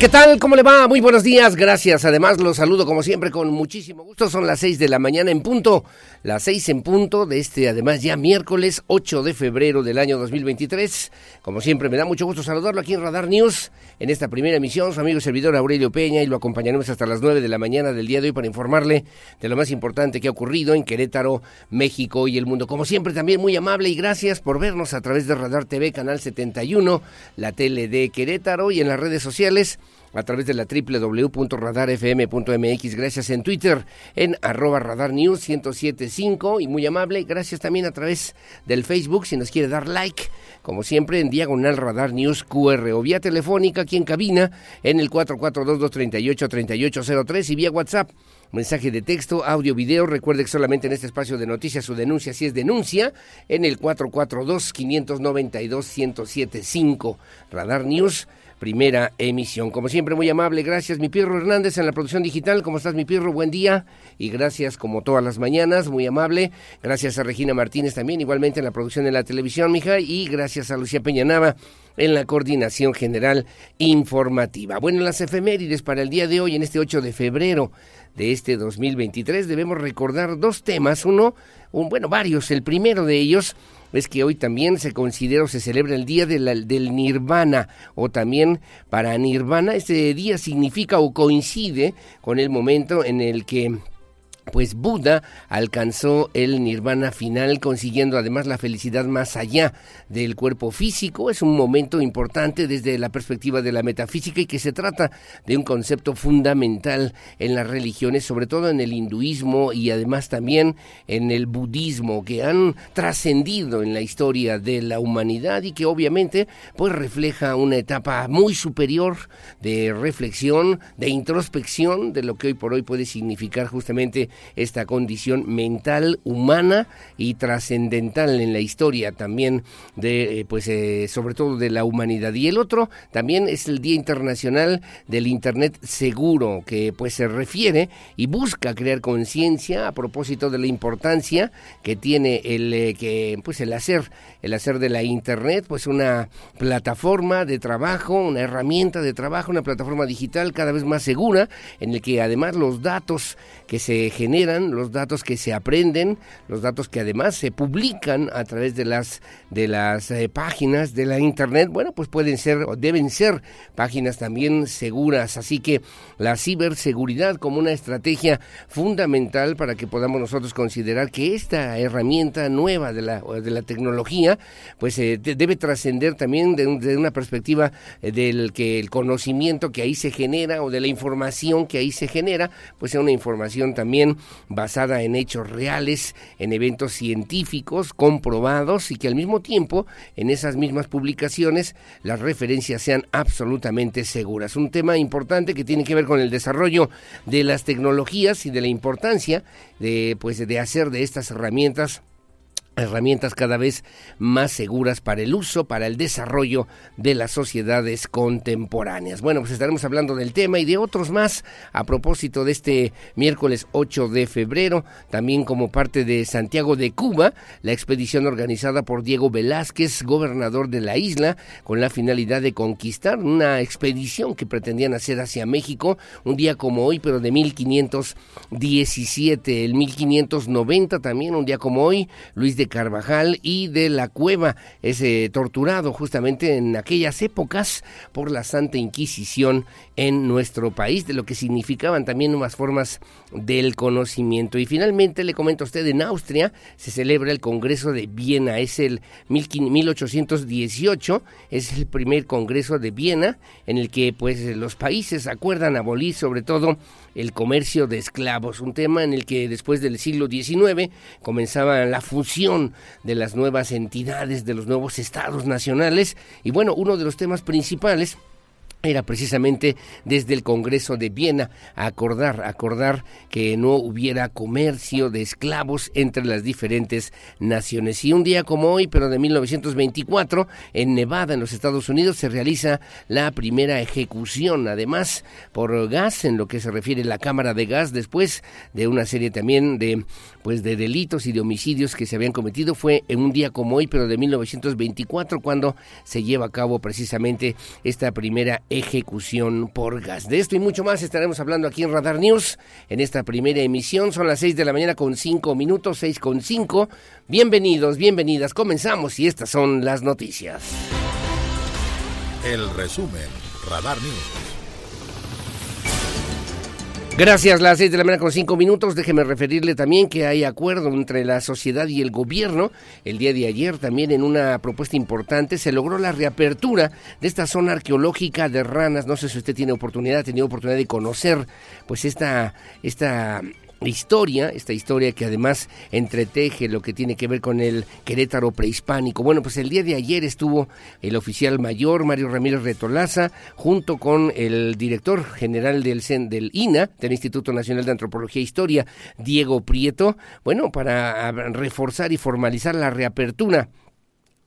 ¿Qué tal? ¿Cómo le va? Muy buenos días, gracias. Además, los saludo como siempre con muchísimo gusto. Son las seis de la mañana en punto, las seis en punto de este, además, ya miércoles 8 de febrero del año 2023. Como siempre, me da mucho gusto saludarlo aquí en Radar News, en esta primera emisión. Su amigo y servidor Aurelio Peña y lo acompañaremos hasta las 9 de la mañana del día de hoy para informarle de lo más importante que ha ocurrido en Querétaro, México y el mundo. Como siempre, también muy amable y gracias por vernos a través de Radar TV, Canal 71, la tele de Querétaro y en las redes sociales a través de la www.radarfm.mx. Gracias en Twitter en arroba radar news 1075 y muy amable. Gracias también a través del Facebook si nos quiere dar like, como siempre en diagonal radar news QR o vía telefónica aquí en cabina en el 442-238-3803 y vía WhatsApp. Mensaje de texto, audio, video. Recuerde que solamente en este espacio de noticias su denuncia si es denuncia en el 442-592-1075. Radar News primera emisión. Como siempre, muy amable, gracias mi Pirro Hernández en la producción digital. ¿Cómo estás mi Pirro? Buen día y gracias como todas las mañanas, muy amable. Gracias a Regina Martínez también, igualmente en la producción de la televisión, mija, y gracias a Lucía Peñanava en la coordinación general informativa. Bueno, las efemérides para el día de hoy, en este 8 de febrero de este 2023, debemos recordar dos temas. Uno, un, bueno, varios. El primero de ellos es que hoy también se considera o se celebra el día del nirvana o también para nirvana este día significa o coincide con el momento en el que pues Buda alcanzó el nirvana final consiguiendo además la felicidad más allá del cuerpo físico. Es un momento importante desde la perspectiva de la metafísica y que se trata de un concepto fundamental en las religiones, sobre todo en el hinduismo y además también en el budismo, que han trascendido en la historia de la humanidad y que obviamente pues refleja una etapa muy superior de reflexión, de introspección de lo que hoy por hoy puede significar justamente esta condición mental, humana y trascendental en la historia también de, eh, pues, eh, sobre todo de la humanidad. Y el otro también es el Día Internacional del Internet Seguro, que pues se refiere y busca crear conciencia a propósito de la importancia que tiene el, eh, que, pues, el hacer, el hacer de la Internet, pues una plataforma de trabajo, una herramienta de trabajo, una plataforma digital cada vez más segura, en el que además los datos que se generan, los datos que se aprenden, los datos que además se publican a través de las de las eh, páginas de la internet, bueno, pues pueden ser o deben ser páginas también seguras, así que la ciberseguridad como una estrategia fundamental para que podamos nosotros considerar que esta herramienta nueva de la de la tecnología, pues eh, debe trascender también de, una perspectiva eh, del que el conocimiento que ahí se genera o de la información que ahí se genera, pues sea una información también basada en hechos reales, en eventos científicos comprobados y que al mismo tiempo en esas mismas publicaciones las referencias sean absolutamente seguras. Un tema importante que tiene que ver con el desarrollo de las tecnologías y de la importancia de pues de hacer de estas herramientas herramientas cada vez más seguras para el uso, para el desarrollo de las sociedades contemporáneas. Bueno, pues estaremos hablando del tema y de otros más a propósito de este miércoles 8 de febrero, también como parte de Santiago de Cuba, la expedición organizada por Diego Velázquez, gobernador de la isla, con la finalidad de conquistar una expedición que pretendían hacer hacia México un día como hoy, pero de 1517, el 1590 también, un día como hoy, Luis de Carvajal y de la Cueva, ese torturado justamente en aquellas épocas por la Santa Inquisición en nuestro país, de lo que significaban también nuevas formas del conocimiento. Y finalmente le comento a usted, en Austria se celebra el Congreso de Viena, es el 1818, es el primer Congreso de Viena en el que pues los países acuerdan abolir sobre todo el comercio de esclavos, un tema en el que después del siglo XIX comenzaba la fusión de las nuevas entidades, de los nuevos estados nacionales y bueno, uno de los temas principales era precisamente desde el Congreso de Viena acordar, acordar que no hubiera comercio de esclavos entre las diferentes naciones. Y un día como hoy, pero de 1924, en Nevada, en los Estados Unidos, se realiza la primera ejecución, además por gas, en lo que se refiere a la cámara de gas, después de una serie también de pues de delitos y de homicidios que se habían cometido. Fue en un día como hoy, pero de 1924, cuando se lleva a cabo precisamente esta primera ejecución por gas. De esto y mucho más estaremos hablando aquí en Radar News en esta primera emisión. Son las 6 de la mañana con 5 minutos, 6 con 5. Bienvenidos, bienvenidas. Comenzamos y estas son las noticias. El resumen, Radar News. Gracias, las seis de la mañana con cinco minutos. Déjeme referirle también que hay acuerdo entre la sociedad y el gobierno. El día de ayer también en una propuesta importante se logró la reapertura de esta zona arqueológica de ranas. No sé si usted tiene oportunidad, ha tenido oportunidad de conocer pues esta, esta historia, esta historia que además entreteje lo que tiene que ver con el Querétaro prehispánico. Bueno, pues el día de ayer estuvo el oficial mayor Mario Ramírez Retolaza junto con el director general del, del INA, del Instituto Nacional de Antropología e Historia, Diego Prieto, bueno, para reforzar y formalizar la reapertura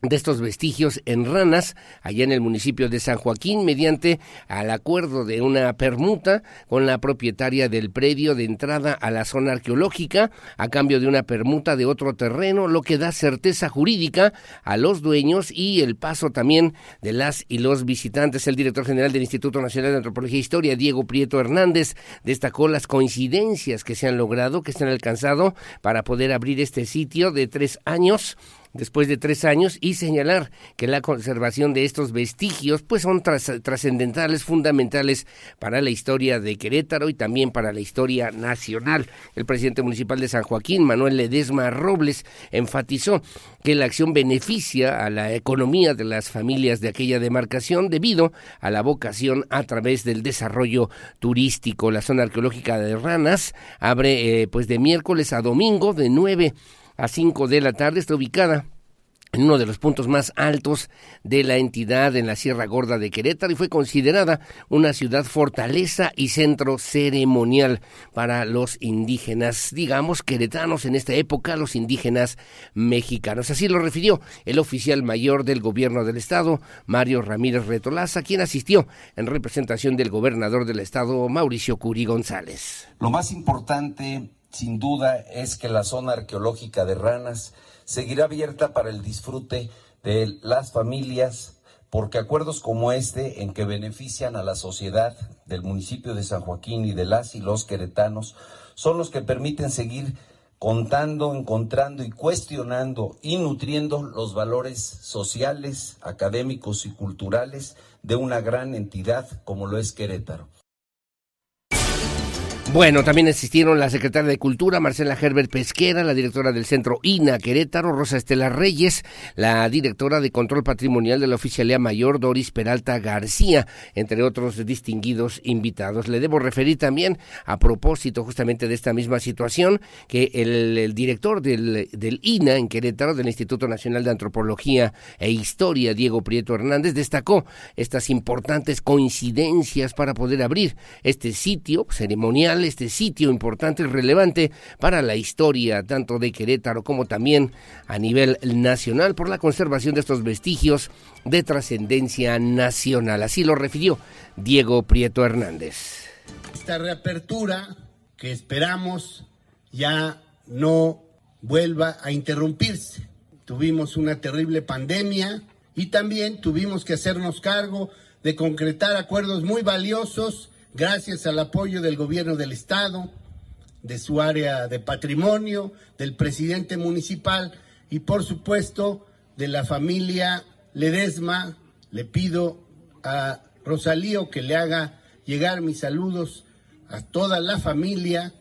de estos vestigios en ranas allá en el municipio de San Joaquín mediante al acuerdo de una permuta con la propietaria del predio de entrada a la zona arqueológica a cambio de una permuta de otro terreno, lo que da certeza jurídica a los dueños y el paso también de las y los visitantes. El director general del Instituto Nacional de Antropología e Historia, Diego Prieto Hernández, destacó las coincidencias que se han logrado, que se han alcanzado para poder abrir este sitio de tres años después de tres años y señalar que la conservación de estos vestigios pues son trascendentales, fundamentales para la historia de Querétaro y también para la historia nacional. El presidente municipal de San Joaquín, Manuel Ledesma Robles, enfatizó que la acción beneficia a la economía de las familias de aquella demarcación debido a la vocación a través del desarrollo turístico. La zona arqueológica de Ranas abre eh, pues de miércoles a domingo de 9 a 5 de la tarde. Está ubicada en uno de los puntos más altos de la entidad en la Sierra Gorda de Querétaro y fue considerada una ciudad fortaleza y centro ceremonial para los indígenas, digamos, queretanos en esta época, los indígenas mexicanos. Así lo refirió el oficial mayor del gobierno del estado, Mario Ramírez Retolaza, quien asistió en representación del gobernador del estado, Mauricio Curi González. Lo más importante sin duda es que la zona arqueológica de Ranas seguirá abierta para el disfrute de las familias, porque acuerdos como este, en que benefician a la sociedad del municipio de San Joaquín y de las y los queretanos, son los que permiten seguir contando, encontrando y cuestionando y nutriendo los valores sociales, académicos y culturales de una gran entidad como lo es Querétaro. Bueno, también asistieron la secretaria de Cultura, Marcela Herbert Pesquera, la directora del Centro INA Querétaro, Rosa Estela Reyes, la directora de Control Patrimonial de la Oficialía Mayor, Doris Peralta García, entre otros distinguidos invitados. Le debo referir también, a propósito justamente de esta misma situación, que el, director del, del INA en Querétaro, del Instituto Nacional de Antropología e Historia, Diego Prieto Hernández, destacó estas importantes coincidencias para poder abrir este sitio ceremonial este sitio importante y relevante para la historia tanto de Querétaro como también a nivel nacional por la conservación de estos vestigios de trascendencia nacional. Así lo refirió Diego Prieto Hernández. Esta reapertura que esperamos ya no vuelva a interrumpirse. Tuvimos una terrible pandemia y también tuvimos que hacernos cargo de concretar acuerdos muy valiosos gracias al apoyo del gobierno del estado, de su área de patrimonio, del presidente municipal y por supuesto de la familia Ledesma. Le pido a Rosalío que le haga llegar mis saludos a toda la familia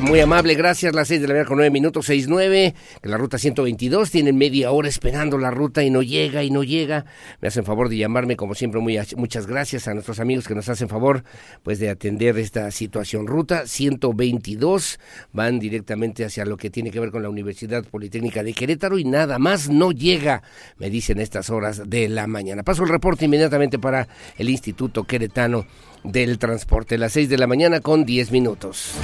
Muy amable, gracias. Las seis de la mañana con nueve minutos, seis nueve. Que la ruta 122 tienen media hora esperando la ruta y no llega y no llega. Me hacen favor de llamarme, como siempre, muchas gracias a nuestros amigos que nos hacen favor pues de atender esta situación. Ruta 122 van directamente hacia lo que tiene que ver con la Universidad Politécnica de Querétaro y nada más no llega, me dicen estas horas de la mañana. Paso el reporte inmediatamente para el Instituto Queretano del Transporte. Las seis de la mañana con diez minutos.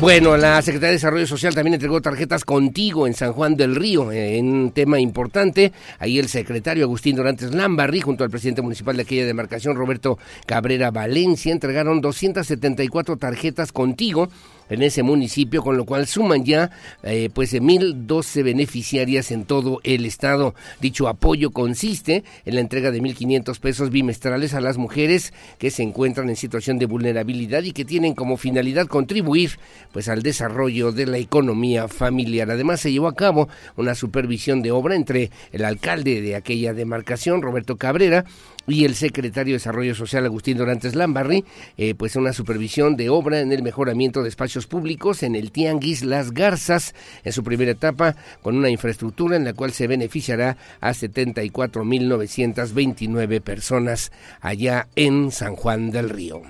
Bueno, la Secretaría de Desarrollo Social también entregó tarjetas contigo en San Juan del Río, en un tema importante. Ahí el secretario Agustín Dorantes Lambarri, junto al presidente municipal de aquella demarcación, Roberto Cabrera Valencia, entregaron 274 tarjetas contigo en ese municipio, con lo cual suman ya eh, pues 1.012 beneficiarias en todo el estado. Dicho apoyo consiste en la entrega de 1.500 pesos bimestrales a las mujeres que se encuentran en situación de vulnerabilidad y que tienen como finalidad contribuir pues al desarrollo de la economía familiar. Además se llevó a cabo una supervisión de obra entre el alcalde de aquella demarcación, Roberto Cabrera, y el secretario de Desarrollo Social Agustín Dorantes Lambarri, eh, pues una supervisión de obra en el mejoramiento de espacios públicos en el Tianguis Las Garzas, en su primera etapa, con una infraestructura en la cual se beneficiará a 74.929 personas allá en San Juan del Río.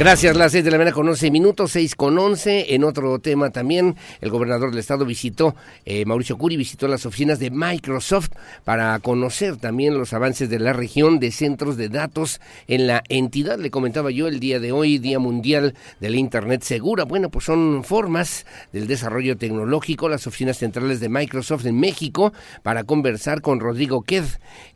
Gracias, las seis de la mañana con 11 minutos, seis con 11. En otro tema también, el gobernador del estado visitó, eh, Mauricio Curi visitó las oficinas de Microsoft para conocer también los avances de la región de centros de datos en la entidad. Le comentaba yo el día de hoy, Día Mundial de la Internet Segura. Bueno, pues son formas del desarrollo tecnológico, las oficinas centrales de Microsoft en México, para conversar con Rodrigo Ked,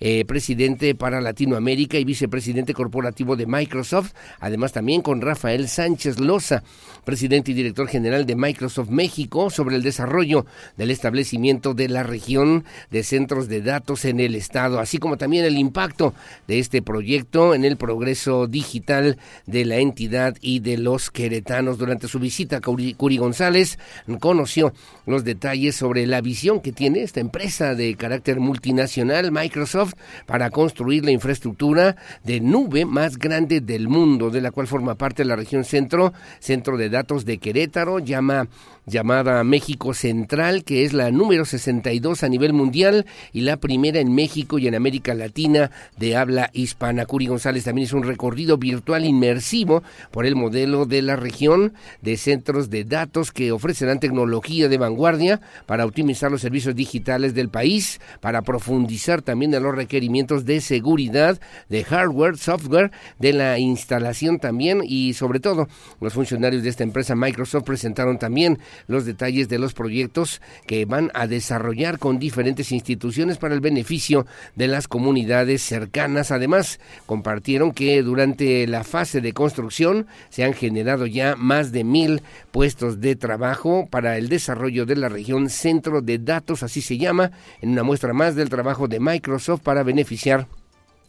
eh, presidente para Latinoamérica y vicepresidente corporativo de Microsoft. Además también con Rafael Sánchez Loza, presidente y director general de Microsoft México, sobre el desarrollo del establecimiento de la región de centros de datos en el Estado, así como también el impacto de este proyecto en el progreso digital de la entidad y de los queretanos. Durante su visita, Curi, González conoció los detalles sobre la visión que tiene esta empresa de carácter multinacional, Microsoft, para construir la infraestructura de nube más grande del mundo, de la cual forma parte parte de la región centro, centro de datos de Querétaro, llama llamada México Central, que es la número 62 a nivel mundial y la primera en México y en América Latina de habla hispana. Curi González también hizo un recorrido virtual inmersivo por el modelo de la región de centros de datos que ofrecerán tecnología de vanguardia para optimizar los servicios digitales del país, para profundizar también en los requerimientos de seguridad, de hardware, software, de la instalación también y sobre todo los funcionarios de esta empresa Microsoft presentaron también los detalles de los proyectos que van a desarrollar con diferentes instituciones para el beneficio de las comunidades cercanas. Además, compartieron que durante la fase de construcción se han generado ya más de mil puestos de trabajo para el desarrollo de la región Centro de Datos, así se llama, en una muestra más del trabajo de Microsoft para beneficiar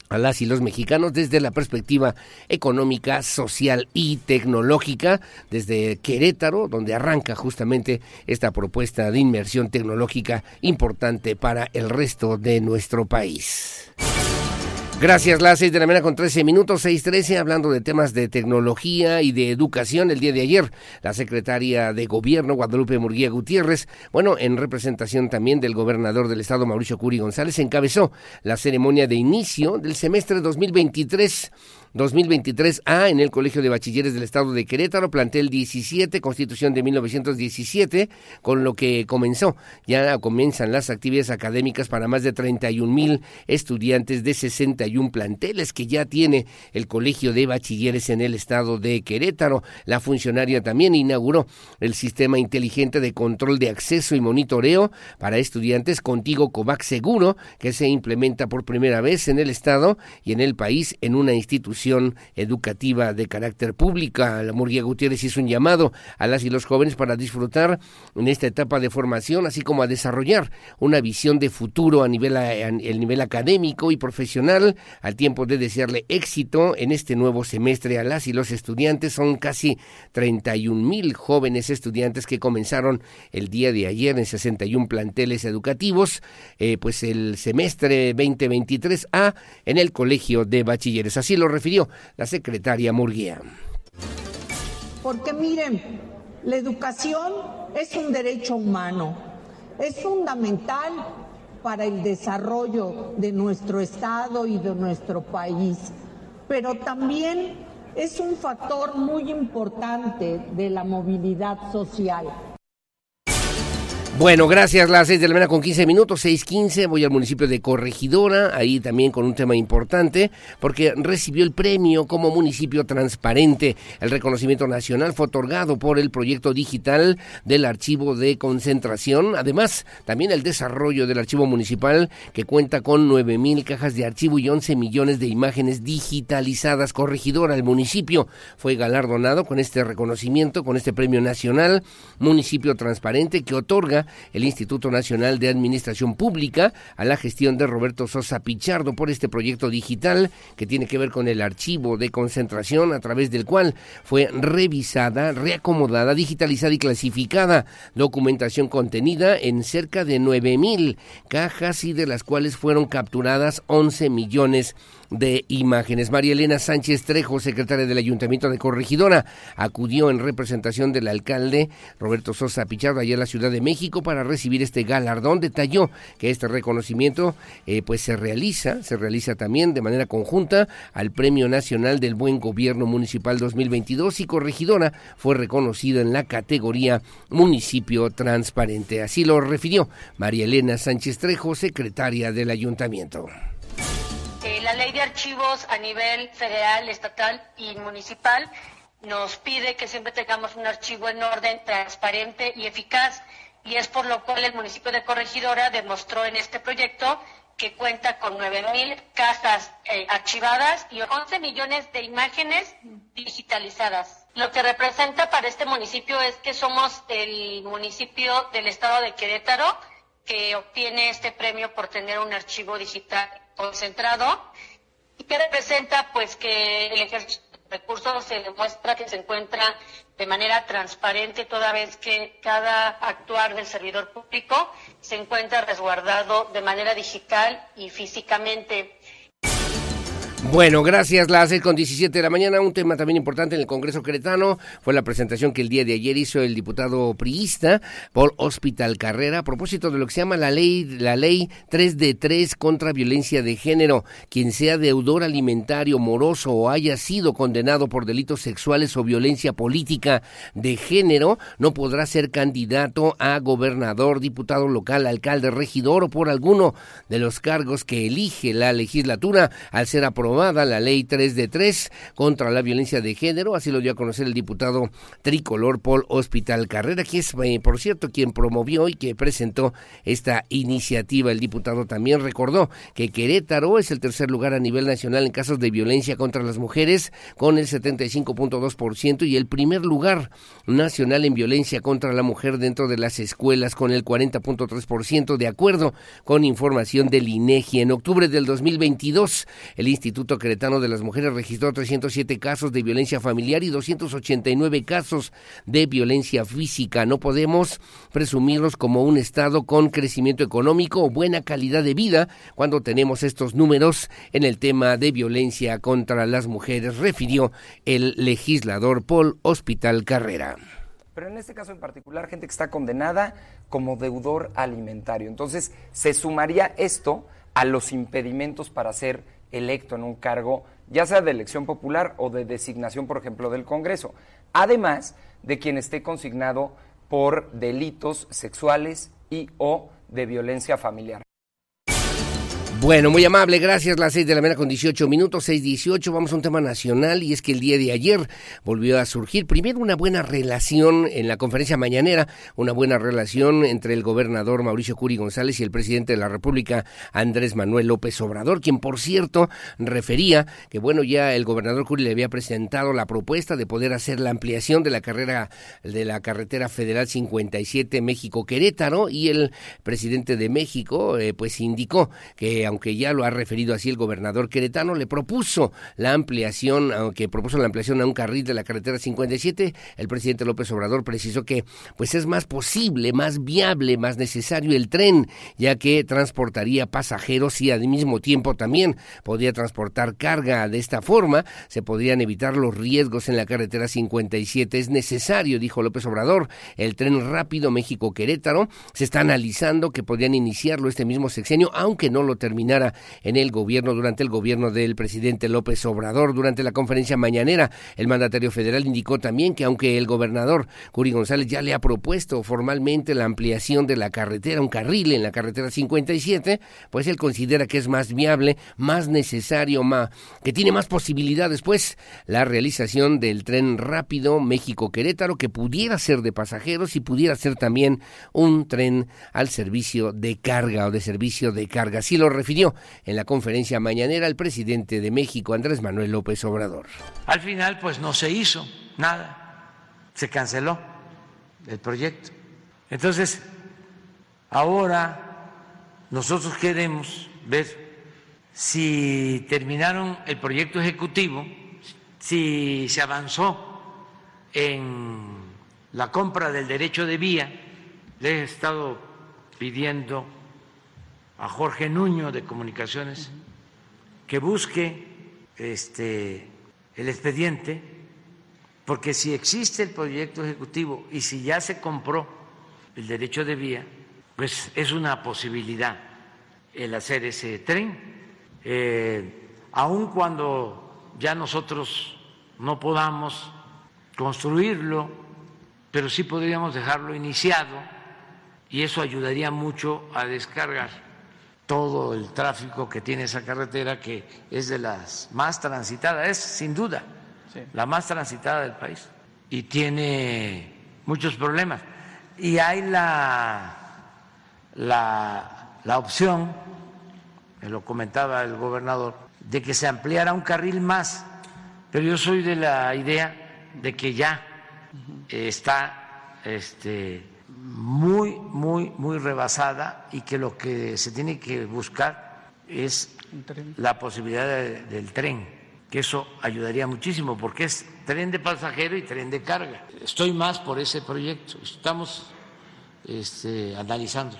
a las y los mexicanos desde la perspectiva económica, social y tecnológica, desde Querétaro, donde arranca justamente esta propuesta de inmersión tecnológica importante para el resto de nuestro país. Gracias, las seis de la mañana con 13 minutos, seis trece, hablando de temas de tecnología y de educación. El día de ayer, la secretaria de Gobierno, Guadalupe Murguía Gutiérrez, bueno, en representación también del gobernador del estado, Mauricio Curi González, encabezó la ceremonia de inicio del semestre 2023 2023A en el Colegio de Bachilleres del Estado de Querétaro, plantel 17, Constitución de 1917, con lo que comenzó, ya comienzan las actividades académicas para más de 31 mil estudiantes de 61 planteles que ya tiene el Colegio de Bachilleres en el Estado de Querétaro. La funcionaria también inauguró el sistema inteligente de control de acceso y monitoreo para estudiantes Contigo COVAC Seguro, que se implementa por primera vez en el Estado y en el país en una institución educativa de carácter pública. La Murguía Gutiérrez hizo un llamado a las y los jóvenes para disfrutar en esta etapa de formación, así como a desarrollar una visión de futuro a nivel, a, el nivel académico y profesional, al tiempo de desearle éxito en este nuevo semestre a las y los estudiantes. Son casi 31 mil jóvenes estudiantes que comenzaron el día de ayer en 61 planteles educativos, eh, pues el semestre 2023A en el Colegio de Bachilleres. Así lo refirió la secretaria Murguía. Porque miren, la educación es un derecho humano, es fundamental para el desarrollo de nuestro Estado y de nuestro país, pero también es un factor muy importante de la movilidad social. Bueno, gracias. Las seis de la mañana con 15 minutos, 6.15. Voy al municipio de Corregidora, ahí también con un tema importante, porque recibió el premio como municipio transparente. El reconocimiento nacional fue otorgado por el proyecto digital del archivo de concentración. Además, también el desarrollo del archivo municipal, que cuenta con 9.000 cajas de archivo y 11 millones de imágenes digitalizadas. Corregidora, el municipio fue galardonado con este reconocimiento, con este premio nacional, municipio transparente, que otorga el Instituto Nacional de Administración Pública a la gestión de Roberto Sosa Pichardo por este proyecto digital que tiene que ver con el archivo de concentración a través del cual fue revisada, reacomodada, digitalizada y clasificada documentación contenida en cerca de nueve mil cajas y de las cuales fueron capturadas 11 millones de imágenes. María Elena Sánchez Trejo, secretaria del Ayuntamiento de Corregidora, acudió en representación del alcalde Roberto Sosa Pichardo allá en la Ciudad de México para recibir este galardón. Detalló que este reconocimiento eh, pues se realiza, se realiza también de manera conjunta al Premio Nacional del Buen Gobierno Municipal 2022 y Corregidora fue reconocido en la categoría Municipio Transparente. Así lo refirió María Elena Sánchez Trejo, secretaria del Ayuntamiento la ley de archivos a nivel federal, estatal y municipal nos pide que siempre tengamos un archivo en orden, transparente y eficaz. Y es por lo cual el municipio de Corregidora demostró en este proyecto que cuenta con 9.000 casas eh, archivadas y 11 millones de imágenes digitalizadas. Lo que representa para este municipio es que somos el municipio del estado de Querétaro que obtiene este premio por tener un archivo digital concentrado y que representa pues que el ejercicio de recursos se demuestra que se encuentra de manera transparente toda vez que cada actuar del servidor público se encuentra resguardado de manera digital y físicamente. Bueno, gracias. Las 6 con 17 de la mañana. Un tema también importante en el Congreso Cretano fue la presentación que el día de ayer hizo el diputado priista por Hospital Carrera a propósito de lo que se llama la ley, la ley 3 de 3 contra violencia de género. Quien sea deudor alimentario, moroso o haya sido condenado por delitos sexuales o violencia política de género no podrá ser candidato a gobernador, diputado local, alcalde, regidor o por alguno de los cargos que elige la legislatura al ser aprobado la ley 3 de 3 contra la violencia de género, así lo dio a conocer el diputado tricolor Paul Hospital Carrera, que es, eh, por cierto, quien promovió y que presentó esta iniciativa. El diputado también recordó que Querétaro es el tercer lugar a nivel nacional en casos de violencia contra las mujeres, con el 75.2% y el primer lugar nacional en violencia contra la mujer dentro de las escuelas, con el 40.3%, de acuerdo con información del INEGI. En octubre del 2022, el Instituto Instituto Queretano de las Mujeres registró 307 casos de violencia familiar y 289 casos de violencia física. No podemos presumirlos como un Estado con crecimiento económico o buena calidad de vida cuando tenemos estos números en el tema de violencia contra las mujeres, refirió el legislador Paul Hospital Carrera pero en este caso en particular, gente que está condenada como deudor alimentario. Entonces, se sumaría esto a los impedimentos para ser electo en un cargo, ya sea de elección popular o de designación, por ejemplo, del Congreso, además de quien esté consignado por delitos sexuales y o de violencia familiar. Bueno, muy amable, gracias. Las seis de la mañana con 18 minutos, seis dieciocho. Vamos a un tema nacional y es que el día de ayer volvió a surgir primero una buena relación en la conferencia mañanera, una buena relación entre el gobernador Mauricio Curi González y el presidente de la República, Andrés Manuel López Obrador, quien por cierto refería que bueno, ya el gobernador Curi le había presentado la propuesta de poder hacer la ampliación de la carrera de la carretera federal 57 México Querétaro y el presidente de México eh, pues indicó que aunque ya lo ha referido así el gobernador queretano, le propuso la ampliación, aunque propuso la ampliación a un carril de la carretera 57, el presidente López Obrador precisó que pues es más posible, más viable, más necesario el tren, ya que transportaría pasajeros y al mismo tiempo también podría transportar carga. De esta forma se podrían evitar los riesgos en la carretera 57. Es necesario, dijo López Obrador, el tren rápido México-Querétaro. Se está analizando que podrían iniciarlo este mismo sexenio, aunque no lo termine en el gobierno durante el gobierno del presidente López Obrador. Durante la conferencia mañanera, el mandatario federal indicó también que aunque el gobernador Curi González ya le ha propuesto formalmente la ampliación de la carretera, un carril en la carretera 57, pues él considera que es más viable, más necesario, más, que tiene más posibilidades, pues, la realización del tren rápido México-Querétaro, que pudiera ser de pasajeros y pudiera ser también un tren al servicio de carga o de servicio de carga. Así lo refirió en la conferencia mañanera el presidente de México, Andrés Manuel López Obrador. Al final, pues no se hizo nada, se canceló el proyecto. Entonces, ahora nosotros queremos ver si terminaron el proyecto ejecutivo, si se avanzó en la compra del derecho de vía. Le he estado pidiendo a Jorge Nuño de Comunicaciones que busque este, el expediente, porque si existe el proyecto ejecutivo y si ya se compró el derecho de vía, pues es una posibilidad el hacer ese tren, eh, aun cuando ya nosotros no podamos construirlo, pero sí podríamos dejarlo iniciado y eso ayudaría mucho a descargar todo el tráfico que tiene esa carretera, que es de las más transitadas, es sin duda la más transitada del país. Y tiene muchos problemas. Y hay la, la, la opción, me lo comentaba el gobernador, de que se ampliara un carril más, pero yo soy de la idea de que ya está este, muy, muy, muy rebasada y que lo que se tiene que buscar es la posibilidad del tren, que eso ayudaría muchísimo porque es tren de pasajero y tren de carga. Estoy más por ese proyecto, estamos este, analizando.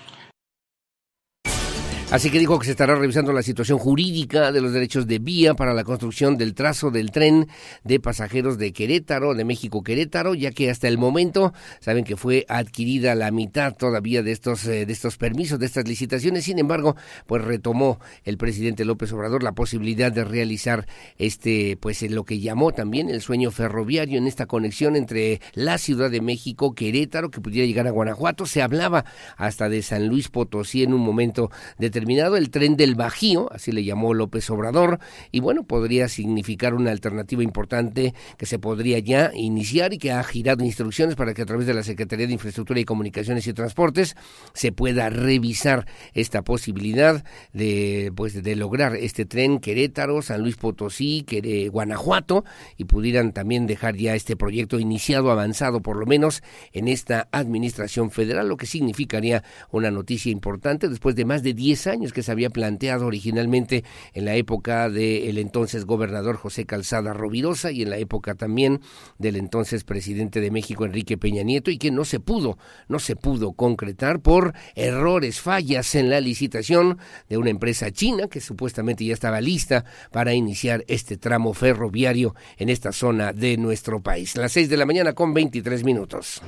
Así que dijo que se estará revisando la situación jurídica de los derechos de vía para la construcción del trazo del tren de pasajeros de Querétaro, de México Querétaro, ya que hasta el momento saben que fue adquirida la mitad todavía de estos eh, de estos permisos, de estas licitaciones. Sin embargo, pues retomó el presidente López Obrador la posibilidad de realizar este pues lo que llamó también el sueño ferroviario en esta conexión entre la Ciudad de México, Querétaro, que pudiera llegar a Guanajuato. Se hablaba hasta de San Luis Potosí en un momento de terminado el tren del Bajío, así le llamó López Obrador, y bueno, podría significar una alternativa importante que se podría ya iniciar y que ha girado instrucciones para que a través de la Secretaría de Infraestructura y Comunicaciones y Transportes se pueda revisar esta posibilidad de pues de lograr este tren Querétaro, San Luis Potosí, Guanajuato y pudieran también dejar ya este proyecto iniciado, avanzado por lo menos en esta administración federal, lo que significaría una noticia importante. Después de más de 10 años que se había planteado originalmente en la época del entonces gobernador José Calzada Rovirosa y en la época también del entonces presidente de México Enrique Peña Nieto y que no se pudo, no se pudo concretar por errores, fallas en la licitación de una empresa china que supuestamente ya estaba lista para iniciar este tramo ferroviario en esta zona de nuestro país. Las seis de la mañana con 23 minutos.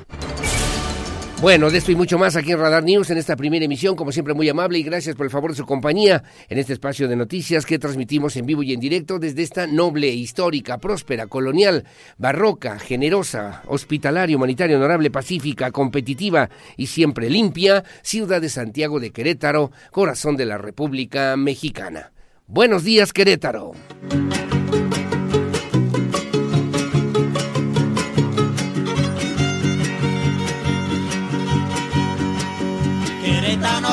Bueno, de esto y mucho más aquí en Radar News en esta primera emisión, como siempre muy amable y gracias por el favor de su compañía en este espacio de noticias que transmitimos en vivo y en directo desde esta noble, histórica, próspera, colonial, barroca, generosa, hospitalaria, humanitaria, honorable, pacífica, competitiva y siempre limpia ciudad de Santiago de Querétaro, corazón de la República Mexicana. Buenos días, Querétaro.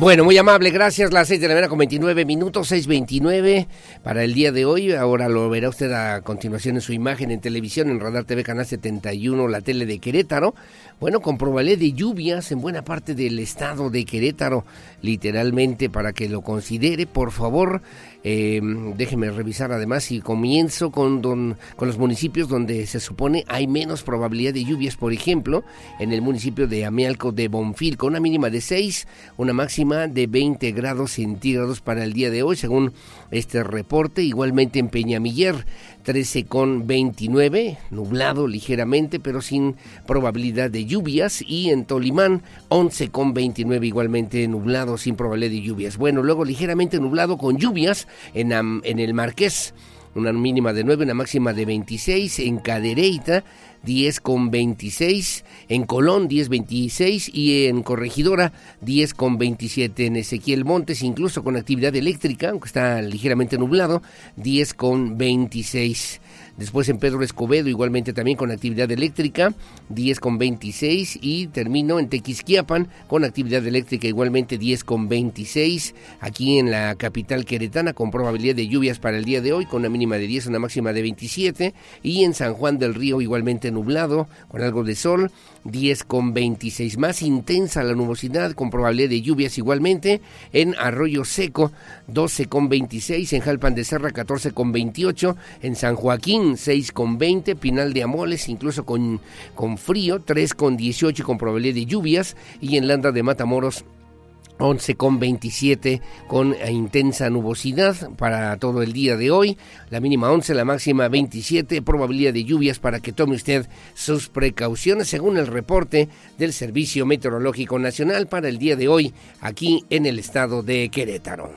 Bueno, muy amable, gracias. Las 6 de la mañana con 29 minutos, 6.29 para el día de hoy. Ahora lo verá usted a continuación en su imagen en televisión, en Radar TV Canal 71, la tele de Querétaro. Bueno, probabilidad de lluvias en buena parte del estado de Querétaro, literalmente, para que lo considere, por favor. Eh, déjeme revisar además y comienzo con, con los municipios donde se supone hay menos probabilidad de lluvias. Por ejemplo, en el municipio de Amialco de Bonfil, con una mínima de 6, una máxima de 20 grados centígrados para el día de hoy, según este reporte. Igualmente en Peñamiller, 13 con 29, nublado ligeramente, pero sin probabilidad de lluvias. Y en Tolimán, 11 con 29, igualmente nublado, sin probabilidad de lluvias. Bueno, luego ligeramente nublado con lluvias en, en el Marqués, una mínima de 9, una máxima de 26. En Cadereyta, 10 con 26, en Colón 10 26 y en Corregidora 10 con 27, en Ezequiel Montes incluso con actividad eléctrica, aunque está ligeramente nublado, 10 con 26. Después en Pedro Escobedo, igualmente también con actividad eléctrica, 10 con 26. Y termino en Tequisquiapan con actividad eléctrica, igualmente 10 con 26. Aquí en la capital queretana, con probabilidad de lluvias para el día de hoy, con una mínima de 10, una máxima de 27. Y en San Juan del Río, igualmente nublado, con algo de sol, 10 con 26. Más intensa la nubosidad, con probabilidad de lluvias igualmente. En Arroyo Seco, 12 con 26. En Jalpan de Serra, 14 con 28. En San Joaquín, 6 con 20, Pinal de Amoles incluso con, con frío, 3 con 18 con probabilidad de lluvias y en Landa de Matamoros 11 con 27 con intensa nubosidad para todo el día de hoy. La mínima 11, la máxima 27. Probabilidad de lluvias para que tome usted sus precauciones según el reporte del Servicio Meteorológico Nacional para el día de hoy aquí en el estado de Querétaro.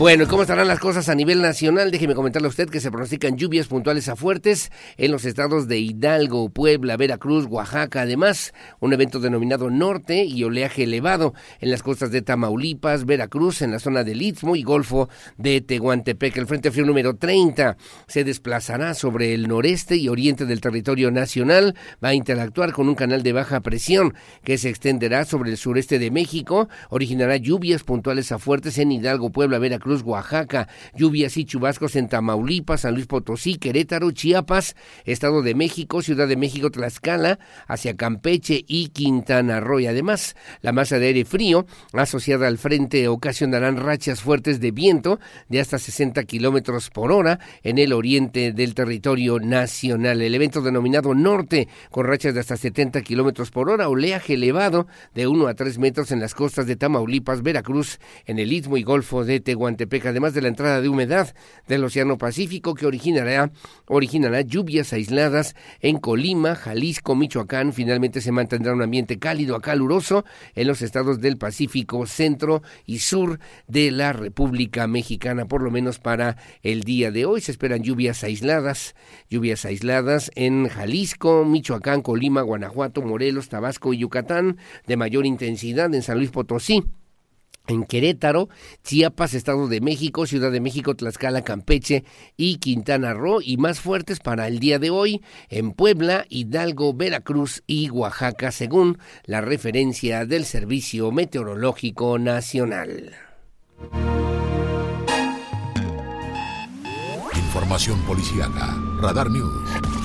Bueno, ¿cómo estarán las cosas a nivel nacional? Déjeme comentarle a usted que se pronostican lluvias puntuales a fuertes en los estados de Hidalgo, Puebla, Veracruz, Oaxaca. Además, un evento denominado Norte y oleaje elevado en las costas de Tamaulipas, Veracruz, en la zona del Istmo y Golfo de Tehuantepec. El Frente Frío número 30 se desplazará sobre el noreste y oriente del territorio nacional. Va a interactuar con un canal de baja presión que se extenderá sobre el sureste de México. Originará lluvias puntuales a fuertes en Hidalgo, Puebla, Veracruz Oaxaca, lluvias y chubascos en Tamaulipas, San Luis Potosí, Querétaro, Chiapas, Estado de México, Ciudad de México, Tlaxcala, hacia Campeche y Quintana Roo. además, la masa de aire frío asociada al frente ocasionarán rachas fuertes de viento de hasta 60 kilómetros por hora en el oriente del territorio nacional. El evento denominado Norte, con rachas de hasta 70 kilómetros por hora, oleaje elevado de 1 a 3 metros en las costas de Tamaulipas, Veracruz, en el Istmo y Golfo de Tehuantepec además de la entrada de humedad del Océano Pacífico que originará, originará lluvias aisladas en Colima, Jalisco, Michoacán. Finalmente se mantendrá un ambiente cálido a caluroso en los estados del Pacífico centro y sur de la República Mexicana, por lo menos para el día de hoy. Se esperan lluvias aisladas, lluvias aisladas en Jalisco, Michoacán, Colima, Guanajuato, Morelos, Tabasco y Yucatán, de mayor intensidad en San Luis Potosí en Querétaro, Chiapas, Estado de México, Ciudad de México, Tlaxcala, Campeche y Quintana Roo y más fuertes para el día de hoy en Puebla, Hidalgo, Veracruz y Oaxaca, según la referencia del Servicio Meteorológico Nacional. Información policíaca, Radar News.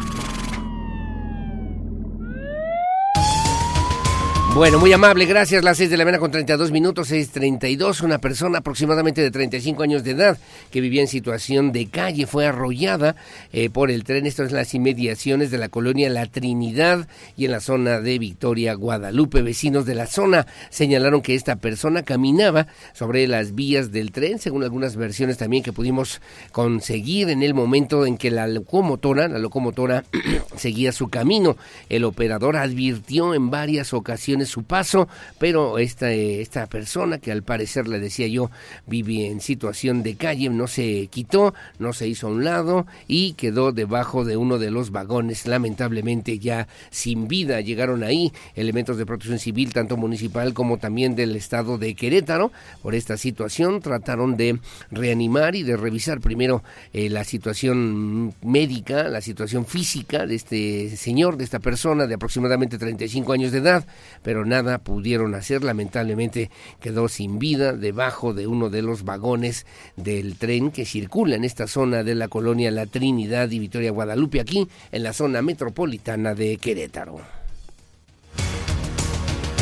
Bueno, muy amable, gracias. Las 6 de la mañana con 32 minutos, 6.32. Una persona aproximadamente de 35 años de edad que vivía en situación de calle fue arrollada eh, por el tren. Esto es las inmediaciones de la colonia La Trinidad y en la zona de Victoria, Guadalupe. Vecinos de la zona señalaron que esta persona caminaba sobre las vías del tren, según algunas versiones también que pudimos conseguir en el momento en que la locomotora, la locomotora seguía su camino. El operador advirtió en varias ocasiones su paso, pero esta, esta persona que al parecer le decía yo vive en situación de calle no se quitó, no se hizo a un lado y quedó debajo de uno de los vagones, lamentablemente ya sin vida. Llegaron ahí elementos de protección civil, tanto municipal como también del estado de Querétaro, por esta situación. Trataron de reanimar y de revisar primero eh, la situación médica, la situación física de este señor, de esta persona de aproximadamente 35 años de edad, pero nada pudieron hacer. Lamentablemente quedó sin vida debajo de uno de los vagones del tren que circula en esta zona de la colonia La Trinidad y Victoria Guadalupe, aquí en la zona metropolitana de Querétaro.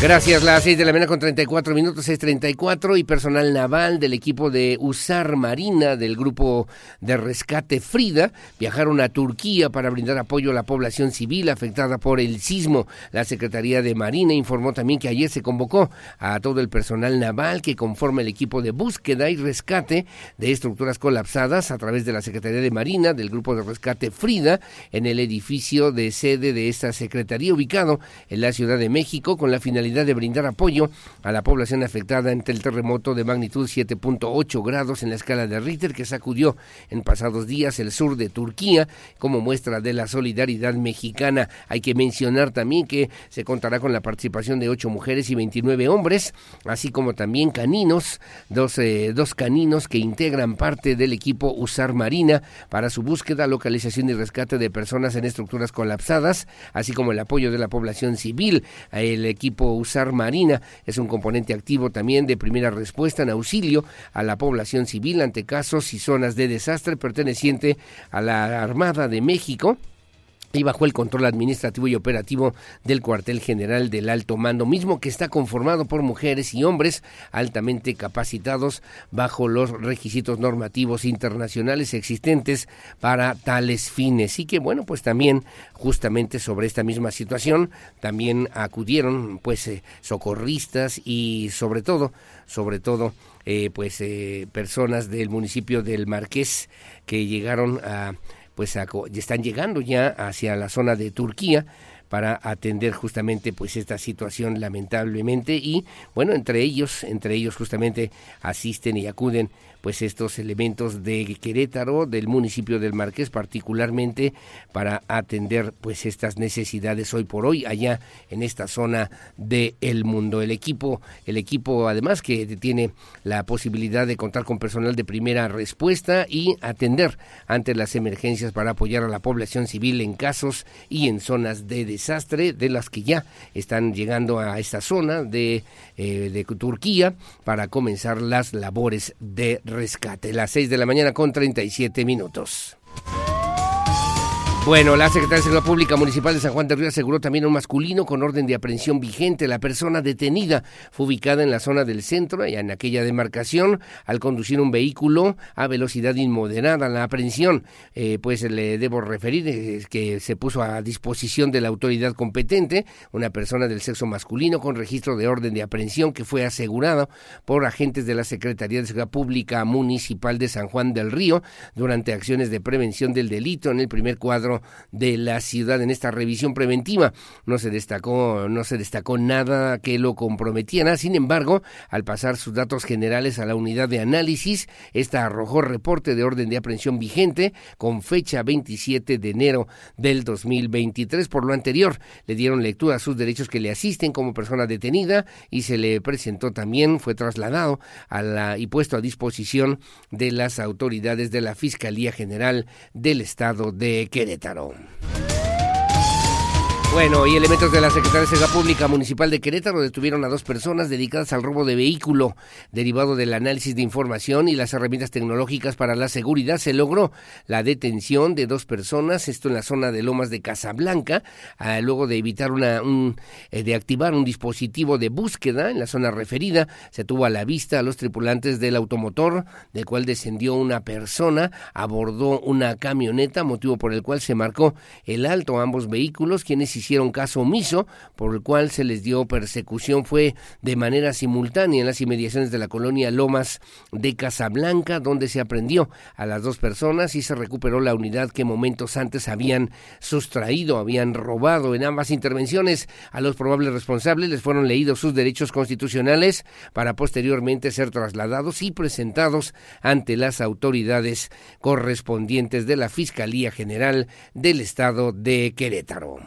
Gracias, las 6 de la mañana con 34 minutos, 6.34 y personal naval del equipo de USAR Marina del grupo de rescate Frida viajaron a Turquía para brindar apoyo a la población civil afectada por el sismo. La Secretaría de Marina informó también que ayer se convocó a todo el personal naval que conforma el equipo de búsqueda y rescate de estructuras colapsadas a través de la Secretaría de Marina del grupo de rescate Frida en el edificio de sede de esta Secretaría ubicado en la Ciudad de México con la finalidad de brindar apoyo a la población afectada ante el terremoto de magnitud 7.8 grados en la escala de Richter que sacudió en pasados días el sur de Turquía como muestra de la solidaridad mexicana. Hay que mencionar también que se contará con la participación de ocho mujeres y 29 hombres, así como también caninos, dos, dos caninos que integran parte del equipo USAR Marina para su búsqueda, localización y rescate de personas en estructuras colapsadas, así como el apoyo de la población civil. El equipo Marina. Es un componente activo también de primera respuesta en auxilio a la población civil ante casos y zonas de desastre perteneciente a la Armada de México y bajo el control administrativo y operativo del cuartel general del alto mando, mismo que está conformado por mujeres y hombres altamente capacitados bajo los requisitos normativos internacionales existentes para tales fines. Y que bueno, pues también justamente sobre esta misma situación también acudieron pues eh, socorristas y sobre todo, sobre todo eh, pues eh, personas del municipio del Marqués que llegaron a pues están llegando ya hacia la zona de Turquía para atender justamente pues esta situación lamentablemente. Y bueno entre ellos entre ellos justamente asisten y acuden pues estos elementos de Querétaro, del municipio del Marqués particularmente para atender pues estas necesidades hoy por hoy allá en esta zona del el mundo. El equipo, el equipo además que tiene la posibilidad de contar con personal de primera respuesta y atender ante las emergencias para apoyar a la población civil en casos y en zonas de desastre de las que ya están llegando a esta zona de, eh, de Turquía para comenzar las labores de rescate. Las 6 de la mañana con 37 minutos. Bueno, la Secretaría de Seguridad Pública Municipal de San Juan de Río aseguró también un masculino con orden de aprehensión vigente. La persona detenida fue ubicada en la zona del centro, y en aquella demarcación, al conducir un vehículo a velocidad inmoderada. La aprehensión, eh, pues le debo referir, que se puso a disposición de la autoridad competente, una persona del sexo masculino con registro de orden de aprehensión que fue asegurado por agentes de la Secretaría de Seguridad Pública Municipal de San Juan del Río durante acciones de prevención del delito en el primer cuadro de la ciudad en esta revisión preventiva. No se destacó, no se destacó nada que lo comprometiera. Sin embargo, al pasar sus datos generales a la unidad de análisis, esta arrojó reporte de orden de aprehensión vigente con fecha 27 de enero del 2023. Por lo anterior, le dieron lectura a sus derechos que le asisten como persona detenida y se le presentó también, fue trasladado a la, y puesto a disposición de las autoridades de la Fiscalía General del Estado de Querétaro. Querétaro. Bueno, y elementos de la Secretaría de Seguridad Pública Municipal de Querétaro detuvieron a dos personas dedicadas al robo de vehículo. Derivado del análisis de información y las herramientas tecnológicas para la seguridad, se logró la detención de dos personas, esto en la zona de Lomas de Casablanca, ah, luego de evitar una, un, eh, de activar un dispositivo de búsqueda en la zona referida. Se tuvo a la vista a los tripulantes del automotor, del cual descendió una persona, abordó una camioneta, motivo por el cual se marcó el alto a ambos vehículos, quienes hicieron caso omiso, por el cual se les dio persecución. Fue de manera simultánea en las inmediaciones de la colonia Lomas de Casablanca, donde se aprendió a las dos personas y se recuperó la unidad que momentos antes habían sustraído, habían robado. En ambas intervenciones a los probables responsables les fueron leídos sus derechos constitucionales para posteriormente ser trasladados y presentados ante las autoridades correspondientes de la Fiscalía General del Estado de Querétaro.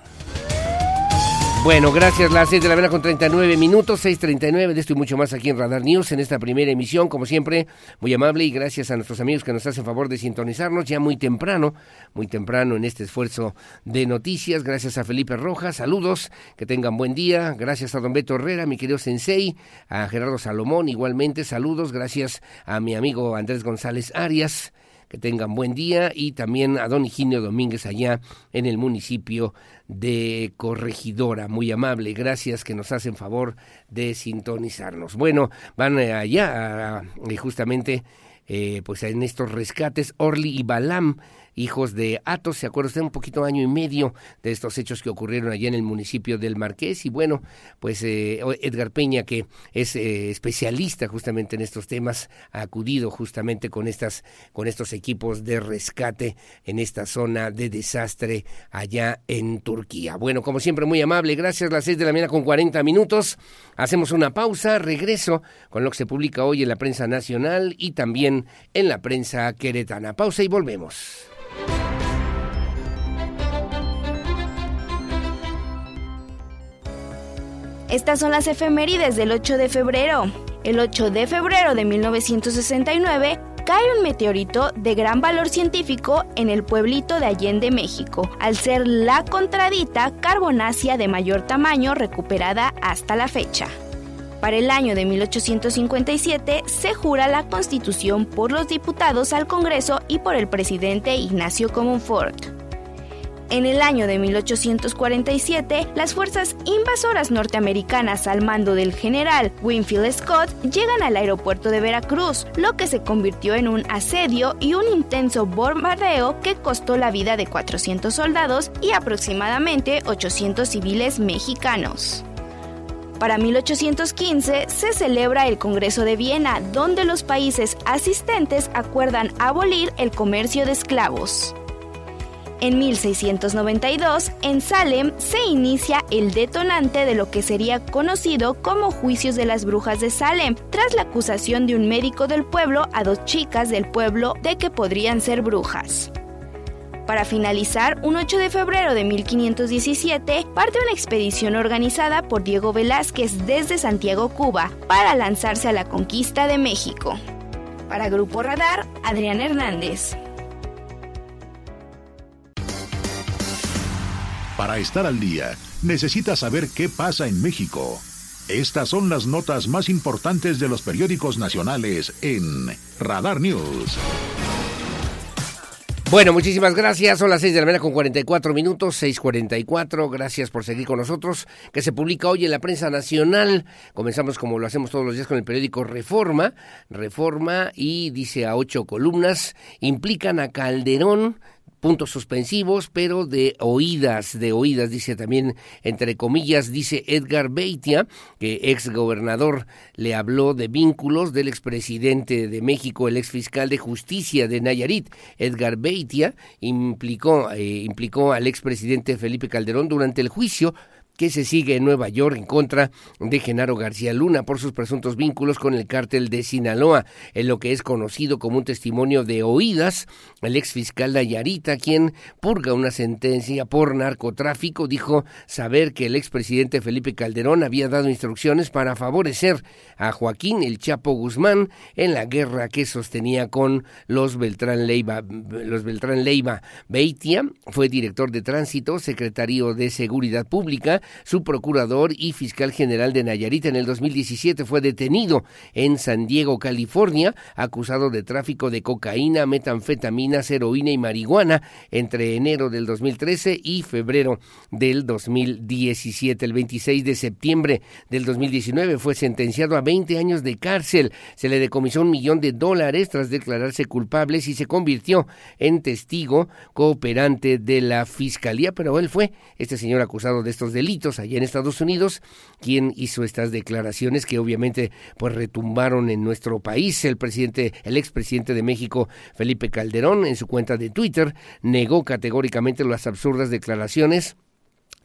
Bueno, gracias. Las 6 de la mañana con 39 minutos, 6.39 de esto y mucho más aquí en Radar News en esta primera emisión. Como siempre, muy amable y gracias a nuestros amigos que nos hacen favor de sintonizarnos ya muy temprano, muy temprano en este esfuerzo de noticias. Gracias a Felipe Rojas, saludos, que tengan buen día. Gracias a don Beto Herrera, mi querido Sensei, a Gerardo Salomón, igualmente saludos. Gracias a mi amigo Andrés González Arias que tengan buen día y también a don Higinio Domínguez allá en el municipio de Corregidora. Muy amable, gracias que nos hacen favor de sintonizarnos. Bueno, van eh, allá eh, justamente eh, pues en estos rescates Orly y Balam hijos de Atos. ¿Se acuerda usted un poquito año y medio de estos hechos que ocurrieron allá en el municipio del Marqués? Y bueno, pues eh, Edgar Peña, que es eh, especialista justamente en estos temas, ha acudido justamente con, estas, con estos equipos de rescate en esta zona de desastre allá en Turquía. Bueno, como siempre, muy amable. Gracias. Las seis de la mañana con 40 minutos. Hacemos una pausa. Regreso con lo que se publica hoy en la prensa nacional y también en la prensa queretana. Pausa y volvemos. Estas son las efemérides del 8 de febrero. El 8 de febrero de 1969 cae un meteorito de gran valor científico en el pueblito de Allende, México, al ser la contradita carbonácea de mayor tamaño recuperada hasta la fecha. Para el año de 1857 se jura la Constitución por los diputados al Congreso y por el presidente Ignacio Comonfort. En el año de 1847, las fuerzas invasoras norteamericanas al mando del general Winfield Scott llegan al aeropuerto de Veracruz, lo que se convirtió en un asedio y un intenso bombardeo que costó la vida de 400 soldados y aproximadamente 800 civiles mexicanos. Para 1815 se celebra el Congreso de Viena, donde los países asistentes acuerdan abolir el comercio de esclavos. En 1692, en Salem se inicia el detonante de lo que sería conocido como Juicios de las Brujas de Salem, tras la acusación de un médico del pueblo a dos chicas del pueblo de que podrían ser brujas. Para finalizar, un 8 de febrero de 1517 parte una expedición organizada por Diego Velázquez desde Santiago, Cuba, para lanzarse a la conquista de México. Para Grupo Radar, Adrián Hernández. Para estar al día, necesitas saber qué pasa en México. Estas son las notas más importantes de los periódicos nacionales en Radar News. Bueno, muchísimas gracias. Son las 6 de la mañana con 44 minutos, 6.44. Gracias por seguir con nosotros, que se publica hoy en la prensa nacional. Comenzamos como lo hacemos todos los días con el periódico Reforma. Reforma y dice a ocho columnas, implican a Calderón puntos suspensivos, pero de oídas, de oídas, dice también, entre comillas, dice Edgar Beitia, que ex gobernador le habló de vínculos del expresidente de México, el ex fiscal de justicia de Nayarit, Edgar Beitia, implicó, eh, implicó al expresidente Felipe Calderón durante el juicio que se sigue en Nueva York en contra de Genaro García Luna por sus presuntos vínculos con el cártel de Sinaloa, en lo que es conocido como un testimonio de oídas. El ex fiscal Nayarita, quien purga una sentencia por narcotráfico, dijo saber que el expresidente Felipe Calderón había dado instrucciones para favorecer a Joaquín el Chapo Guzmán en la guerra que sostenía con los Beltrán Leiva. Los Beltrán Leiva Beitia fue director de tránsito, secretario de Seguridad Pública, su procurador y fiscal general de Nayarit en el 2017 fue detenido en San Diego, California, acusado de tráfico de cocaína, metanfetaminas, heroína y marihuana entre enero del 2013 y febrero del 2017. El 26 de septiembre del 2019 fue sentenciado a 20 años de cárcel. Se le decomisó un millón de dólares tras declararse culpable y se convirtió en testigo cooperante de la fiscalía, pero él fue este señor acusado de estos delitos allá en Estados Unidos, quien hizo estas declaraciones que obviamente pues retumbaron en nuestro país. El presidente, el expresidente de México, Felipe Calderón, en su cuenta de Twitter, negó categóricamente las absurdas declaraciones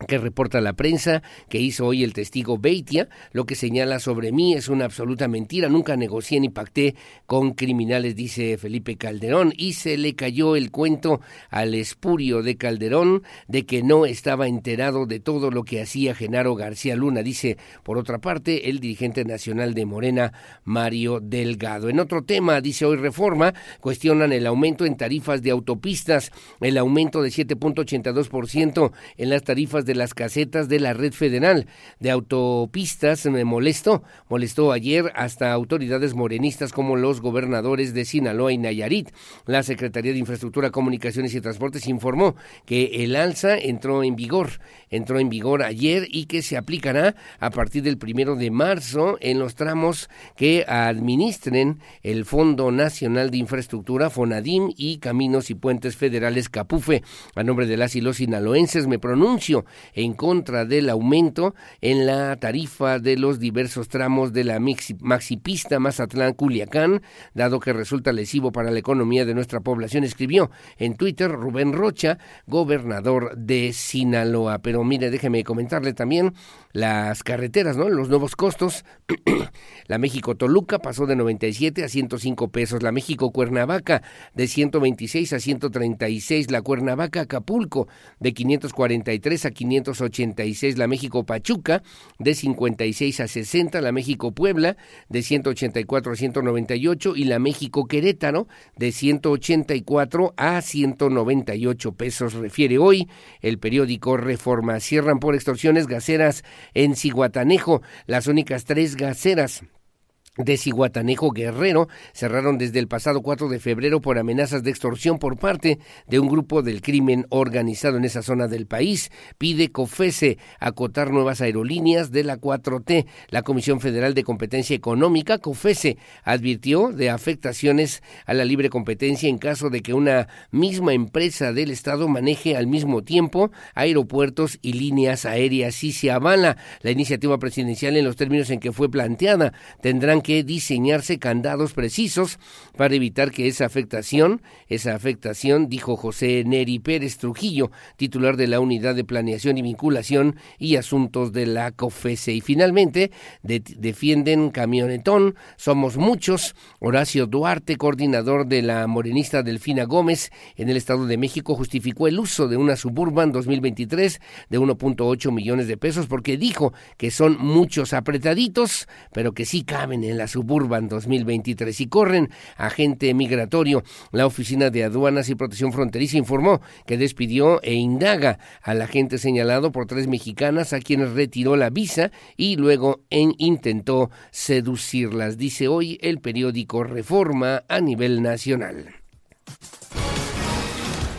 que reporta la prensa, que hizo hoy el testigo Beitia, lo que señala sobre mí es una absoluta mentira, nunca negocié ni pacté con criminales, dice Felipe Calderón, y se le cayó el cuento al espurio de Calderón de que no estaba enterado de todo lo que hacía Genaro García Luna, dice por otra parte el dirigente nacional de Morena, Mario Delgado. En otro tema, dice hoy Reforma, cuestionan el aumento en tarifas de autopistas, el aumento de 7.82% en las tarifas de de las casetas de la red federal de autopistas me molestó, molestó ayer hasta autoridades morenistas como los gobernadores de Sinaloa y Nayarit. La Secretaría de Infraestructura, Comunicaciones y Transportes informó que el alza entró en vigor, entró en vigor ayer y que se aplicará a partir del primero de marzo en los tramos que administren el Fondo Nacional de Infraestructura, FONADIM y Caminos y Puentes Federales Capufe. A nombre de las y los sinaloenses me pronuncio en contra del aumento en la tarifa de los diversos tramos de la maxipista Mazatlán-Culiacán, dado que resulta lesivo para la economía de nuestra población, escribió en Twitter Rubén Rocha, gobernador de Sinaloa. Pero mire, déjeme comentarle también las carreteras, ¿no? Los nuevos costos. la México-Toluca pasó de 97 a 105 pesos. La México-Cuernavaca de 126 a 136. La Cuernavaca-Acapulco de 543 a 586. La México-Pachuca de 56 a 60. La México-Puebla de 184 a 198. Y la México-Querétaro de 184 a 198 pesos. Refiere hoy el periódico Reforma. Cierran por extorsiones gaseras en Ciguatanejo, las únicas tres gaseras de Ciguatanejo Guerrero cerraron desde el pasado 4 de febrero por amenazas de extorsión por parte de un grupo del crimen organizado en esa zona del país. Pide COFESE acotar nuevas aerolíneas de la 4T. La Comisión Federal de Competencia Económica, COFESE, advirtió de afectaciones a la libre competencia en caso de que una misma empresa del Estado maneje al mismo tiempo aeropuertos y líneas aéreas. Y se avala la iniciativa presidencial en los términos en que fue planteada. Tendrán que diseñarse candados precisos para evitar que esa afectación, esa afectación, dijo José Neri Pérez Trujillo, titular de la Unidad de Planeación y Vinculación y Asuntos de la COFESE. Y finalmente, defienden Camionetón, somos muchos. Horacio Duarte, coordinador de la morenista Delfina Gómez en el Estado de México, justificó el uso de una Suburban 2023 de 1.8 millones de pesos porque dijo que son muchos apretaditos, pero que sí caben en en la Suburban 2023 y corren agente migratorio. La Oficina de Aduanas y Protección Fronteriza informó que despidió e indaga al agente señalado por tres mexicanas a quienes retiró la visa y luego en intentó seducirlas, dice hoy el periódico Reforma a nivel nacional.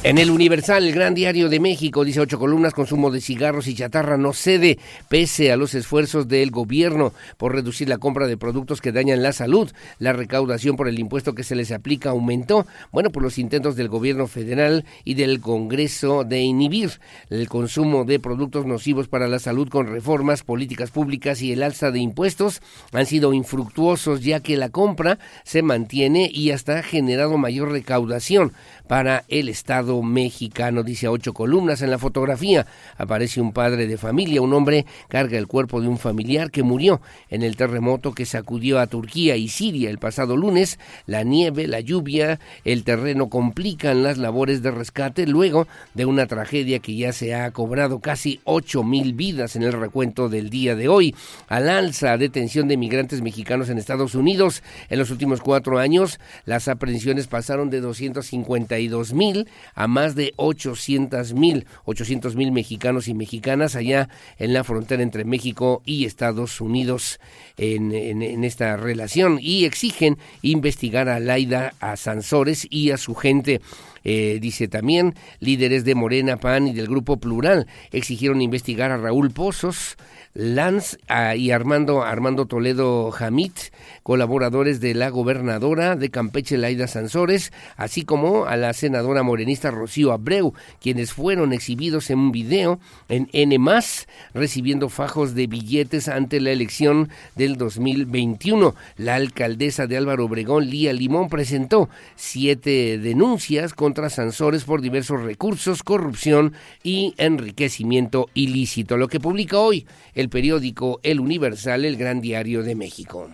En el Universal, el gran diario de México, dice ocho columnas, consumo de cigarros y chatarra no cede pese a los esfuerzos del gobierno por reducir la compra de productos que dañan la salud. La recaudación por el impuesto que se les aplica aumentó, bueno, por los intentos del gobierno federal y del Congreso de inhibir el consumo de productos nocivos para la salud con reformas, políticas públicas y el alza de impuestos han sido infructuosos ya que la compra se mantiene y hasta ha generado mayor recaudación para el Estado Mexicano. Dice ocho columnas en la fotografía. Aparece un padre de familia, un hombre carga el cuerpo de un familiar que murió en el terremoto que sacudió a Turquía y Siria el pasado lunes. La nieve, la lluvia, el terreno complican las labores de rescate luego de una tragedia que ya se ha cobrado casi ocho mil vidas en el recuento del día de hoy. Al alza detención de migrantes mexicanos en Estados Unidos. En los últimos cuatro años, las aprehensiones pasaron de 252 mil a más de 800 mil, 800 mil mexicanos y mexicanas allá en la frontera entre México y Estados Unidos en, en esta relación y exigen investigar a Laida, a Sansores y a su gente. Eh, dice también, líderes de Morena, PAN y del Grupo Plural exigieron investigar a Raúl Pozos, Lanz y Armando, Armando Toledo Jamit, colaboradores de la gobernadora de Campeche, Laida Sansores, así como a la senadora morenista Rocío Abreu, quienes fueron exhibidos en un video en N+, recibiendo fajos de billetes ante la elección del 2021. La alcaldesa de Álvaro Obregón, Lía Limón, presentó siete denuncias contra Sansores por diversos recursos, corrupción y enriquecimiento ilícito. Lo que publica hoy el periódico El Universal, el Gran Diario de México.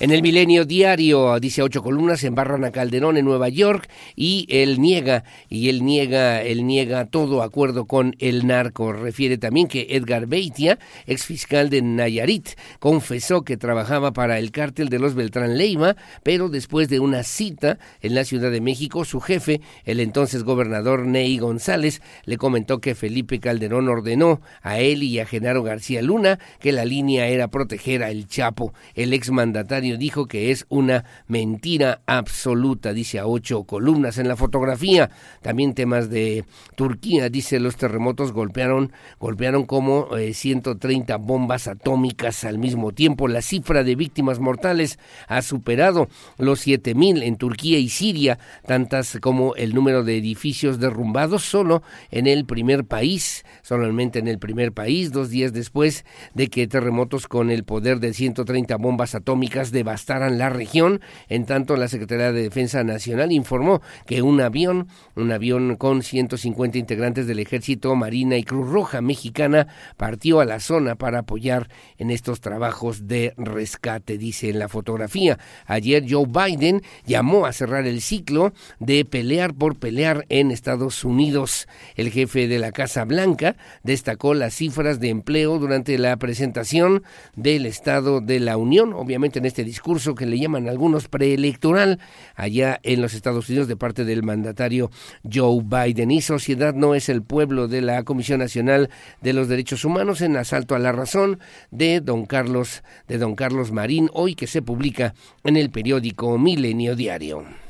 En el Milenio Diario dice ocho columnas embarran a Calderón en Nueva York y él niega y él niega él niega todo acuerdo con el narco. Refiere también que Edgar Beitia, ex fiscal de Nayarit, confesó que trabajaba para el cártel de los Beltrán Leiva, pero después de una cita en la Ciudad de México, su jefe, el entonces gobernador Ney González, le comentó que Felipe Calderón ordenó a él y a Genaro García Luna que la línea era proteger a El Chapo. El exmandatario dijo que es una mentira absoluta, dice a ocho columnas en la fotografía. También temas de Turquía, dice los terremotos golpearon, golpearon como 130 eh, bombas atómicas al mismo tiempo. La cifra de víctimas mortales ha superado los 7000 en Turquía y Siria, tantas como el número de edificios derrumbados solo en el primer país, solamente en el primer país, dos días después de que terremotos con el poder de 130 bombas atómicas de devastaran la región. En tanto, la Secretaría de Defensa Nacional informó que un avión, un avión con 150 integrantes del Ejército, Marina y Cruz Roja Mexicana partió a la zona para apoyar en estos trabajos de rescate, dice en la fotografía. Ayer Joe Biden llamó a cerrar el ciclo de pelear por pelear en Estados Unidos. El jefe de la Casa Blanca destacó las cifras de empleo durante la presentación del Estado de la Unión, obviamente en este discurso que le llaman algunos preelectoral allá en los Estados Unidos de parte del mandatario Joe Biden. Y Sociedad no es el pueblo de la Comisión Nacional de los Derechos Humanos en Asalto a la Razón de don Carlos, de don Carlos Marín, hoy que se publica en el periódico Milenio Diario.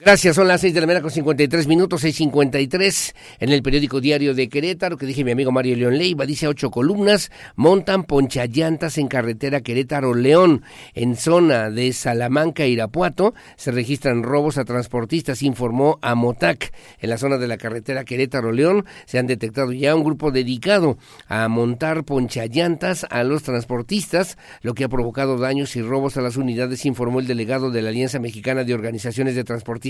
Gracias, son las seis de la mañana con 53 minutos, 6.53 en el periódico diario de Querétaro, que dije mi amigo Mario León Leiva, dice ocho columnas, montan ponchallantas en carretera Querétaro-León. En zona de Salamanca, Irapuato, se registran robos a transportistas, informó a Motac. En la zona de la carretera Querétaro-León se han detectado ya un grupo dedicado a montar ponchallantas a los transportistas, lo que ha provocado daños y robos a las unidades, informó el delegado de la Alianza Mexicana de Organizaciones de Transportistas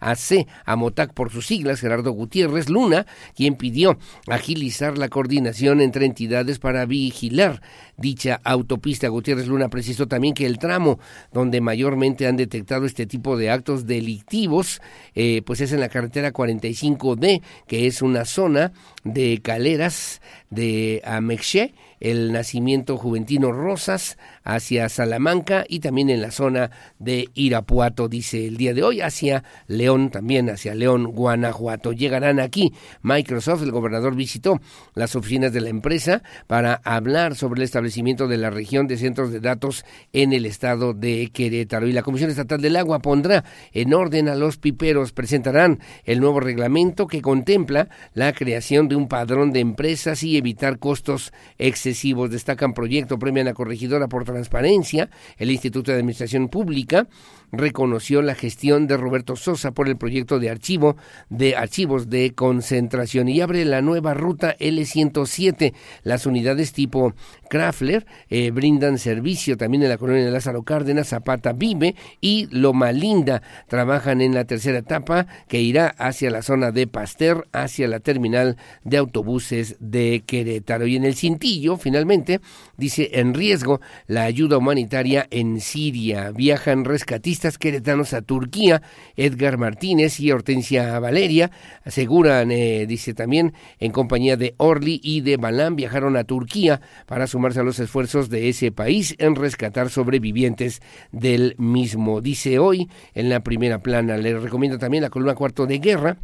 AC, Amotac por sus siglas, Gerardo Gutiérrez Luna, quien pidió agilizar la coordinación entre entidades para vigilar dicha autopista. Gutiérrez Luna precisó también que el tramo donde mayormente han detectado este tipo de actos delictivos, eh, pues es en la carretera 45D, que es una zona de caleras de Amexé, el nacimiento juventino Rosas hacia Salamanca y también en la zona de Irapuato, dice el día de hoy, hacia León, también hacia León, Guanajuato. Llegarán aquí. Microsoft, el gobernador visitó las oficinas de la empresa para hablar sobre el establecimiento de la región de centros de datos en el estado de Querétaro. Y la Comisión Estatal del Agua pondrá en orden a los piperos. Presentarán el nuevo reglamento que contempla la creación de un padrón de empresas y evitar costos excesivos Destacan proyecto, premian a corregidora por transparencia. El Instituto de Administración Pública reconoció la gestión de Roberto Sosa por el proyecto de archivo de archivos de concentración y abre la nueva ruta L107. Las unidades tipo Krafler eh, brindan servicio también en la colonia de Lázaro Cárdenas, Zapata Vive y Loma Linda. Trabajan en la tercera etapa que irá hacia la zona de Pasteur, hacia la terminal de autobuses de Querétaro. Y en el cintillo, finalmente, dice en riesgo la ayuda humanitaria en Siria. Viajan rescatistas queretanos a Turquía. Edgar Martínez y Hortensia Valeria aseguran, eh, dice también, en compañía de Orly y de Balam, viajaron a Turquía para sumarse a los esfuerzos de ese país en rescatar sobrevivientes del mismo. Dice hoy en la primera plana, le recomiendo también la columna cuarto de guerra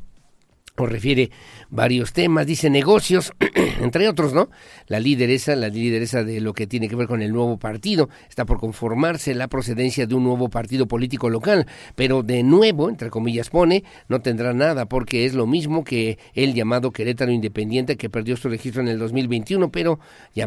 refiere varios temas, dice negocios, entre otros, ¿no? La lideresa, la lideresa de lo que tiene que ver con el nuevo partido, está por conformarse la procedencia de un nuevo partido político local, pero de nuevo, entre comillas pone, no tendrá nada porque es lo mismo que el llamado Querétaro Independiente que perdió su registro en el 2021, pero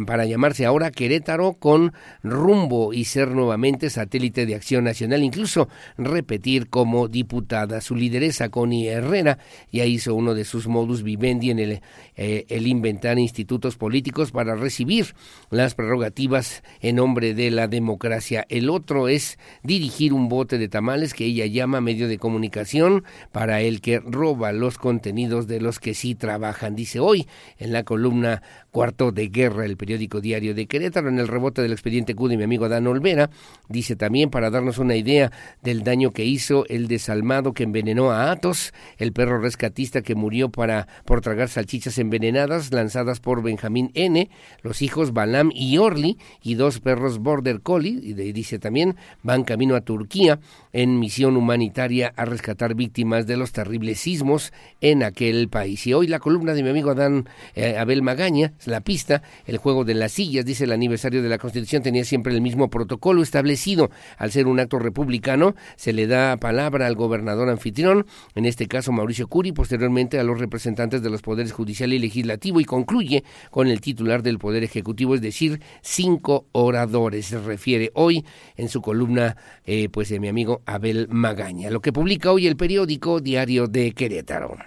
para llamarse ahora Querétaro con rumbo y ser nuevamente satélite de acción nacional, incluso repetir como diputada. Su lideresa, Connie Herrera, ya hizo un uno de sus modus vivendi en el, eh, el inventar institutos políticos para recibir las prerrogativas en nombre de la democracia. El otro es dirigir un bote de tamales que ella llama medio de comunicación para el que roba los contenidos de los que sí trabajan. Dice hoy en la columna Cuarto de Guerra, el periódico diario de Querétaro, en el rebote del expediente Q mi amigo Dan Olvera, dice también para darnos una idea del daño que hizo el desalmado que envenenó a Atos, el perro rescatista que murió para, por tragar salchichas envenenadas lanzadas por Benjamín N., los hijos Balam y Orly y dos perros Border Collie, y dice también, van camino a Turquía en misión humanitaria a rescatar víctimas de los terribles sismos en aquel país. Y hoy la columna de mi amigo Adán eh, Abel Magaña la pista, el juego de las sillas, dice el aniversario de la Constitución, tenía siempre el mismo protocolo establecido. Al ser un acto republicano, se le da palabra al gobernador anfitrión, en este caso Mauricio Curi, posteriormente a los representantes de los poderes judicial y legislativo, y concluye con el titular del Poder Ejecutivo, es decir, cinco oradores. Se refiere hoy en su columna, eh, pues, de mi amigo Abel Magaña, lo que publica hoy el periódico Diario de Querétaro.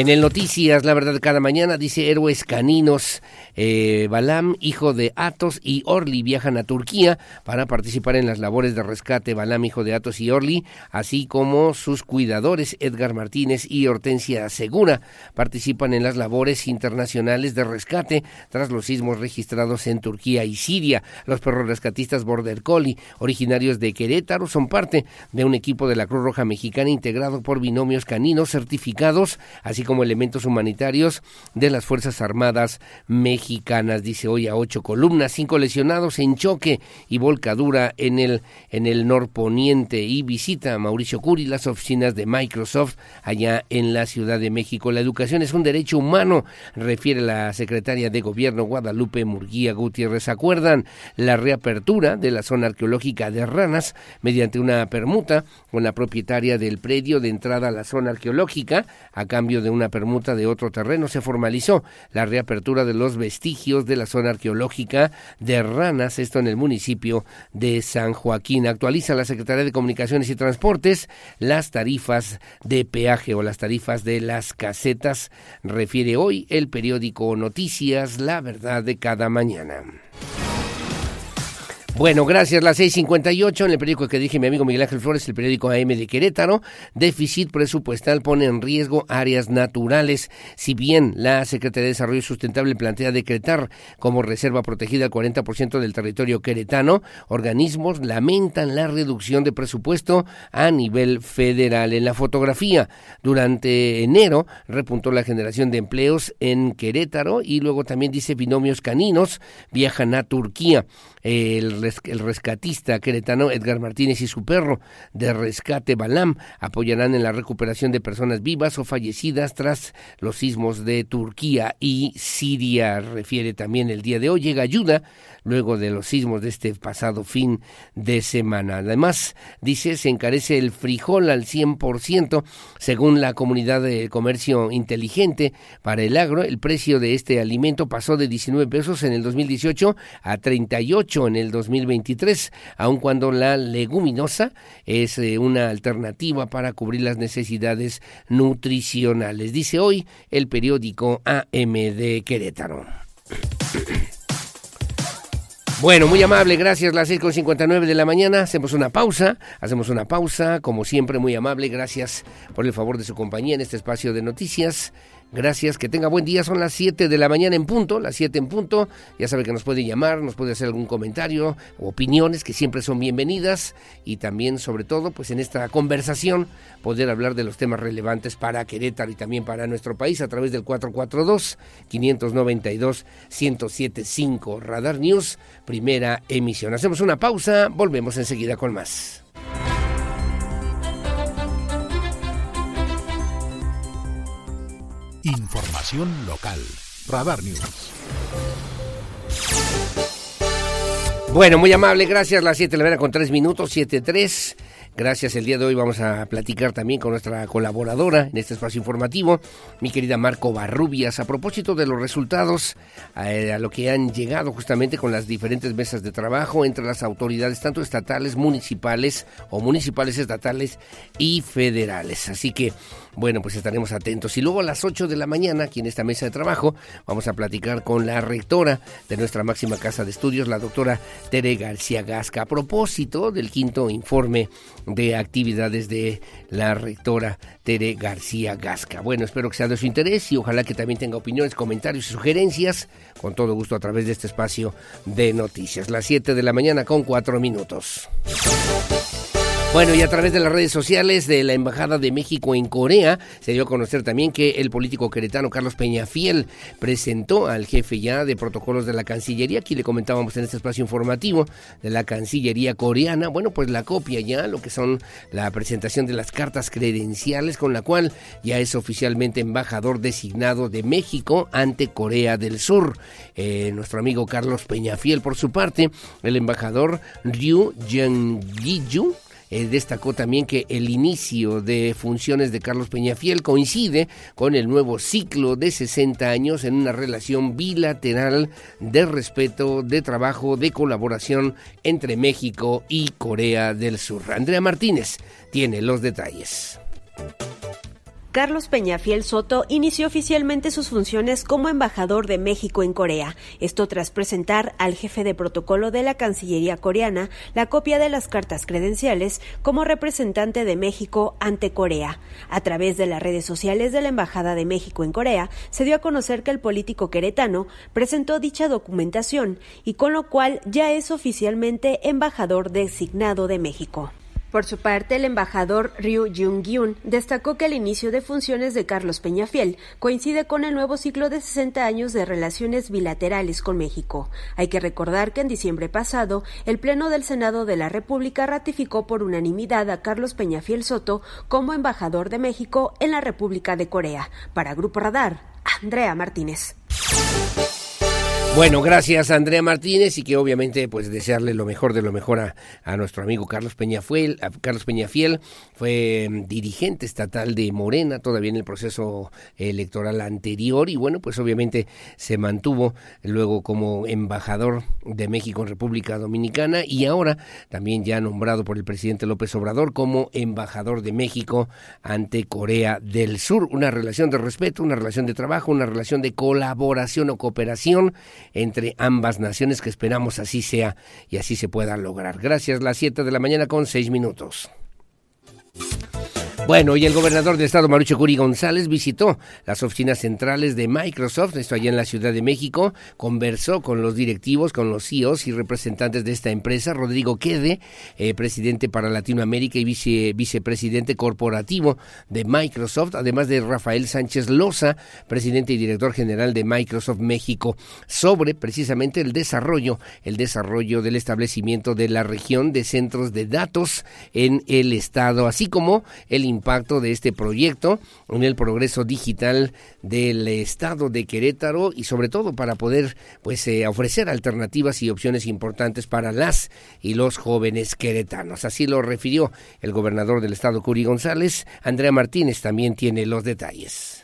En el Noticias, la verdad, cada mañana dice héroes caninos. Eh, Balam, hijo de Atos y Orly, viajan a Turquía para participar en las labores de rescate. Balam, hijo de Atos y Orly, así como sus cuidadores Edgar Martínez y Hortensia Segura, participan en las labores internacionales de rescate tras los sismos registrados en Turquía y Siria. Los perros rescatistas Border Collie, originarios de Querétaro, son parte de un equipo de la Cruz Roja Mexicana integrado por binomios caninos certificados, así como elementos humanitarios de las Fuerzas Armadas mexicanas. Dice hoy a ocho columnas, cinco lesionados en choque y volcadura en el, en el norponiente. Y visita a Mauricio Curi las oficinas de Microsoft allá en la Ciudad de México. La educación es un derecho humano, refiere la secretaria de Gobierno Guadalupe Murguía Gutiérrez. ¿Acuerdan la reapertura de la zona arqueológica de Ranas mediante una permuta con la propietaria del predio de entrada a la zona arqueológica a cambio de una permuta de otro terreno, se formalizó la reapertura de los vestigios de la zona arqueológica de Ranas, esto en el municipio de San Joaquín. Actualiza la Secretaría de Comunicaciones y Transportes las tarifas de peaje o las tarifas de las casetas, refiere hoy el periódico Noticias, la verdad de cada mañana. Bueno, gracias. Las 6.58 en el periódico que dije mi amigo Miguel Ángel Flores, el periódico AM de Querétaro. Déficit presupuestal pone en riesgo áreas naturales. Si bien la Secretaría de Desarrollo Sustentable plantea decretar como reserva protegida el 40% del territorio queretano, organismos lamentan la reducción de presupuesto a nivel federal. En la fotografía, durante enero repuntó la generación de empleos en Querétaro y luego también dice binomios caninos viajan a Turquía. El el rescatista queretano Edgar Martínez y su perro de rescate Balam apoyarán en la recuperación de personas vivas o fallecidas tras los sismos de Turquía y Siria. Refiere también el día de hoy. Llega ayuda luego de los sismos de este pasado fin de semana. Además, dice, se encarece el frijol al 100%, según la comunidad de comercio inteligente para el agro. El precio de este alimento pasó de 19 pesos en el 2018 a 38 en el 2023, aun cuando la leguminosa es eh, una alternativa para cubrir las necesidades nutricionales. Dice hoy el periódico AM de Querétaro. Bueno, muy amable, gracias. Las 6.59 de la mañana. Hacemos una pausa. Hacemos una pausa. Como siempre, muy amable. Gracias por el favor de su compañía en este espacio de noticias. Gracias, que tenga buen día. Son las 7 de la mañana en punto, las 7 en punto. Ya sabe que nos puede llamar, nos puede hacer algún comentario, opiniones que siempre son bienvenidas. Y también, sobre todo, pues en esta conversación, poder hablar de los temas relevantes para Querétaro y también para nuestro país a través del 442-592-1075 Radar News, primera emisión. Hacemos una pausa, volvemos enseguida con más. Información local. Radar News. Bueno, muy amable, gracias. Las 7 de la mañana con 3 minutos, 7-3. Gracias. El día de hoy vamos a platicar también con nuestra colaboradora en este espacio informativo, mi querida Marco Barrubias, a propósito de los resultados eh, a, lo que han llegado justamente con las diferentes mesas de trabajo entre las autoridades, tanto estatales, municipales o municipales, estatales y federales. Así que bueno, pues estaremos atentos. Y luego a las 8 de la mañana, aquí en esta mesa de trabajo, vamos a platicar con la rectora de nuestra máxima casa de estudios, la doctora Tere García Gasca, a propósito del quinto informe de actividades de la rectora Tere García Gasca. Bueno, espero que sea de su interés y ojalá que también tenga opiniones, comentarios y sugerencias, con todo gusto a través de este espacio de noticias. Las 7 de la mañana con 4 minutos. Bueno, y a través de las redes sociales de la Embajada de México en Corea, se dio a conocer también que el político queretano Carlos Peñafiel presentó al jefe ya de protocolos de la Cancillería, aquí le comentábamos en este espacio informativo de la Cancillería coreana, bueno, pues la copia ya, lo que son la presentación de las cartas credenciales con la cual ya es oficialmente embajador designado de México ante Corea del Sur. Eh, nuestro amigo Carlos Peñafiel, por su parte, el embajador Ryu Jung-gi-ju, eh, destacó también que el inicio de funciones de Carlos Peñafiel coincide con el nuevo ciclo de 60 años en una relación bilateral de respeto, de trabajo, de colaboración entre México y Corea del Sur. Andrea Martínez tiene los detalles. Carlos Peñafiel Soto inició oficialmente sus funciones como embajador de México en Corea, esto tras presentar al jefe de protocolo de la Cancillería coreana la copia de las cartas credenciales como representante de México ante Corea. A través de las redes sociales de la Embajada de México en Corea, se dio a conocer que el político queretano presentó dicha documentación y con lo cual ya es oficialmente embajador designado de México. Por su parte, el embajador Ryu Jung-gyun destacó que el inicio de funciones de Carlos Peñafiel coincide con el nuevo ciclo de 60 años de relaciones bilaterales con México. Hay que recordar que en diciembre pasado, el Pleno del Senado de la República ratificó por unanimidad a Carlos Peñafiel Soto como embajador de México en la República de Corea. Para Grupo Radar, Andrea Martínez. Bueno, gracias Andrea Martínez y que obviamente pues desearle lo mejor de lo mejor a, a nuestro amigo Carlos Peñafiel. Carlos Peñafiel fue mm, dirigente estatal de Morena todavía en el proceso electoral anterior y bueno pues obviamente se mantuvo luego como embajador de México en República Dominicana y ahora también ya nombrado por el presidente López Obrador como embajador de México ante Corea del Sur. Una relación de respeto, una relación de trabajo, una relación de colaboración o cooperación entre ambas naciones, que esperamos así sea y así se pueda lograr. Gracias, las 7 de la mañana con 6 minutos. Bueno, y el gobernador de Estado, Marucho Curi González, visitó las oficinas centrales de Microsoft, esto allá en la Ciudad de México, conversó con los directivos, con los CEOs y representantes de esta empresa, Rodrigo Quede, eh, presidente para Latinoamérica y vice, vicepresidente corporativo de Microsoft, además de Rafael Sánchez Loza, presidente y director general de Microsoft México, sobre precisamente el desarrollo, el desarrollo del establecimiento de la región de centros de datos en el Estado, así como el impacto de este proyecto en el progreso digital del estado de Querétaro y sobre todo para poder pues eh, ofrecer alternativas y opciones importantes para las y los jóvenes queretanos. Así lo refirió el gobernador del estado Curi González. Andrea Martínez también tiene los detalles.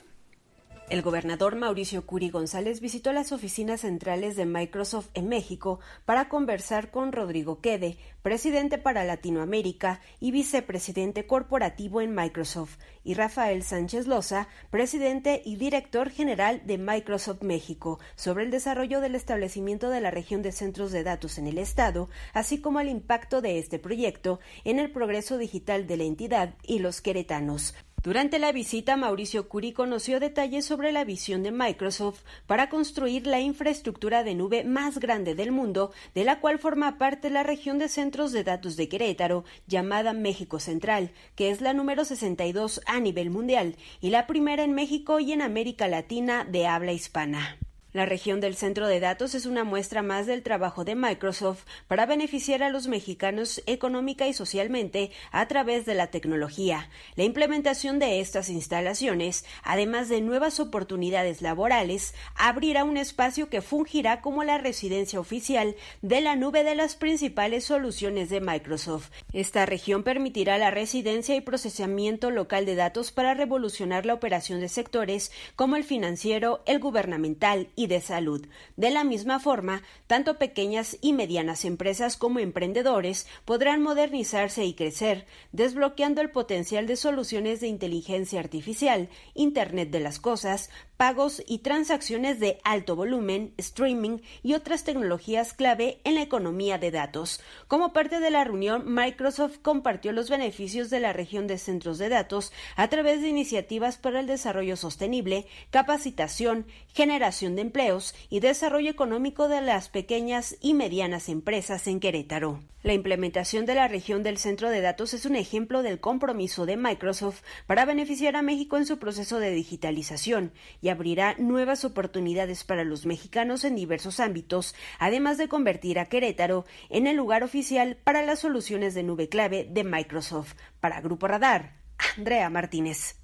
El gobernador Mauricio Curi González visitó las oficinas centrales de Microsoft en México para conversar con Rodrigo Quede, presidente para Latinoamérica y vicepresidente corporativo en Microsoft, y Rafael Sánchez Loza, presidente y director general de Microsoft México, sobre el desarrollo del establecimiento de la región de centros de datos en el Estado, así como el impacto de este proyecto en el progreso digital de la entidad y los queretanos. Durante la visita, Mauricio Curi conoció detalles sobre la visión de Microsoft para construir la infraestructura de nube más grande del mundo, de la cual forma parte la región de centros de datos de Querétaro, llamada México Central, que es la número 62 a nivel mundial y la primera en México y en América Latina de habla hispana. La región del centro de datos es una muestra más del trabajo de Microsoft para beneficiar a los mexicanos económica y socialmente a través de la tecnología. La implementación de estas instalaciones, además de nuevas oportunidades laborales, abrirá un espacio que fungirá como la residencia oficial de la nube de las principales soluciones de Microsoft. Esta región permitirá la residencia y procesamiento local de datos para revolucionar la operación de sectores como el financiero, el gubernamental y de salud. De la misma forma, tanto pequeñas y medianas empresas como emprendedores podrán modernizarse y crecer, desbloqueando el potencial de soluciones de inteligencia artificial, Internet de las Cosas, pagos y transacciones de alto volumen, streaming y otras tecnologías clave en la economía de datos. Como parte de la reunión, Microsoft compartió los beneficios de la región de centros de datos a través de iniciativas para el desarrollo sostenible, capacitación, generación de y desarrollo económico de las pequeñas y medianas empresas en Querétaro. La implementación de la región del centro de datos es un ejemplo del compromiso de Microsoft para beneficiar a México en su proceso de digitalización y abrirá nuevas oportunidades para los mexicanos en diversos ámbitos, además de convertir a Querétaro en el lugar oficial para las soluciones de nube clave de Microsoft. Para Grupo Radar, Andrea Martínez.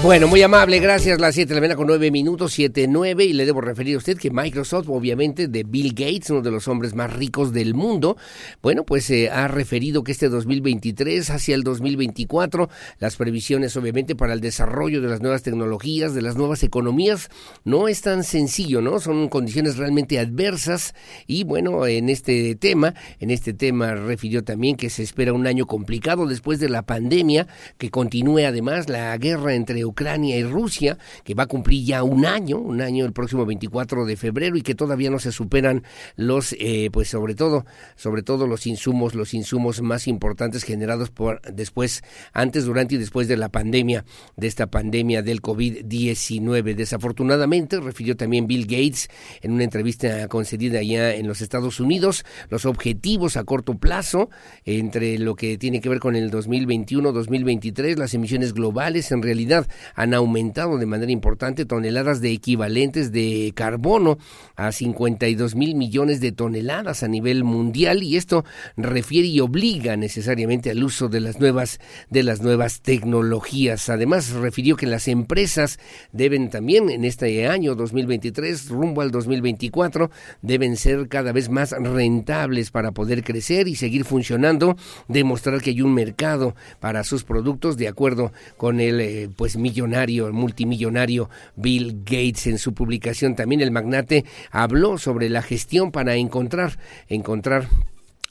Bueno, muy amable, gracias. Las 7 de la mañana con 9 minutos, 7, 9. Y le debo referir a usted que Microsoft, obviamente, de Bill Gates, uno de los hombres más ricos del mundo, bueno, pues eh, ha referido que este 2023 hacia el 2024, las previsiones, obviamente, para el desarrollo de las nuevas tecnologías, de las nuevas economías, no es tan sencillo, ¿no? Son condiciones realmente adversas. Y bueno, en este tema, en este tema refirió también que se espera un año complicado después de la pandemia, que continúe además la guerra entre Ucrania y Rusia, que va a cumplir ya un año, un año el próximo 24 de febrero y que todavía no se superan los, eh, pues sobre todo, sobre todo los insumos, los insumos más importantes generados por después, antes, durante y después de la pandemia, de esta pandemia del COVID-19. Desafortunadamente, refirió también Bill Gates en una entrevista concedida allá en los Estados Unidos, los objetivos a corto plazo entre lo que tiene que ver con el 2021-2023, las emisiones globales en realidad han aumentado de manera importante toneladas de equivalentes de carbono a 52 mil millones de toneladas a nivel mundial y esto refiere y obliga necesariamente al uso de las nuevas de las nuevas tecnologías. Además refirió que las empresas deben también en este año 2023 rumbo al 2024 deben ser cada vez más rentables para poder crecer y seguir funcionando, demostrar que hay un mercado para sus productos de acuerdo con el eh, pues millonario, multimillonario Bill Gates. En su publicación también el magnate habló sobre la gestión para encontrar, encontrar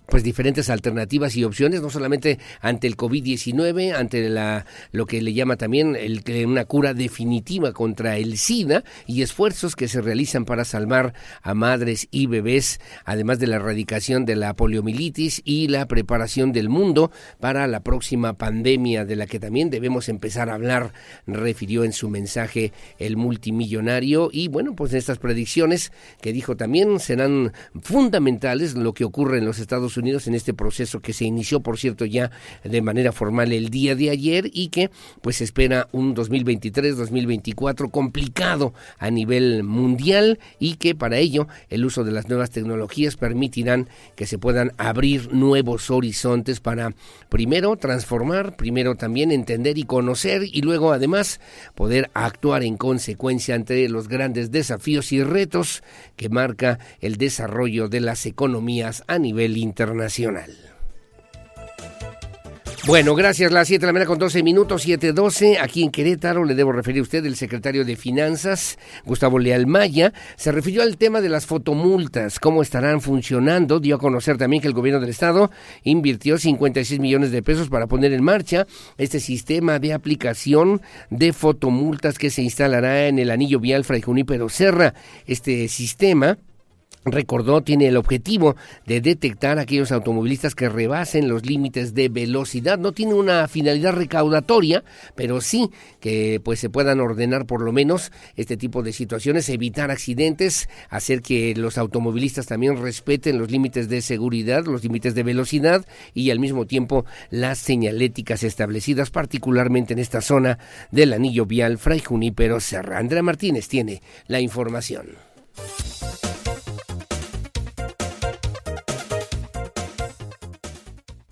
pues diferentes alternativas y opciones, no solamente ante el COVID-19, ante la lo que le llama también el, una cura definitiva contra el SIDA y esfuerzos que se realizan para salvar a madres y bebés, además de la erradicación de la poliomielitis y la preparación del mundo para la próxima pandemia de la que también debemos empezar a hablar, refirió en su mensaje el multimillonario. Y bueno, pues estas predicciones que dijo también serán fundamentales lo que ocurre en los Estados Unidos en este proceso que se inició, por cierto, ya de manera formal el día de ayer y que pues espera un 2023-2024 complicado a nivel mundial y que para ello el uso de las nuevas tecnologías permitirán que se puedan abrir nuevos horizontes para primero transformar, primero también entender y conocer y luego además poder actuar en consecuencia ante los grandes desafíos y retos que marca el desarrollo de las economías a nivel internacional internacional. Bueno, gracias. Las 7 de la mañana con 12 minutos, 7.12. Aquí en Querétaro le debo referir a usted, el secretario de Finanzas, Gustavo Leal Maya, se refirió al tema de las fotomultas, cómo estarán funcionando. Dio a conocer también que el gobierno del estado invirtió 56 millones de pesos para poner en marcha este sistema de aplicación de fotomultas que se instalará en el anillo vial Fray Junípero Serra. Este sistema recordó, tiene el objetivo de detectar a aquellos automovilistas que rebasen los límites de velocidad. No tiene una finalidad recaudatoria, pero sí que pues se puedan ordenar por lo menos este tipo de situaciones, evitar accidentes, hacer que los automovilistas también respeten los límites de seguridad, los límites de velocidad y al mismo tiempo las señaléticas establecidas, particularmente en esta zona del anillo vial Fray Junípero Serra. Andrea Martínez tiene la información.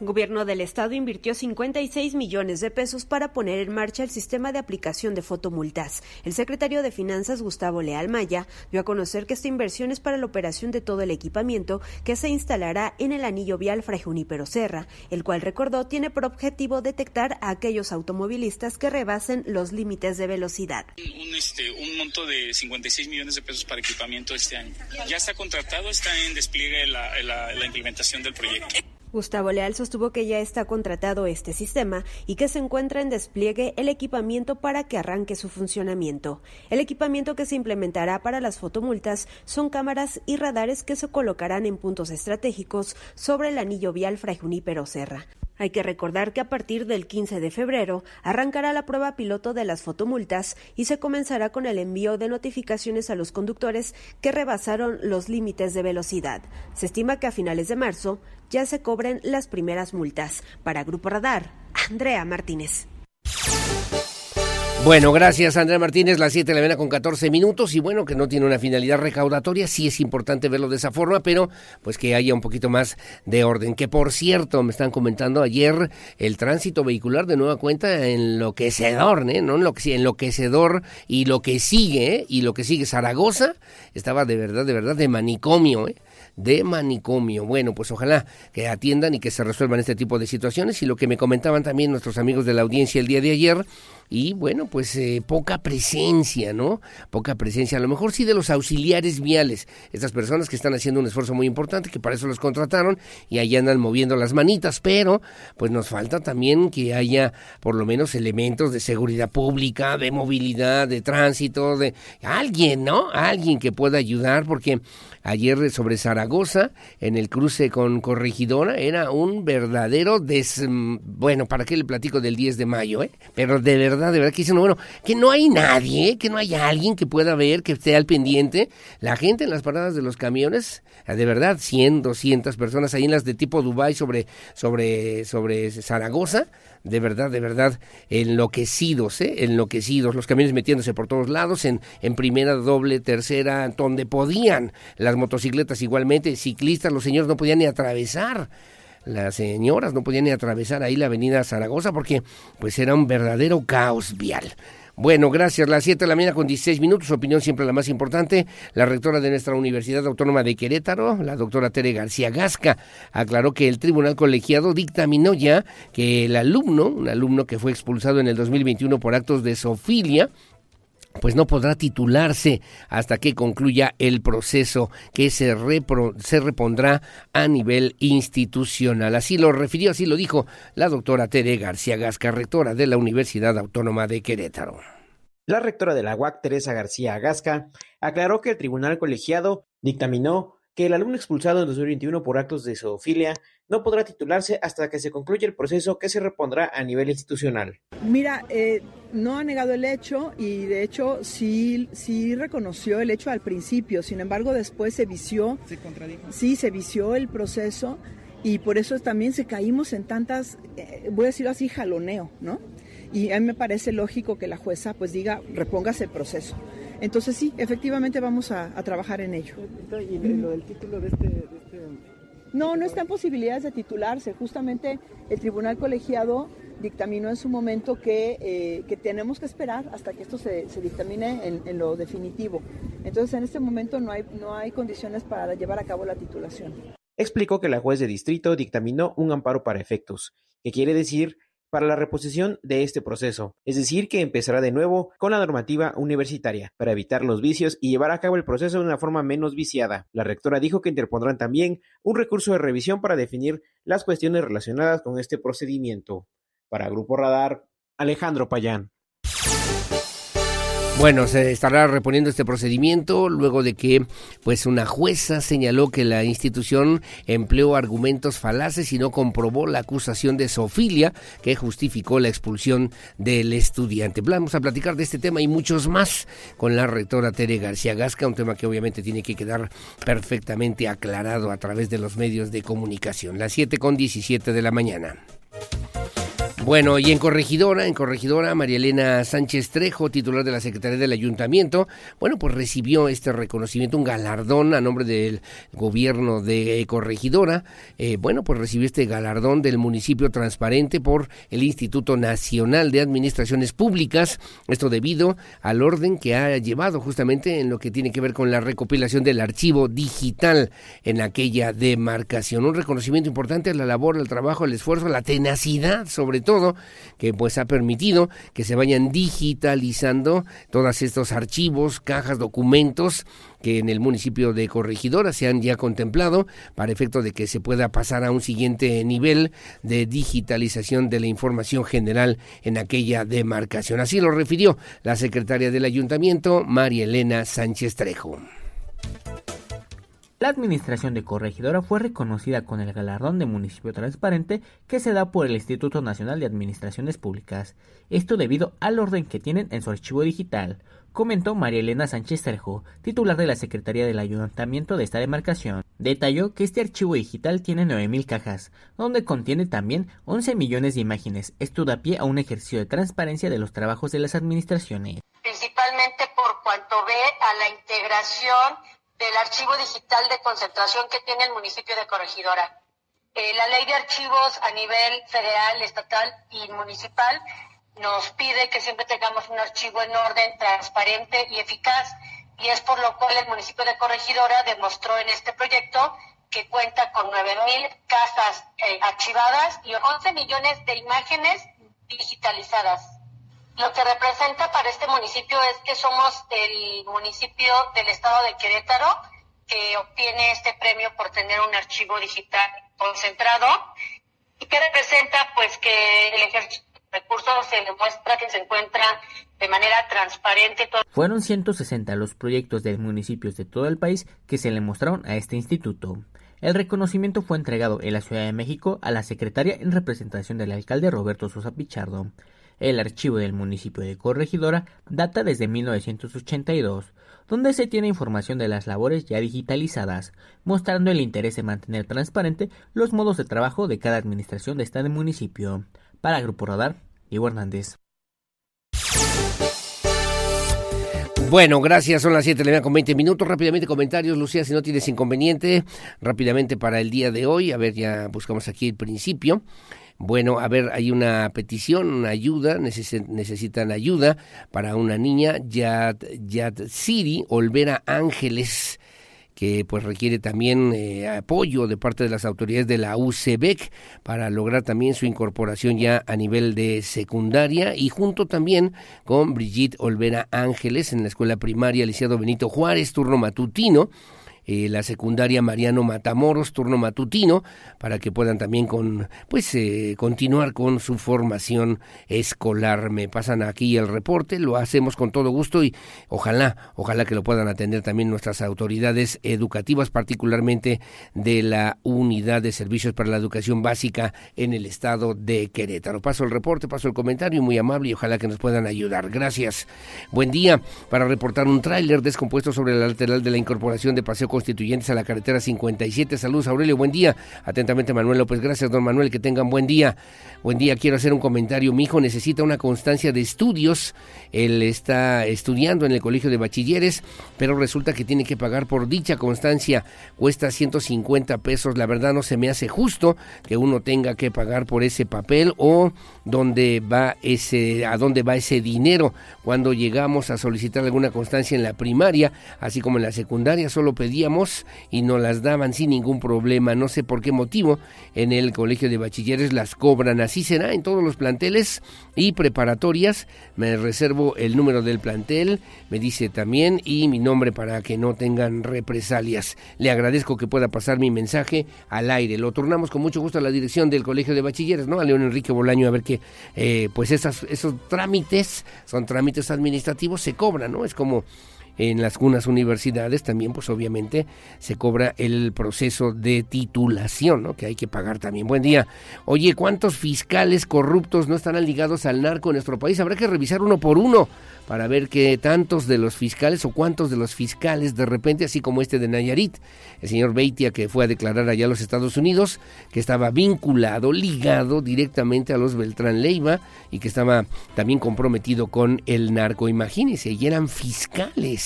Gobierno del Estado invirtió 56 millones de pesos para poner en marcha el sistema de aplicación de fotomultas. El secretario de Finanzas, Gustavo Leal Maya, dio a conocer que esta inversión es para la operación de todo el equipamiento que se instalará en el anillo vial Fray Junípero Serra, el cual recordó tiene por objetivo detectar a aquellos automovilistas que rebasen los límites de velocidad. Un, este, un monto de 56 millones de pesos para equipamiento este año. Ya está contratado, está en despliegue la implementación del proyecto. Gustavo Leal sostuvo que ya está contratado este sistema y que se encuentra en despliegue el equipamiento para que arranque su funcionamiento. El equipamiento que se implementará para las fotomultas son cámaras y radares que se colocarán en puntos estratégicos sobre el anillo vial Fray Junípero Serra. Hay que recordar que a partir del 15 de febrero arrancará la prueba piloto de las fotomultas y se comenzará con el envío de notificaciones a los conductores que rebasaron los límites de velocidad. Se estima que a finales de marzo ya se cobren las primeras multas. Para Grupo Radar, Andrea Martínez. Bueno, gracias Andrea Martínez, las 7 de la mañana con 14 minutos y bueno, que no tiene una finalidad recaudatoria, sí es importante verlo de esa forma, pero pues que haya un poquito más de orden. Que por cierto, me están comentando ayer el tránsito vehicular de nueva cuenta enloquecedor, ¿eh? No enloquecedor y lo que sigue, ¿eh? y lo que sigue Zaragoza, estaba de verdad, de verdad de manicomio, ¿eh? de manicomio. Bueno, pues ojalá que atiendan y que se resuelvan este tipo de situaciones y lo que me comentaban también nuestros amigos de la audiencia el día de ayer y bueno, pues eh, poca presencia, ¿no? Poca presencia, a lo mejor sí de los auxiliares viales, estas personas que están haciendo un esfuerzo muy importante, que para eso los contrataron y ahí andan moviendo las manitas, pero pues nos falta también que haya por lo menos elementos de seguridad pública, de movilidad, de tránsito, de alguien, ¿no? Alguien que pueda ayudar, porque ayer sobre Zaragoza, en el cruce con Corregidora, era un verdadero des... Bueno, ¿para qué le platico del 10 de mayo, eh? Pero de verdad, de verdad que dicen, bueno, que no hay nadie, que no hay alguien que pueda ver, que esté al pendiente. La gente en las paradas de los camiones, de verdad, 100, 200 personas ahí en las de tipo Dubai sobre, sobre, sobre Zaragoza, de verdad, de verdad, enloquecidos, ¿eh? enloquecidos, los camiones metiéndose por todos lados, en, en primera, doble, tercera, donde podían, las motocicletas igualmente, ciclistas, los señores no podían ni atravesar las señoras no podían ni atravesar ahí la avenida Zaragoza porque pues era un verdadero caos vial. Bueno, gracias. Las 7 de la mañana con 16 minutos. Opinión siempre la más importante. La rectora de nuestra Universidad Autónoma de Querétaro, la doctora Tere García Gasca, aclaró que el tribunal colegiado dictaminó ya que el alumno, un alumno que fue expulsado en el 2021 por actos de sofilia, pues no podrá titularse hasta que concluya el proceso que se, se repondrá a nivel institucional. Así lo refirió, así lo dijo la doctora Tere García Gasca, rectora de la Universidad Autónoma de Querétaro. La rectora de la UAC, Teresa García Gasca, aclaró que el tribunal colegiado dictaminó que el alumno expulsado en 2021 por actos de zoofilia no podrá titularse hasta que se concluya el proceso que se repondrá a nivel institucional. Mira, eh, no ha negado el hecho y de hecho sí, sí reconoció el hecho al principio, sin embargo después se vició. Se contradijo. Sí, se vició el proceso y por eso también se caímos en tantas, eh, voy a decirlo así, jaloneo, ¿no? Y a mí me parece lógico que la jueza pues diga, repóngase el proceso. Entonces sí, efectivamente vamos a, trabajar en ello. ¿Y lo del título de este, de este no, no están posibilidades de titularse. Justamente el tribunal colegiado dictaminó en su momento que, eh, tenemos que esperar hasta que esto se, dictamine en, lo definitivo. Entonces, en este momento no hay, no hay condiciones para llevar a cabo la titulación. Explicó que la juez de distrito dictaminó un amparo para efectos, que quiere decir para la reposición de este proceso, es decir, que empezará de nuevo con la normativa universitaria para evitar los vicios y llevar a cabo el proceso de una forma menos viciada. La rectora dijo que interpondrán también un recurso de revisión para definir las cuestiones relacionadas con este procedimiento. Para Grupo Radar, Alejandro Payán. Bueno, se estará reponiendo este procedimiento luego de que pues una jueza señaló que la institución empleó argumentos falaces y no comprobó la acusación de Sofilia que justificó la expulsión del estudiante. Vamos a platicar de este tema y muchos más con la rectora Tere García Gasca, un tema que obviamente tiene que quedar perfectamente aclarado a través de los medios de comunicación. Las 7 con 17 de la mañana. Bueno, y en Corregidora, en Corregidora, María Elena Sánchez Trejo, titular de la Secretaría del Ayuntamiento, bueno, pues recibió este reconocimiento, un galardón a nombre del gobierno de Corregidora. Eh, bueno, pues recibió este galardón del municipio transparente por el Instituto Nacional de Administraciones Públicas. Esto debido al orden que ha llevado justamente en lo que tiene que ver con la recopilación del archivo digital en aquella demarcación. Un reconocimiento importante a la labor, al trabajo, al esfuerzo, a la tenacidad, sobre todo que pues ha permitido que se vayan digitalizando todos estos archivos, cajas, documentos que en el municipio de Corregidora se han ya contemplado para efecto de que se pueda pasar a un siguiente nivel de digitalización de la información general en aquella demarcación. Así lo refirió la secretaria del ayuntamiento, María Elena Sánchez Trejo. La administración de Corregidora fue reconocida con el galardón de municipio transparente que se da por el Instituto Nacional de Administraciones Públicas, esto debido al orden que tienen en su archivo digital, comentó María Elena Sánchez Trejo, titular de la Secretaría del Ayuntamiento de esta demarcación. Detalló que este archivo digital tiene 9.000 cajas, donde contiene también 11 millones de imágenes. Esto da pie a un ejercicio de transparencia de los trabajos de las administraciones. Principalmente por cuanto ve a la integración del archivo digital de concentración que tiene el municipio de Corregidora. Eh, la ley de archivos a nivel federal, estatal y municipal nos pide que siempre tengamos un archivo en orden, transparente y eficaz. Y es por lo cual el municipio de Corregidora demostró en este proyecto que cuenta con 9.000 casas eh, archivadas y 11 millones de imágenes digitalizadas. Lo que representa para este municipio es que somos el municipio del estado de Querétaro que obtiene este premio por tener un archivo digital concentrado. ¿Y qué representa? Pues que el ejercicio recursos se demuestra que se encuentra de manera transparente. Fueron 160 los proyectos de municipios de todo el país que se le mostraron a este instituto. El reconocimiento fue entregado en la Ciudad de México a la secretaria en representación del alcalde Roberto Sosa Pichardo. El archivo del municipio de Corregidora data desde 1982, donde se tiene información de las labores ya digitalizadas, mostrando el interés de mantener transparente los modos de trabajo de cada administración de este municipio. Para Grupo Radar, Diego Hernández. Bueno, gracias. Son las 7 de la con 20 minutos. Rápidamente comentarios, Lucía, si no tienes inconveniente. Rápidamente para el día de hoy. A ver, ya buscamos aquí el principio. Bueno, a ver, hay una petición, una ayuda, necesitan ayuda para una niña, Yad, Yad Siri Olvera Ángeles que pues requiere también eh, apoyo de parte de las autoridades de la UCBEC para lograr también su incorporación ya a nivel de secundaria y junto también con Brigitte Olvera Ángeles en la escuela primaria Liciado Benito Juárez, turno matutino eh, la secundaria Mariano Matamoros, turno matutino, para que puedan también con, pues, eh, continuar con su formación escolar. Me pasan aquí el reporte, lo hacemos con todo gusto y ojalá, ojalá que lo puedan atender también nuestras autoridades educativas, particularmente de la Unidad de Servicios para la Educación Básica en el estado de Querétaro. Paso el reporte, paso el comentario, muy amable y ojalá que nos puedan ayudar. Gracias. Buen día. Para reportar un tráiler descompuesto sobre el lateral de la incorporación de Paseo constituyentes a la carretera 57. Saludos, Aurelio, buen día. Atentamente, Manuel López. Gracias, don Manuel, que tengan buen día. Buen día, quiero hacer un comentario. Mi hijo necesita una constancia de estudios. Él está estudiando en el colegio de bachilleres, pero resulta que tiene que pagar por dicha constancia. Cuesta 150 pesos. La verdad no se me hace justo que uno tenga que pagar por ese papel o dónde va ese, a dónde va ese dinero. Cuando llegamos a solicitar alguna constancia en la primaria, así como en la secundaria, solo pedía y nos las daban sin ningún problema. No sé por qué motivo en el colegio de bachilleres las cobran. Así será en todos los planteles y preparatorias. Me reservo el número del plantel, me dice también, y mi nombre para que no tengan represalias. Le agradezco que pueda pasar mi mensaje al aire. Lo tornamos con mucho gusto a la dirección del colegio de bachilleres, ¿no? A León Enrique Bolaño, a ver que, eh, pues esas, esos trámites, son trámites administrativos, se cobran, ¿no? Es como en las unas universidades también pues obviamente se cobra el proceso de titulación, ¿no? Que hay que pagar también. Buen día. Oye, ¿cuántos fiscales corruptos no estarán ligados al narco en nuestro país? Habrá que revisar uno por uno para ver qué tantos de los fiscales o cuántos de los fiscales de repente, así como este de Nayarit, el señor Beitia que fue a declarar allá a los Estados Unidos, que estaba vinculado, ligado directamente a los Beltrán Leiva y que estaba también comprometido con el narco. Imagínense, y eran fiscales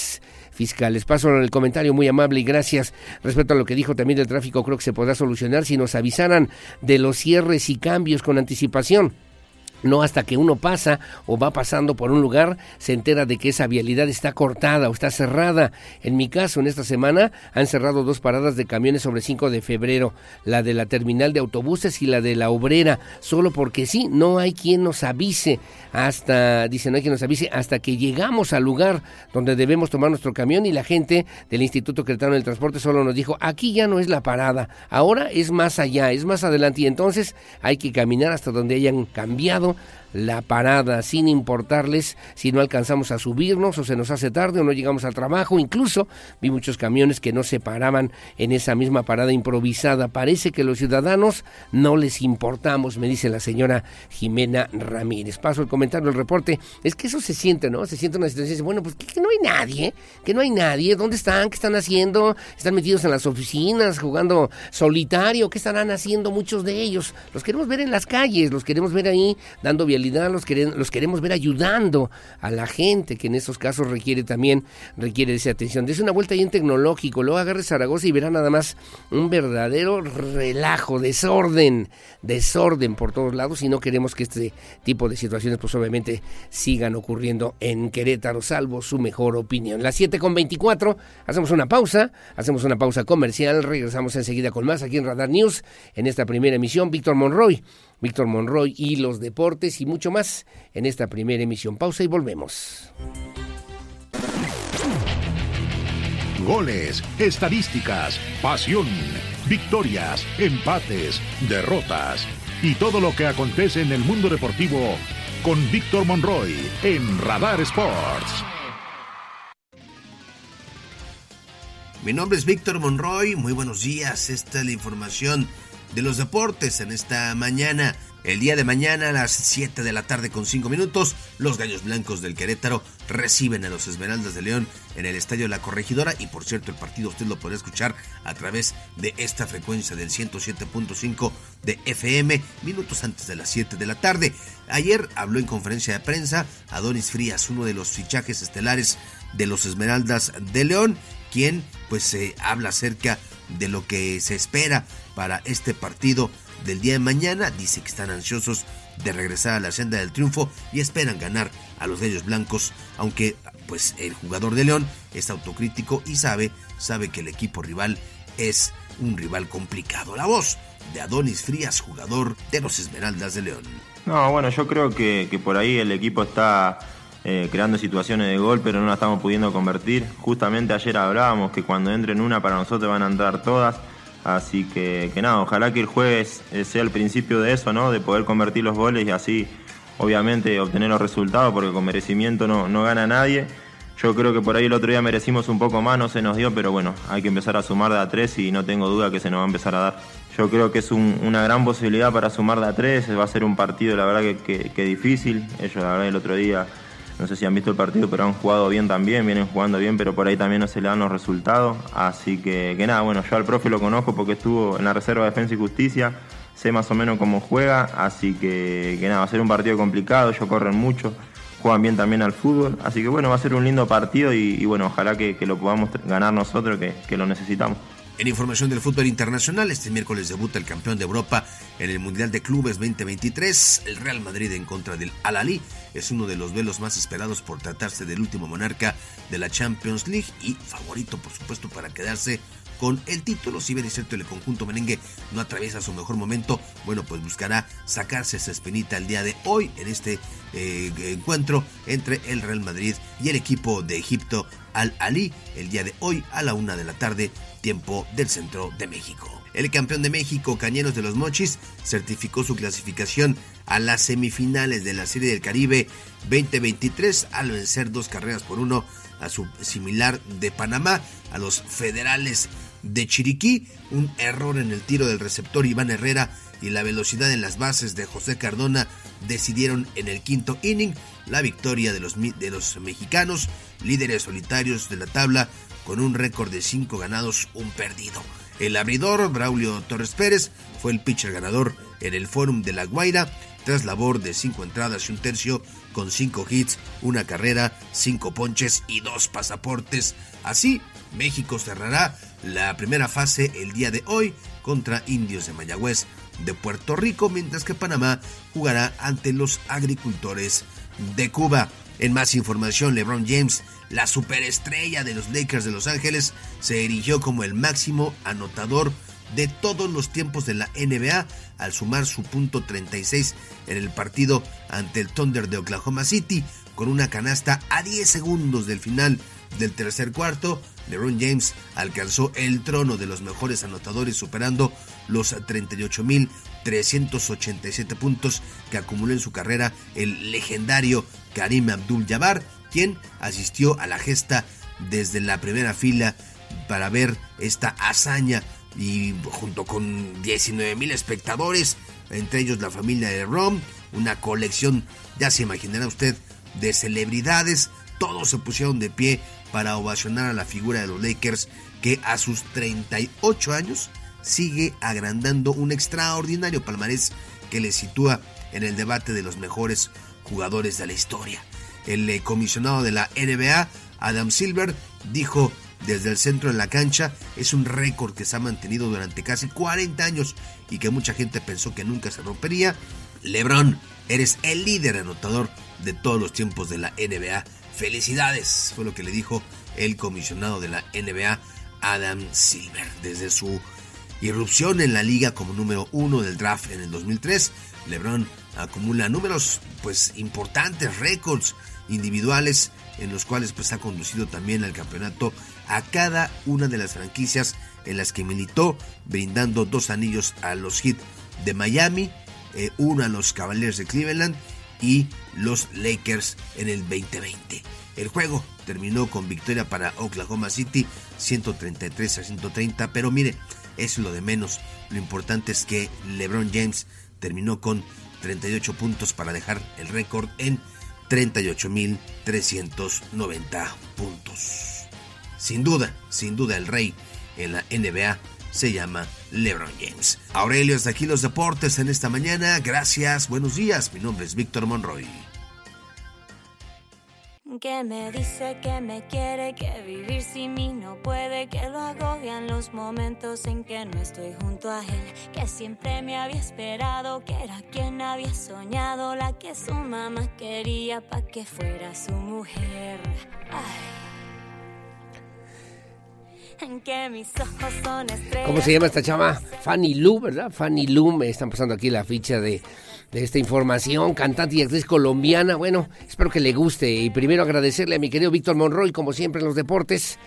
fiscales. Paso el comentario muy amable y gracias. Respecto a lo que dijo también del tráfico, creo que se podrá solucionar si nos avisaran de los cierres y cambios con anticipación. No hasta que uno pasa o va pasando por un lugar se entera de que esa vialidad está cortada o está cerrada. En mi caso, en esta semana han cerrado dos paradas de camiones sobre 5 de febrero, la de la terminal de autobuses y la de la obrera, solo porque sí, no hay quien nos avise hasta, dice, no hay quien nos avise hasta que llegamos al lugar donde debemos tomar nuestro camión y la gente del Instituto Cretano del Transporte solo nos dijo, aquí ya no es la parada, ahora es más allá, es más adelante y entonces hay que caminar hasta donde hayan cambiado ano la parada sin importarles si no alcanzamos a subirnos o se nos hace tarde o no llegamos al trabajo. Incluso vi muchos camiones que no se paraban en esa misma parada improvisada. Parece que los ciudadanos no les importamos, me dice la señora Jimena Ramírez. Paso el comentario, el reporte. Es que eso se siente, ¿no? Se siente una situación, bueno, pues que, no hay nadie, que no hay nadie. ¿Dónde están? ¿Qué están haciendo? ¿Están metidos en las oficinas, jugando solitario? ¿Qué estarán haciendo muchos de ellos? Los queremos ver en las calles, los queremos ver ahí dando los, queremos, ver ayudando a la gente que en esos casos requiere también, requiere esa atención. Desde una vuelta ahí en tecnológico, luego agarre Zaragoza y verá nada más un verdadero relajo, desorden, desorden por todos lados y no queremos que este tipo de situaciones pues obviamente sigan ocurriendo en Querétaro, salvo su mejor opinión. Las 7 con 24, hacemos una pausa, hacemos una pausa comercial, regresamos enseguida con más aquí en Radar News en esta primera emisión. Víctor Monroy Víctor Monroy y los deportes y mucho más en esta primera emisión. Pausa y volvemos. Goles, estadísticas, pasión, victorias, empates, derrotas y todo lo que acontece en el mundo deportivo con Víctor Monroy en Radar Sports. Mi nombre es Víctor Monroy, muy buenos días, esta es la información de los deportes en esta mañana. El día de mañana a las 7 de la tarde con 5 minutos, los Gallos Blancos del Querétaro reciben a los Esmeraldas de León en el Estadio La Corregidora y por cierto el partido usted lo puede escuchar a través de esta frecuencia del 107.5 de FM minutos antes de las 7 de la tarde. Ayer habló en conferencia de prensa Adonis Frías, uno de los fichajes estelares de los Esmeraldas de León, quien pues se habla acerca de lo que se espera para este partido del día de mañana. Dice que están ansiosos de regresar a la senda del triunfo y esperan ganar a los Gallos Blancos, aunque pues el jugador de León es autocrítico y sabe, sabe que el equipo rival es un rival complicado. La voz de Adonis Frías, jugador de los Esmeraldas de León. No, bueno, yo creo que, por ahí el equipo está eh, creando situaciones de gol, pero no la estamos pudiendo convertir. Justamente ayer hablábamos que cuando entren una para nosotros van a entrar todas. Así que, que nada, ojalá que el jueves eh, sea el principio de eso, ¿no? De poder convertir los goles y así, obviamente, obtener los resultados, porque con merecimiento no, no gana nadie. Yo creo que por ahí el otro día merecimos un poco más, no se nos dio, pero bueno, hay que empezar a sumar de a tres y no tengo duda que se nos va a empezar a dar. Yo creo que es una gran posibilidad para sumar de a tres, va a ser un partido, la verdad, que, que, difícil. Ellos, la verdad, el otro día, no sé si han visto el partido, pero han jugado bien también, vienen jugando bien, pero por ahí también no se le dan los resultados. Así que, que nada, bueno, yo al profe lo conozco porque estuvo en la Reserva de Defensa y Justicia, sé más o menos cómo juega, así que, que nada, va a ser un partido complicado, ellos corren mucho juegan bien también al fútbol. Así que bueno, va a ser un lindo partido y, bueno, ojalá que, lo podamos ganar nosotros, que, lo necesitamos. En información del fútbol internacional, este miércoles debuta el campeón de Europa en el Mundial de Clubes 2023. El Real Madrid en contra del Al-Ali es uno de los velos más esperados por tratarse del último monarca de la Champions League y favorito, por supuesto, para quedarse con el título. Si bien es cierto el conjunto merengue no atraviesa su mejor momento, bueno, pues buscará sacarse esa espinita el día de hoy en este eh, encuentro entre el Real Madrid y el equipo de Egipto Al Ali el día de hoy a la una de la tarde, tiempo del centro de México. El campeón de México, Cañeros de los Mochis, certificó su clasificación a las semifinales de la Serie del Caribe 2023 al vencer dos carreras por uno a su similar de Panamá, a los federales de Chiriquí, un error en el tiro del receptor Iván Herrera y la velocidad en las bases de José Cardona decidieron en el quinto inning la victoria de los, de los mexicanos, líderes solitarios de la tabla, con un récord de cinco ganados, un perdido. El abridor, Braulio Torres Pérez, fue el pitcher ganador en el Fórum de La Guaira, tras labor de cinco entradas y un tercio, con cinco hits, una carrera, cinco ponches y dos pasaportes. Así, México cerrará la primera fase el día de hoy contra Indios de Mayagüez de Puerto Rico, mientras que Panamá jugará ante los agricultores de Cuba. En más información, LeBron James, la superestrella de los Lakers de Los Ángeles, se erigió como el máximo anotador de todos los tiempos de la NBA al sumar su punto 36 en el partido ante el Thunder de Oklahoma City con una canasta a 10 segundos del final del tercer cuarto, LeBron James alcanzó el trono de los mejores anotadores superando los 38.387 puntos que acumuló en su carrera el legendario Karim Abdul-Jabbar, quien asistió a la gesta desde la primera fila para ver esta hazaña y junto con 19.000 espectadores, entre ellos la familia de Rom, una colección, ya se imaginará usted, de celebridades, todos se pusieron de pie para ovacionar a la figura de los Lakers que a sus 38 años sigue agrandando un extraordinario palmarés que le sitúa en el debate de los mejores jugadores de la historia. El eh, comisionado de la NBA, Adam Silver, dijo desde el centro de la cancha es un récord que se ha mantenido durante casi 40 años y que mucha gente pensó que nunca se rompería. LeBron, eres el líder anotador de todos los tiempos de la NBA Felicidades, fue lo que le dijo el comisionado de la NBA, Adam Silver. Desde su irrupción en la liga como número uno del draft en el 2003, LeBron acumula números pues importantes, récords individuales en los cuales pues ha conducido también al campeonato a cada una de las franquicias en las que militó, brindando dos anillos a los Heat de Miami, eh, uno a los Cavaliers de Cleveland y los Lakers en el 2020. El juego terminó con victoria para Oklahoma City 133 a 130, pero mire, es lo de menos. Lo importante es que LeBron James terminó con 38 puntos para dejar el récord en 38.390 puntos. Sin duda, sin duda el rey en la NBA se llama LeBron James. Aurelio, hasta aquí los deportes en esta mañana. Gracias, buenos días. Mi nombre es Víctor Monroy. Que me dice que me quiere, que vivir sin mí no puede, que lo agobian los momentos en que no estoy junto a él, que siempre me había esperado, que era quien había soñado, la que su mamá quería para que fuera su mujer. En que mis ojos son. ¿Cómo se llama esta chava? Fanny Lu, ¿verdad? Fanny Lu, me están pasando aquí la ficha de de esta información, cantante y actriz colombiana. Bueno, espero que le guste. Y primero agradecerle a mi querido Víctor Monroy, como siempre en los deportes.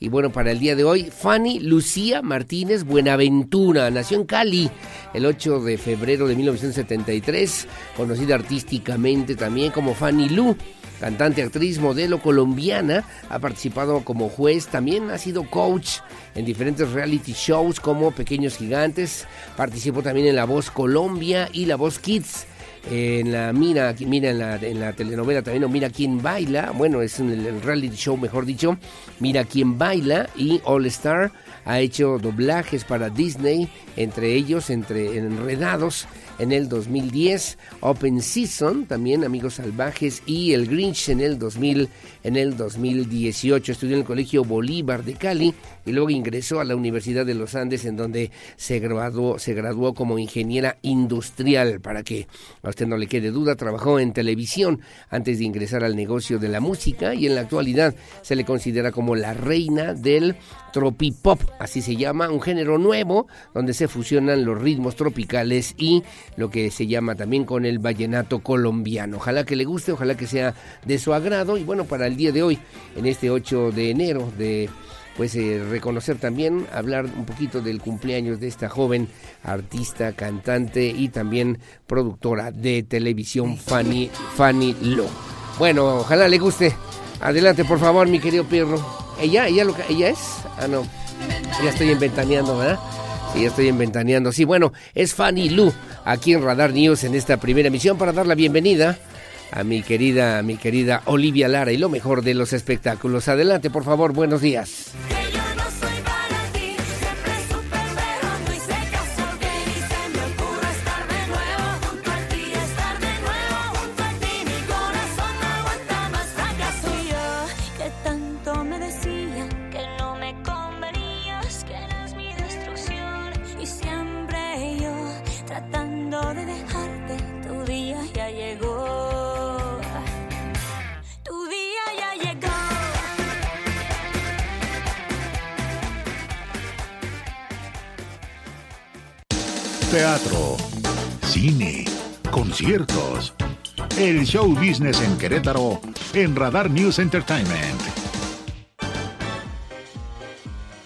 Y bueno, para el día de hoy, Fanny Lucía Martínez Buenaventura nació en Cali el 8 de febrero de 1973, conocida artísticamente también como Fanny Lu cantante, actriz, modelo colombiana, ha participado como juez, también ha sido coach en diferentes reality shows como Pequeños Gigantes, participó también en La Voz Colombia y La Voz Kids. En la Mira, mira en la, en la telenovela también, o Mira quién baila, bueno, es en el reality show, mejor dicho, Mira quién baila y All Star ha hecho doblajes para Disney, entre ellos, entre Enredados, en el 2010, Open Season, también Amigos Salvajes y El Grinch en el 2000, en el 2018. Estudió en el Colegio Bolívar de Cali y luego ingresó a la Universidad de los Andes en donde se graduó, se graduó como ingeniera industrial. Para que usted no le quede duda, trabajó en televisión antes de ingresar al negocio de la música y en la actualidad se le considera como la reina del tropipop, así se llama, un género nuevo donde se fusionan los ritmos tropicales y lo que se llama también con el vallenato colombiano. Ojalá que le guste, ojalá que sea de su agrado y bueno, para el día de hoy, en este 8 de enero de pues eh, reconocer también, hablar un poquito del cumpleaños de esta joven artista, cantante y también productora de televisión Fanny, Fanny Lo. Bueno, ojalá le guste. Adelante, por favor, mi querido Pierro. ¿Ella? ¿Ella, lo que, ella es? Ah, no. Ya estoy inventaneando, ¿verdad? Sí, ya estoy inventaneando. Sí, bueno, es Fanny Lu aquí en Radar News en esta primera emisión para dar la bienvenida a mi querida, a mi querida Olivia Lara y lo mejor de los espectáculos. Adelante, por favor, buenos días. Teatro, cine, conciertos. El show business en Querétaro en Radar News Entertainment.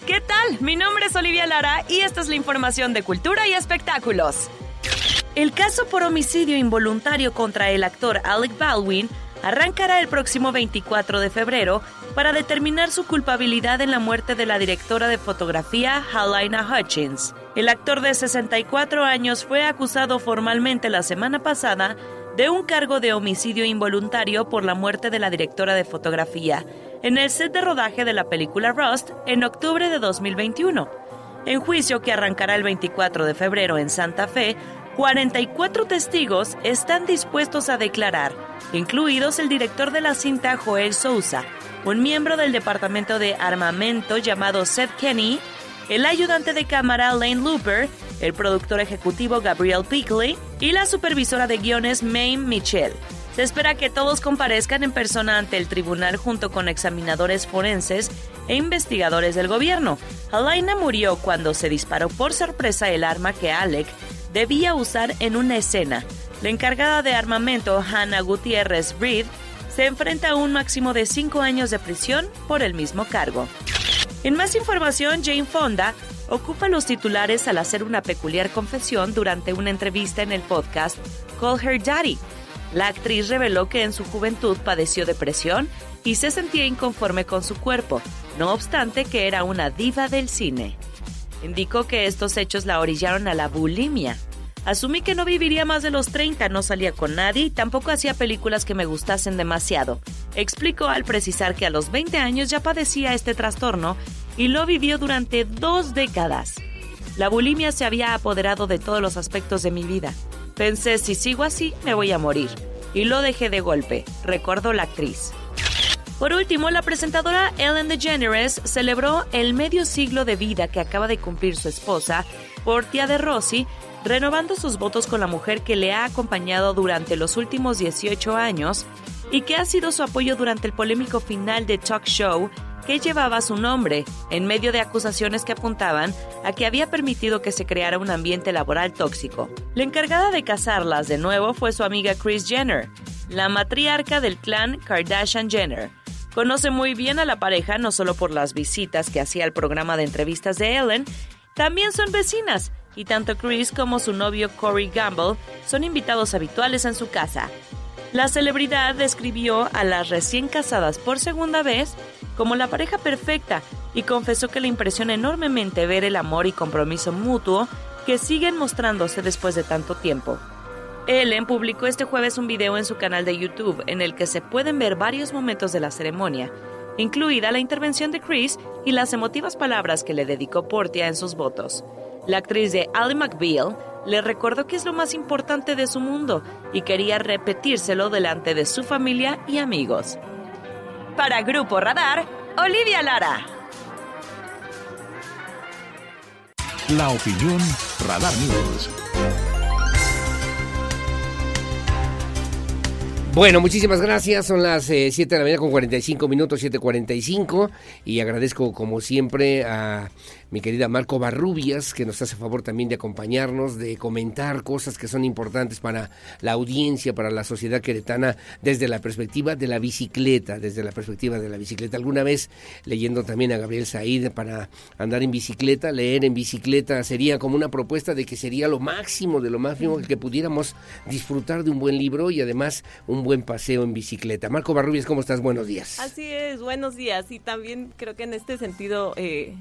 ¿Qué tal? Mi nombre es Olivia Lara y esta es la información de cultura y espectáculos. El caso por homicidio involuntario contra el actor Alec Baldwin arrancará el próximo 24 de febrero para determinar su culpabilidad en la muerte de la directora de fotografía Halina Hutchins. El actor de 64 años fue acusado formalmente la semana pasada de un cargo de homicidio involuntario por la muerte de la directora de fotografía en el set de rodaje de la película Rust en octubre de 2021. En juicio que arrancará el 24 de febrero en Santa Fe, 44 testigos están dispuestos a declarar, incluidos el director de la cinta Joel Sousa, un miembro del departamento de armamento llamado Seth Kenny, el ayudante de cámara Lane Looper, el productor ejecutivo Gabriel Pickley y la supervisora de guiones May Mitchell. Se espera que todos comparezcan en persona ante el tribunal junto con examinadores forenses e investigadores del gobierno. Alaina murió cuando se disparó por sorpresa el arma que Alec debía usar en una escena. La encargada de armamento, Hannah Gutiérrez Reed, se enfrenta a un máximo de cinco años de prisión por el mismo cargo. En más información, Jane Fonda ocupa los titulares al hacer una peculiar confesión durante una entrevista en el podcast Call Her Daddy. La actriz reveló que en su juventud padeció depresión y se sentía inconforme con su cuerpo, no obstante que era una diva del cine. Indicó que estos hechos la orillaron a la bulimia, Asumí que no viviría más de los 30, no salía con nadie y tampoco hacía películas que me gustasen demasiado. Explicó al precisar que a los 20 años ya padecía este trastorno y lo vivió durante dos décadas. La bulimia se había apoderado de todos los aspectos de mi vida. Pensé, si sigo así, me voy a morir. Y lo dejé de golpe, recordó la actriz. Por último, la presentadora Ellen DeGeneres celebró el medio siglo de vida que acaba de cumplir su esposa, Portia de Rossi, renovando sus votos con la mujer que le ha acompañado durante los últimos 18 años y que ha sido su apoyo durante el polémico final de talk show que llevaba su nombre, en medio de acusaciones que apuntaban a que había permitido que se creara un ambiente laboral tóxico. La encargada de casarlas de nuevo fue su amiga Kris Jenner, la matriarca del clan Kardashian Jenner. Conoce muy bien a la pareja no solo por las visitas que hacía al programa de entrevistas de Ellen, también son vecinas y tanto Chris como su novio Corey Gamble son invitados habituales en su casa. La celebridad describió a las recién casadas por segunda vez como la pareja perfecta y confesó que le impresiona enormemente ver el amor y compromiso mutuo que siguen mostrándose después de tanto tiempo. Ellen publicó este jueves un video en su canal de YouTube en el que se pueden ver varios momentos de la ceremonia, incluida la intervención de Chris y las emotivas palabras que le dedicó Portia en sus votos. La actriz de Ally McBeal le recordó que es lo más importante de su mundo y quería repetírselo delante de su familia y amigos. Para Grupo Radar, Olivia Lara. La opinión Radar News. Bueno, muchísimas gracias. Son las 7 eh, de la mañana con 45 minutos, 7.45. Y agradezco como siempre a mi querida Marco Barrubias, que nos hace favor también de acompañarnos, de comentar cosas que son importantes para la audiencia, para la sociedad queretana, desde la perspectiva de la bicicleta, desde la perspectiva de la bicicleta. Alguna vez leyendo también a Gabriel Said para andar en bicicleta, leer en bicicleta sería como una propuesta de que sería lo máximo, de lo máximo que pudiéramos disfrutar de un buen libro y además un buen paseo en bicicleta. Marco Barrubias, ¿cómo estás? Buenos días. Así es, buenos días. Y también creo que en este sentido... Eh,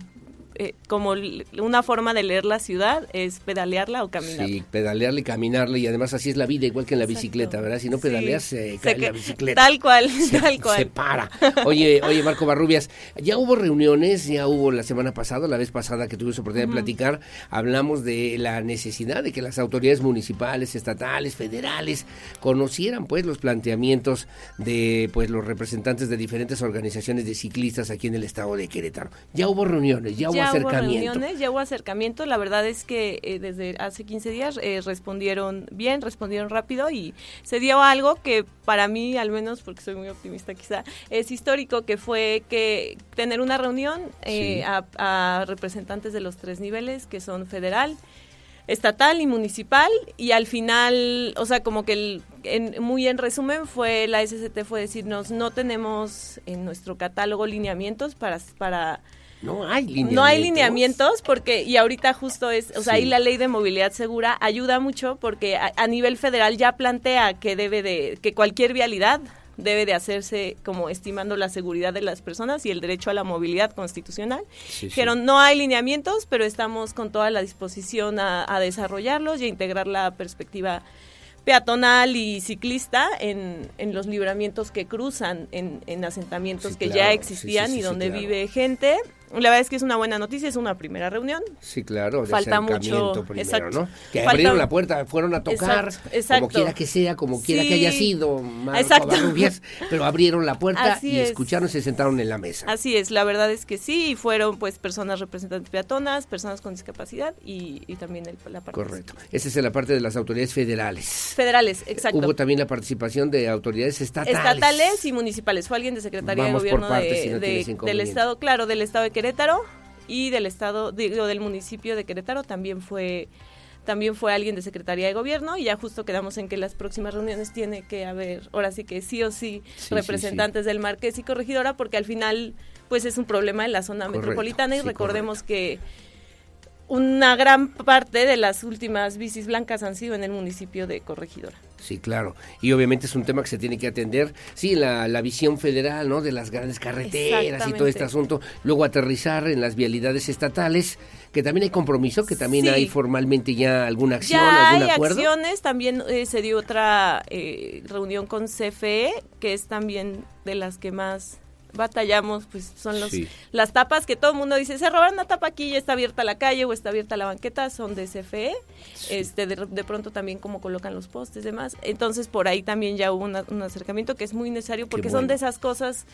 eh, como una forma de leer la ciudad es pedalearla o caminarla. Sí, pedalearla y caminarla y además así es la vida, igual que en la bicicleta, ¿verdad? Si no pedaleas, se cae la bicicleta. Tal cual, tal cual. Se para. Oye, oye, Marco Barrubias, ya hubo reuniones, ya hubo la semana pasada, la vez pasada que tuvimos oportunidad de platicar, hablamos de la necesidad de que las autoridades municipales, estatales, federales conocieran pues los planteamientos de pues los representantes de diferentes organizaciones de ciclistas aquí en el estado de Querétaro. Ya hubo reuniones, ya hubo ya hubo reuniones, ya hubo acercamiento. La verdad es que eh, desde hace 15 días eh, respondieron bien, respondieron rápido y se dio algo que para mí, al menos porque soy muy optimista quizá, es histórico, que fue que tener una reunión eh, a, representantes de los tres niveles, que son federal, estatal y municipal y al final, o sea, como que el, muy en resumen fue la SCT fue decirnos no tenemos en nuestro catálogo lineamientos para para no hay lineamientos. No hay lineamientos porque, y ahorita justo es, o sea, ahí la ley de movilidad segura ayuda mucho porque a, nivel federal ya plantea que debe de, que cualquier vialidad debe de hacerse como estimando la seguridad de las personas y el derecho a la movilidad constitucional. Dijeron, no hay lineamientos, pero estamos con toda la disposición a, a desarrollarlos y a integrar la perspectiva peatonal y ciclista en, en los libramientos que cruzan en, en asentamientos que ya existían y donde vive gente la verdad es que es una buena noticia, es una primera reunión. Sí, claro, de falta mucho, primero, exacto. ¿no? Que abrieron la puerta, fueron a tocar, como quiera que sea, como quiera que haya sido, exacto. pero abrieron la puerta y escucharon y se sentaron en la mesa. Así es, la verdad es que sí, y fueron pues personas representantes peatonas, personas con discapacidad y, y también el, la parte. Correcto. Esa es la parte de las autoridades federales. Federales, exacto. Hubo también la participación de autoridades estatales. Estatales y municipales. Fue alguien de Secretaría de Gobierno de, del Estado, claro, del Estado de Querétaro y del estado digo, del municipio de Querétaro también fue también fue alguien de Secretaría de Gobierno y ya justo quedamos en que las próximas reuniones tiene que haber, ahora sí que sí o sí, representantes del Marqués y Corregidora, porque al final pues es un problema en la zona metropolitana y recordemos que una gran parte de las últimas bicis blancas han sido en el municipio de Corregidora. Sí, claro. Y obviamente es un tema que se tiene que atender. Sí, la, la visión federal, ¿no? De las grandes carreteras y todo este asunto. Luego aterrizar en las vialidades estatales, que también hay compromiso, que también hay formalmente ya alguna acción, ya algún hay acuerdo. acciones. También eh, se dio otra eh, reunión con CFE, que es también de las que más batallamos, pues son los, las tapas que todo el mundo dice, se robaron una tapa aquí y está abierta la calle o está abierta la banqueta, son de CFE, este, de, pronto también como colocan los postes y demás, entonces por ahí también ya hubo un acercamiento que es muy necesario porque son de esas cosas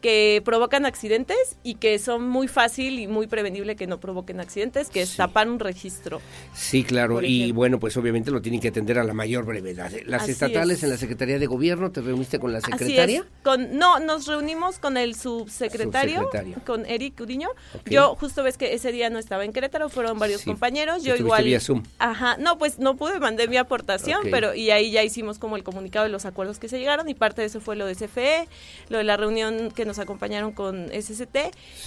que provocan accidentes y que son muy fácil y muy prevenible que no provoquen accidentes, que es tapar un registro. Sí, claro, y bueno, pues obviamente lo tienen que atender a la mayor brevedad. Las Así estatales es. en la Secretaría de Gobierno, ¿te reuniste con la secretaria? Así es. Con, no, nos reunimos con el subsecretario, Subsecretario. con Eric Udiño. Ok. Yo justo ves que ese día no estaba en Querétaro, fueron varios Sí. compañeros. Yo igual. vía Zoom. Ajá, no, pues no pude, mandé mi aportación, pero y ahí ya hicimos como el comunicado de los acuerdos que se llegaron y parte de eso fue lo de CFE, lo de la reunión que nos acompañaron con SST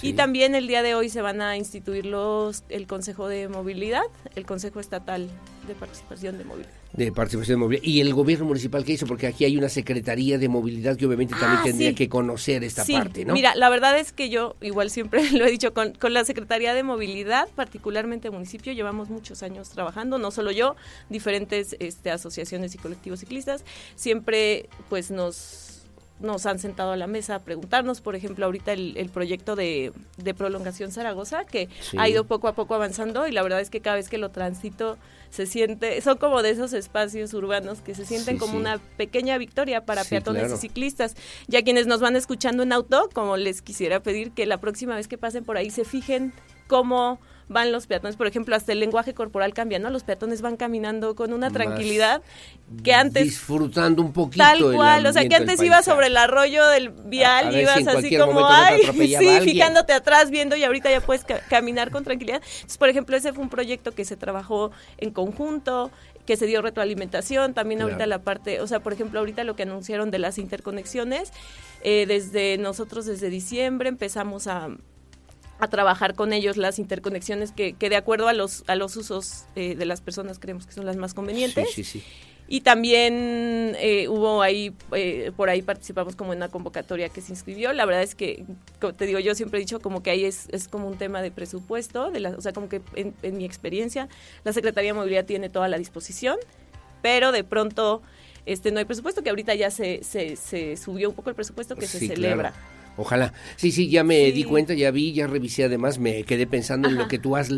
Sí. y también el día de hoy se van a instituir los el Consejo de Movilidad, el Consejo Estatal de Participación de Movilidad. De participación de movilidad. ¿Y el gobierno municipal qué hizo? Porque aquí hay una Secretaría de Movilidad que obviamente también Ah, tendría sí. que conocer esta Sí, parte, ¿no? Mira, la verdad es que yo igual siempre lo he dicho con, con la Secretaría de Movilidad, particularmente municipio, llevamos muchos años trabajando, no solo yo, diferentes este, asociaciones y colectivos ciclistas, siempre pues nos nos han sentado a la mesa a preguntarnos, por ejemplo, ahorita el, el proyecto de, de prolongación Zaragoza, que Sí. ha ido poco a poco avanzando y la verdad es que cada vez que lo transito se siente, son como de esos espacios urbanos que se sienten Sí, como sí. una pequeña victoria para peatones claro. y ciclistas. Ya quienes nos van escuchando en auto, como les quisiera pedir que la próxima vez que pasen por ahí se fijen cómo van los peatones. Por ejemplo, hasta el lenguaje corporal cambia, ¿no? Los peatones van caminando con una Más tranquilidad que antes... Disfrutando un poquito Tal el cual, o sea que antes ibas sobre el arroyo del vial A- si ibas así como, ay, sí, alguien". fijándote atrás, viendo y ahorita ya puedes ca- caminar con tranquilidad. Entonces, por ejemplo, ese fue un proyecto que se trabajó en conjunto, que se dio retroalimentación, también Claro. ahorita la parte, o sea, por ejemplo, ahorita lo que anunciaron de las interconexiones, eh, desde nosotros desde diciembre empezamos a a trabajar con ellos las interconexiones que, que de acuerdo a los a los usos eh, de las personas creemos que son las más convenientes Sí, sí, sí. y también eh, hubo ahí, eh, por ahí participamos como en una convocatoria que se inscribió. La verdad es que, como te digo, yo siempre he dicho como que ahí es, es como un tema de presupuesto, de la, o sea, como que en, en mi experiencia, la Secretaría de Movilidad tiene toda la disposición, pero de pronto este no hay presupuesto, que ahorita ya se, se, se subió un poco el presupuesto que se claro. Ojalá. Sí, sí, ya me Sí. di cuenta, ya vi, ya revisé además, me quedé pensando en lo que tú has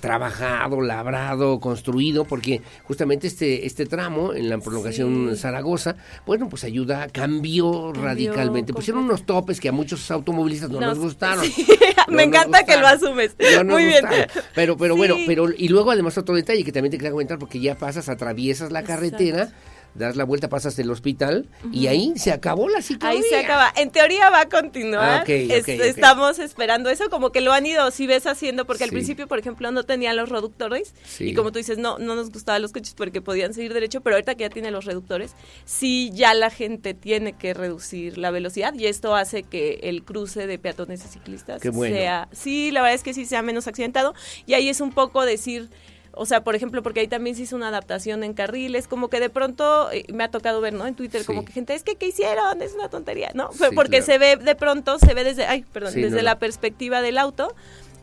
trabajado, labrado, construido, porque justamente este este tramo en la prolongación Sí. Zaragoza, bueno, pues ayuda, cambió, radicalmente. Pusieron unos topes que a muchos automovilistas no Nos- les gustaron. Sí, No me encanta que lo asumes. No Muy bien. gustaron. Pero, pero bueno, pero y luego además otro detalle que también te quería comentar, porque ya pasas, atraviesas la carretera, das la vuelta, pasas el hospital y ahí se acabó la ciclovía. Ahí se acaba. En teoría va a continuar. Ah, Es-. Estamos esperando eso, como que lo han ido, si ves haciendo, porque al principio, por ejemplo, no tenían los reductores. Sí. Y como tú dices, no, no nos gustaban los coches porque podían seguir derecho, pero ahorita que ya tiene los reductores, sí ya la gente tiene que reducir la velocidad y esto hace que el cruce de peatones y ciclistas Qué bueno. sea, sí, la verdad es que sí sea menos accidentado. Y ahí es un poco decir, o sea, por ejemplo, porque ahí también se hizo una adaptación en carriles, como que de pronto eh, me ha tocado ver, ¿no? En Twitter, como que gente, es que, ¿qué hicieron? Es una tontería, ¿no? Sí, porque claro. se ve de pronto, se ve desde, ay, perdón, Sí, desde no, la perspectiva del auto.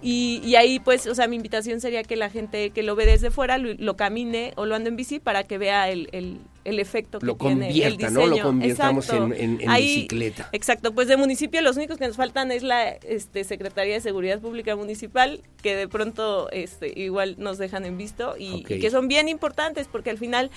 Y, y ahí, pues, o sea, mi invitación sería que la gente que lo ve desde fuera lo, lo camine o lo ande en bici para que vea el, el, el efecto que Lo tiene el diseño. ¿no? Lo convirtamos Exacto. en, en- en Ahí- bicicleta. Exacto, pues de municipio los únicos que nos faltan es la este, Secretaría de Seguridad Pública Municipal, que de pronto este, igual nos dejan en visto y que son bien importantes porque al final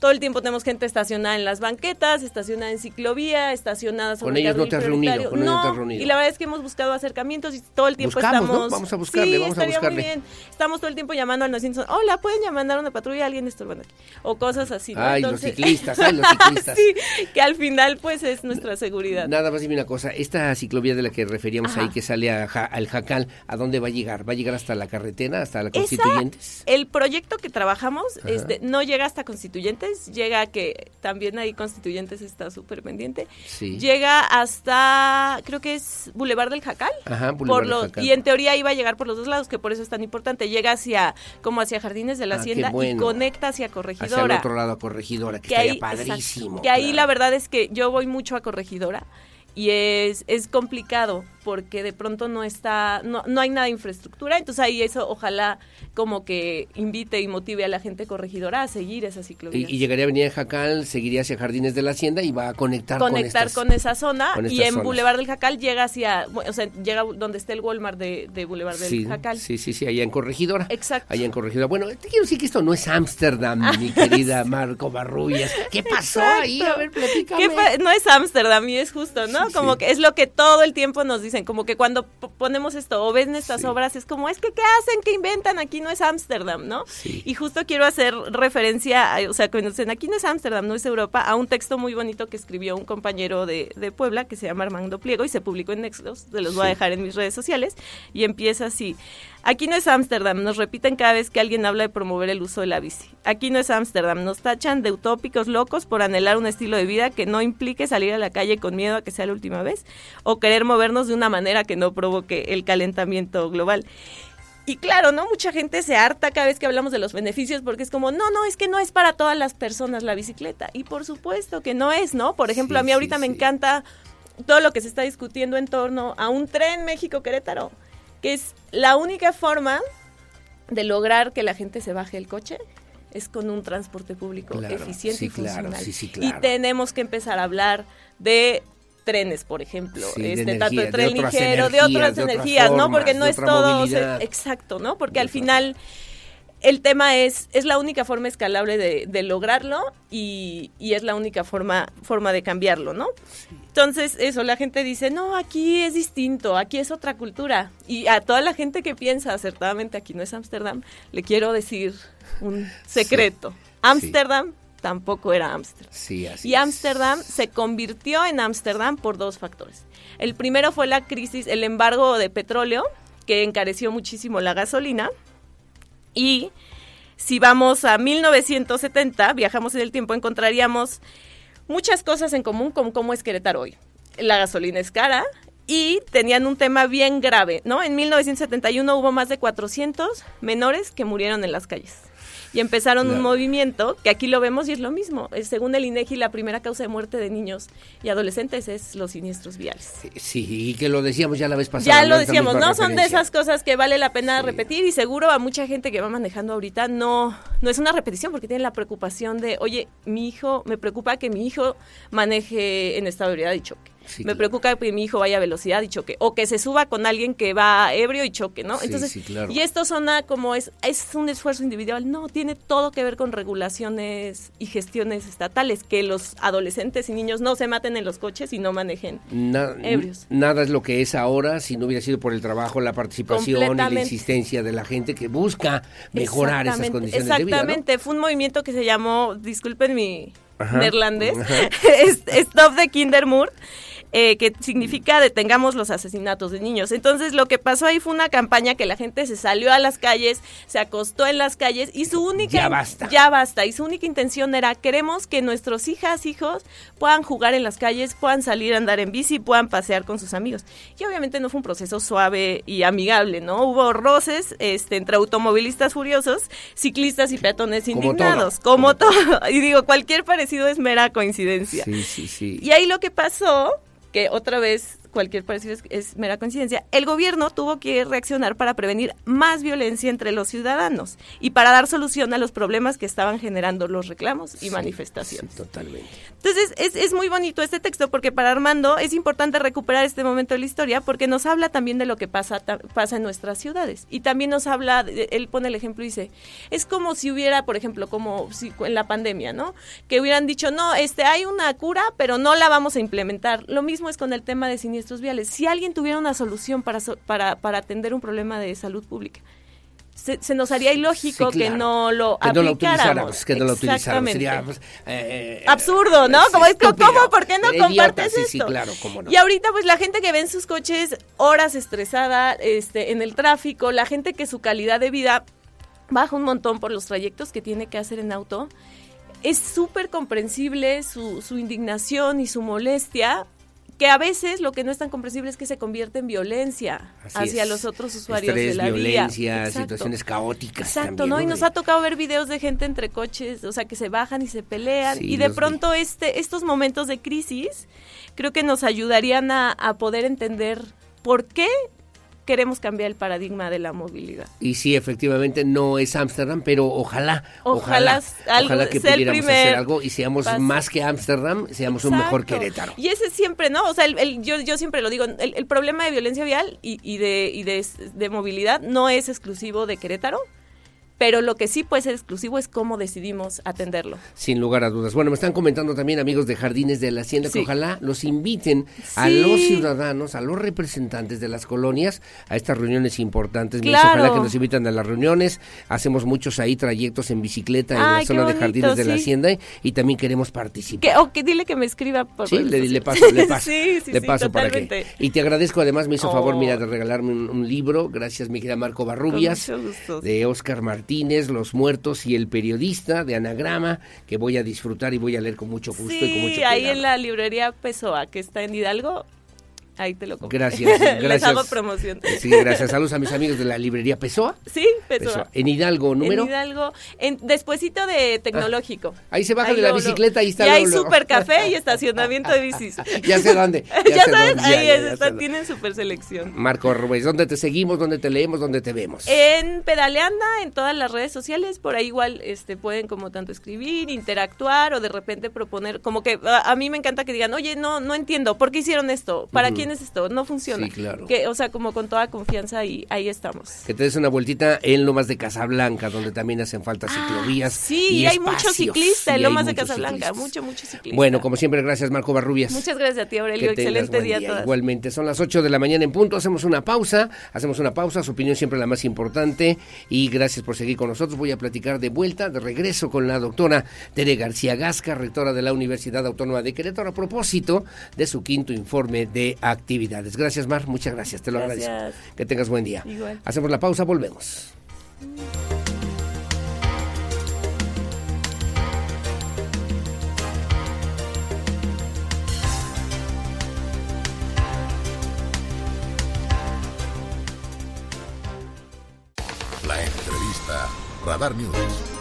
todo el tiempo tenemos gente estacionada en las banquetas, estacionada en ciclovía, estacionada sobre Con el ellos no te has reunido, con ellos no te No, has reunido. Y la verdad es que hemos buscado acercamientos y todo el tiempo Buscamos, ¿no? estamos... Vamos a buscarle, Sí, vamos a muy buscarle. bien. Estamos todo el tiempo llamando al 911, hola, ¿pueden llamar a una patrulla? Alguien estorbando aquí. O cosas así, ¿no? Ay, los ciclistas, ay, los ciclistas. sí, que al final pues es nuestra seguridad. Nada más dime una cosa, esta ciclovía de la que referíamos Ajá. ahí que sale a Ja- al Jacal, ¿a dónde va a llegar? ¿Va a llegar hasta la carretera, hasta la Esa- Constituyentes? el proyecto que trabajamos este, no llega hasta Constituyentes, llega que también ahí Constituyentes está súper pendiente. Sí. Llega hasta, creo que es Boulevard del Jacal. Ajá, Boulevard por del Jacal. Y en teoría iba a llegar por los dos lados, que por eso es tan importante. Llega hacia, como hacia Jardines de la Ah, Hacienda y conecta hacia Hacia el Corregidora. otro lado a Corregidora, que, que ahí, padrísimo. exacto, que ahí la verdad es que yo voy mucho a Corregidora y es, es complicado porque de pronto no está, no, no hay nada de infraestructura, entonces ahí eso ojalá como que invite y motive a la gente corregidora a seguir esa ciclovía. Y, llegaría a Avenida Jacal, seguiría hacia Jardines de la Hacienda y va a conectar, conectar con, esa zona con y en zonas. Boulevard del Jacal llega hacia, o sea, llega donde está el Walmart de, de Boulevard del Sí, Jacal. sí, sí, sí, allá en Corregidora. Exacto. Allá en Corregidora. Bueno, te quiero decir que esto no es Ámsterdam, mi querida Marco Barrullas. ¿Qué pasó ahí? A ver, platícame. ¿Qué pa- no es Ámsterdam y es justo, ¿no? como que es lo que todo el tiempo nos dicen, como que cuando ponemos esto o ven estas obras es como, es que ¿qué hacen? ¿Qué inventan? Aquí no es Ámsterdam, ¿no? Y justo quiero hacer referencia, a- o sea, cuando dicen, aquí no es Ámsterdam, no es Europa, a un texto muy bonito que escribió un compañero de, de Puebla que se llama Armando Pliego y se publicó en Nexos, se los voy a dejar en mis redes sociales, y empieza así. Aquí no es Ámsterdam, nos repiten cada vez que alguien habla de promover el uso de la bici. Aquí no es Ámsterdam, nos tachan de utópicos locos por anhelar un estilo de vida que no implique salir a la calle con miedo a que sea la última vez o querer movernos de una manera que no provoque el calentamiento global. Y claro, ¿no? Mucha gente se harta cada vez que hablamos de los beneficios porque es como, no, no, es que no es para todas las personas la bicicleta. Y por supuesto que no es, ¿no? Por ejemplo, Sí, a mí ahorita sí, me sí. encanta todo lo que se está discutiendo en torno a un tren México-Querétaro, que es la única forma de lograr que la gente se baje el coche es con un transporte público Claro, eficiente sí, y claro, funcional. sí, sí, Y tenemos que empezar a hablar de trenes, por ejemplo, Sí, de este tanto de de tren ligero, de otras de energías, ¿no? Porque no es todo, o sea, movilidad. exacto, ¿no? Porque al final el tema es, es la única forma escalable de, de lograrlo y, y es la única forma, forma de cambiarlo, ¿no? Entonces, eso, la gente dice, no, aquí es distinto, aquí es otra cultura. Y a toda la gente que piensa acertadamente aquí no es Ámsterdam, le quiero decir un secreto. Ámsterdam tampoco era Ámsterdam. Sí, así Y Ámsterdam se convirtió en Ámsterdam por dos factores. El primero fue la crisis, el embargo de petróleo, que encareció muchísimo la gasolina. Y si vamos a 1970, viajamos en el tiempo, encontraríamos muchas cosas en común con cómo es hoy. La gasolina es cara y tenían un tema bien grave, ¿no? En 1971 hubo más de 400 menores que murieron en las calles. Y empezaron un movimiento que aquí lo vemos y es lo mismo. Eh, Según el INEGI, la primera causa de muerte de niños y adolescentes es los siniestros viales. Sí, y que lo decíamos ya la vez pasada. Ya lo decíamos, ¿no? Son de esas cosas que vale la pena repetir y seguro a mucha gente que va manejando ahorita no, no es una repetición porque tienen la preocupación de, oye, mi hijo, me preocupa que mi hijo maneje en estado de ebriedad y choque. Sí, me claro. preocupa que mi hijo vaya a velocidad y choque. O que se suba con alguien que va ebrio y choque, ¿no? Sí, Entonces, sí, claro. y esto suena como es, es un esfuerzo individual. No, tiene todo que ver con regulaciones y gestiones estatales. Que los adolescentes y niños no se maten en los coches y no manejen Na- ebrios. Nada es lo que es ahora si no hubiera sido por el trabajo, la participación y la insistencia de la gente que busca mejorar esas condiciones de vida. ¿no? Exactamente, fue un movimiento que se llamó, disculpen mi Ajá, neerlandés, ajá. Stop the Kindermoord. Eh, que significa detengamos los asesinatos de niños. Entonces lo que pasó ahí fue una campaña que la gente se salió a las calles, se acostó en las calles y su única Ya basta. ya basta y su única intención era queremos que nuestros hijas, hijos puedan jugar en las calles, puedan salir a andar en bici, puedan pasear con sus amigos. Y obviamente no fue un proceso suave y amigable, ¿no? Hubo roces este, entre automovilistas furiosos, ciclistas y peatones Como indignados, todo, como todo. Y digo, cualquier parecido es mera coincidencia. Sí, sí, sí. Y ahí lo que pasó, que otra vez cualquier parecido es, es mera coincidencia, el gobierno tuvo que reaccionar para prevenir más violencia entre los ciudadanos y para dar solución a los problemas que estaban generando los reclamos y manifestaciones. totalmente. Entonces es, es muy bonito este texto porque para Armando es importante recuperar este momento de la historia porque nos habla también de lo que pasa, pasa en nuestras ciudades y también nos habla, él pone el ejemplo y dice, es como si hubiera, por ejemplo, como si en la pandemia, ¿no? Que hubieran dicho, no, este, hay una cura, pero no la vamos a implementar. Lo mismo es con el tema de siniestros viales. Si alguien tuviera una solución para, para, para atender un problema de salud pública, se, se nos haría ilógico Sí, claro. que no lo Que aplicáramos. que no lo utilizáramos. Sería, pues, eh, absurdo, ¿no? sí, Como es. ¿cómo? ¿Por qué no Idiota, compartes sí, esto? sí, claro, cómo no. Y ahorita, pues, la gente que ve en sus coches horas estresada, este, en el tráfico, la gente que su calidad de vida baja un montón por los trayectos que tiene que hacer en auto, es súper comprensible su, su indignación y su molestia, que a veces lo que no es tan comprensible es que se convierte en violencia Así hacia es. los otros usuarios Estrés, de la vía. violencia, Exacto. situaciones caóticas Exacto, también, ¿no? Y ¿no? nos ha tocado ver videos de gente entre coches, o sea, que se bajan y se pelean. Sí, y de vi. pronto este, estos momentos de crisis creo que nos ayudarían a, a poder entender por qué queremos cambiar el paradigma de la movilidad. Y sí, efectivamente no es Ámsterdam, pero ojalá, ojalá, ojalá, que pudiéramos hacer algo y seamos más que Ámsterdam, seamos un mejor Querétaro. Y ese siempre, ¿no? O sea, el, yo, yo siempre lo digo, el, problema de violencia vial y, y, de, y de, de movilidad no es exclusivo de Querétaro, pero lo que sí puede ser exclusivo es cómo decidimos atenderlo. Sin lugar a dudas. Bueno, me están comentando también amigos de Jardines de la Hacienda que ojalá los inviten a los ciudadanos, a los representantes de las colonias a estas reuniones importantes. Ojalá que nos invitan a las reuniones. Hacemos muchos ahí trayectos en bicicleta en la zona de Jardines de la Hacienda y también queremos participar. o que dile que me escriba por Sí, le, paso, le paso. le paso para que. Y te agradezco además, me hizo favor, mira, de oh. regalarme un, libro. Gracias, mi querida Marco Barrubias, de Oscar Martínez los Muertos y el Periodista de Anagrama, que voy a disfrutar y voy a leer con mucho gusto y con mucho cuidado. ahí en la librería Pessoa, que está en Hidalgo, Ahí te lo compro. Gracias, gracias. Les hago promoción. Sí, gracias. Saludos a mis amigos de la librería Pessoa. Sí, Pessoa. En Hidalgo, ¿número? En Hidalgo, en, despuésito de Tecnológico. Ah, ahí se baja de la bicicleta y está Y hay super café y estacionamiento de bicis. ya sé dónde. Ya, sabes, ahí está, tienen super selección. Marco Rubén, ¿dónde te seguimos? ¿Dónde te leemos? ¿Dónde te vemos? En Pedaleanda, en todas las redes sociales. Por ahí igual este, pueden como tanto escribir, interactuar o de repente proponer. Como que a, mí me encanta que digan, oye, no, no entiendo, ¿por qué hicieron esto? ¿Para quién es esto? No funciona Sí, claro. Que, o sea, como con toda confianza y ahí estamos. Que te des una vueltita en Lomas de Casablanca, donde también hacen falta ah, ciclovías. sí, y hay muchos ciclistas en Lomas de Casablanca, mucho, mucho ciclista. Bueno, como siempre, gracias Marco Barrubias. Muchas gracias a ti, Aurelio. Excelente día, a Igualmente, son las 8 de la mañana en punto, hacemos una pausa, hacemos una pausa, su opinión siempre la más importante y gracias por seguir con nosotros. Voy a platicar de vuelta, de regreso con la doctora Tere García Gasca, rectora de la Universidad Autónoma de Querétaro, a propósito de su quinto informe de actividades. Gracias, Mar. Muchas gracias, te lo agradezco. Que tengas buen día. Hacemos la pausa, volvemos. La entrevista Radar News.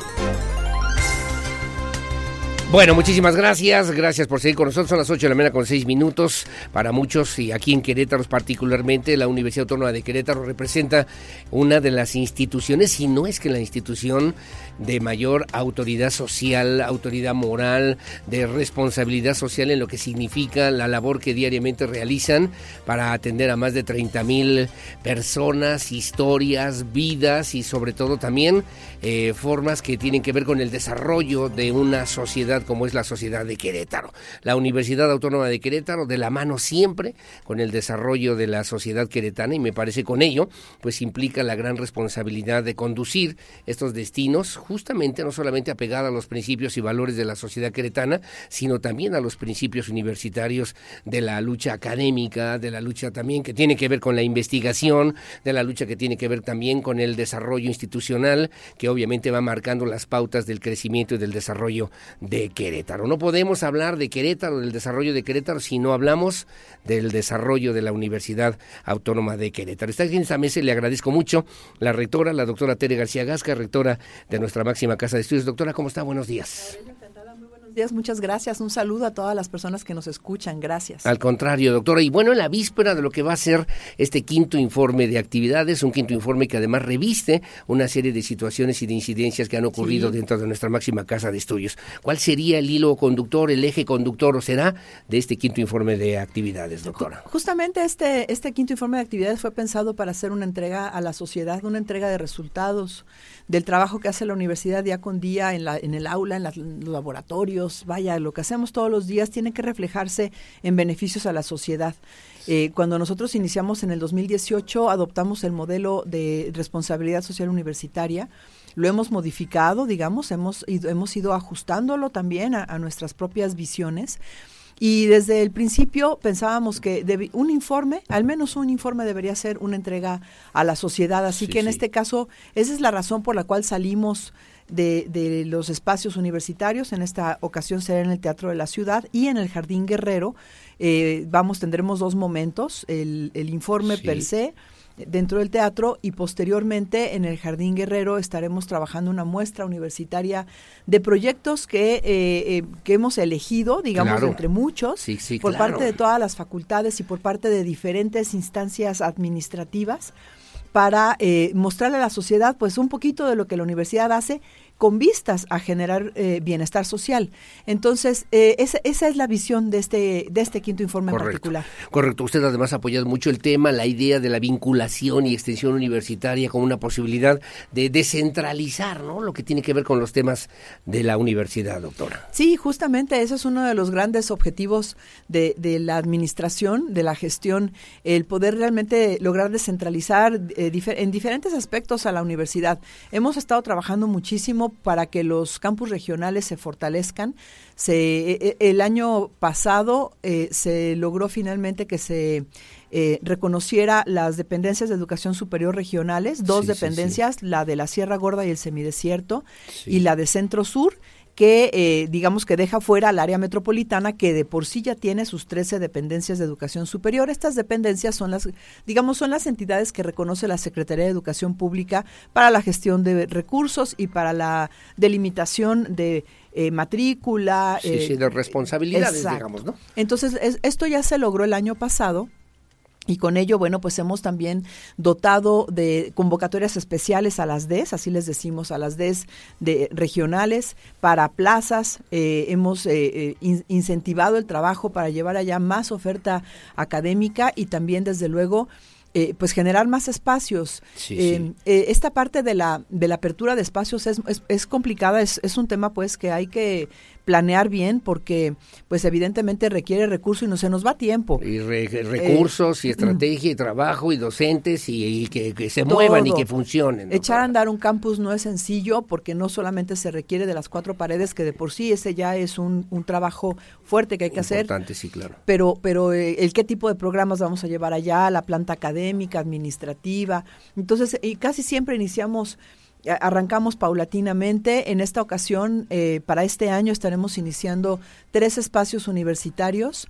Bueno, muchísimas gracias. Gracias por seguir con nosotros. Son las 8 de la mañana con 6 minutos. Para muchos, y aquí en Querétaro particularmente, la Universidad Autónoma de Querétaro representa una de las instituciones, si no es que la institución de mayor autoridad social, autoridad moral, de responsabilidad social en lo que significa la labor que diariamente realizan para atender a más de 30 mil personas, historias, vidas y sobre todo también eh, formas que tienen que ver con el desarrollo de una sociedad como es la sociedad de Querétaro. La Universidad Autónoma de Querétaro de la mano siempre con el desarrollo de la sociedad queretana y me parece con ello pues implica la gran responsabilidad de conducir estos destinos justamente no solamente apegada a los principios y valores de la sociedad queretana, sino también a los principios universitarios de la lucha académica, de la lucha también que tiene que ver con la investigación, de la lucha que tiene que ver también con el desarrollo institucional, que obviamente va marcando las pautas del crecimiento y del desarrollo de Querétaro. No podemos hablar de Querétaro, del desarrollo de Querétaro, si no hablamos del desarrollo de la Universidad Autónoma de Querétaro. Está aquí en esta mesa le agradezco mucho la rectora, la doctora Tere García Gasca, rectora de nuestra máxima Casa de Estudios. Doctora, ¿cómo está? Buenos días días, muchas gracias. Un saludo a todas las personas que nos escuchan. Gracias. Al contrario, doctora. Y bueno, en la víspera de lo que va a ser este quinto informe de actividades, un quinto informe que además reviste una serie de situaciones y de incidencias que han ocurrido dentro de nuestra máxima casa de estudios. ¿Cuál sería el hilo conductor, el eje conductor o será de este quinto informe de actividades, doctora? Justamente este, este quinto informe de actividades fue pensado para hacer una entrega a la sociedad, una entrega de resultados del trabajo que hace la universidad día con día en, la, en el aula, en, los laboratorios, vaya, lo que hacemos todos los días tiene que reflejarse en beneficios a la sociedad. Eh, cuando nosotros iniciamos en el 2018, adoptamos el modelo de responsabilidad social universitaria lo hemos modificado, digamos, hemos ido, hemos ido ajustándolo también a nuestras propias visiones. Y desde el principio pensábamos que un informe, al menos un informe debería ser una entrega a la sociedad. Así que en este caso, esa es la razón por la cual salimos de, de, los espacios universitarios. En esta ocasión será en el Teatro de la Ciudad y en el Jardín Guerrero. Eh, vamos, tendremos dos momentos, el, el informe per se dentro del teatro y posteriormente en el Jardín Guerrero estaremos trabajando una muestra universitaria de proyectos que, eh, eh, que hemos elegido, digamos, Claro. entre muchos, Sí, sí, por claro. parte de todas las facultades y por parte de diferentes instancias administrativas para eh, mostrarle a la sociedad pues un poquito de lo que la universidad hace con vistas a generar eh, bienestar social. Entonces, eh, esa, esa es la visión de este, de este quinto informe en particular. Correcto. Usted además ha apoyado mucho el tema, la idea de la vinculación y extensión universitaria como una posibilidad de descentralizar, ¿no? Lo que tiene que ver con los temas de la universidad, doctora. Sí, justamente ese es uno de los grandes objetivos de, de la administración, de la gestión, el poder realmente lograr descentralizar eh, difer- en diferentes aspectos a la universidad. Hemos estado trabajando muchísimo para que los campus regionales se fortalezcan. Se, eh, eh, el año pasado eh, se logró finalmente que se eh, reconociera las dependencias de educación superior regionales, dos Sí, sí, sí. dependencias, la de la Sierra Gorda y el Semidesierto y la de Centro Sur que eh, digamos que deja fuera al área metropolitana que de por sí ya tiene sus 13 dependencias de educación superior. Estas dependencias son las, digamos, son las entidades que reconoce la Secretaría de Educación Pública para la gestión de recursos y para la delimitación de eh, matrícula. Sí, eh, sí, de responsabilidades, exacto. digamos, ¿no? Entonces, es- esto ya se logró el año pasado. Y con ello, bueno, pues hemos también dotado de convocatorias especiales a las DES, así les decimos, a las DES de regionales para plazas. Eh, hemos eh, eh, in- incentivado el trabajo para llevar allá más oferta académica y también, desde luego, eh, pues generar más espacios. Sí, Eh, sí. eh, esta parte de la, de la apertura de espacios es, es, es complicada, es, es un tema pues que hay que planear bien porque pues evidentemente requiere recurso y no se nos va tiempo. Y re- recursos, y estrategia, y trabajo, y docentes, y, y que, que se muevan y que funcionen. Echar a andar un campus no es sencillo porque no solamente se requiere de las cuatro paredes, que de por sí ese ya es un, un trabajo fuerte que hay que hacer, Importante, sí, claro. pero, pero eh, el qué tipo de programas vamos a llevar allá, la planta académica, administrativa. Entonces, y casi siempre iniciamos, arrancamos paulatinamente. En esta ocasión, eh, para este año, estaremos iniciando tres espacios universitarios.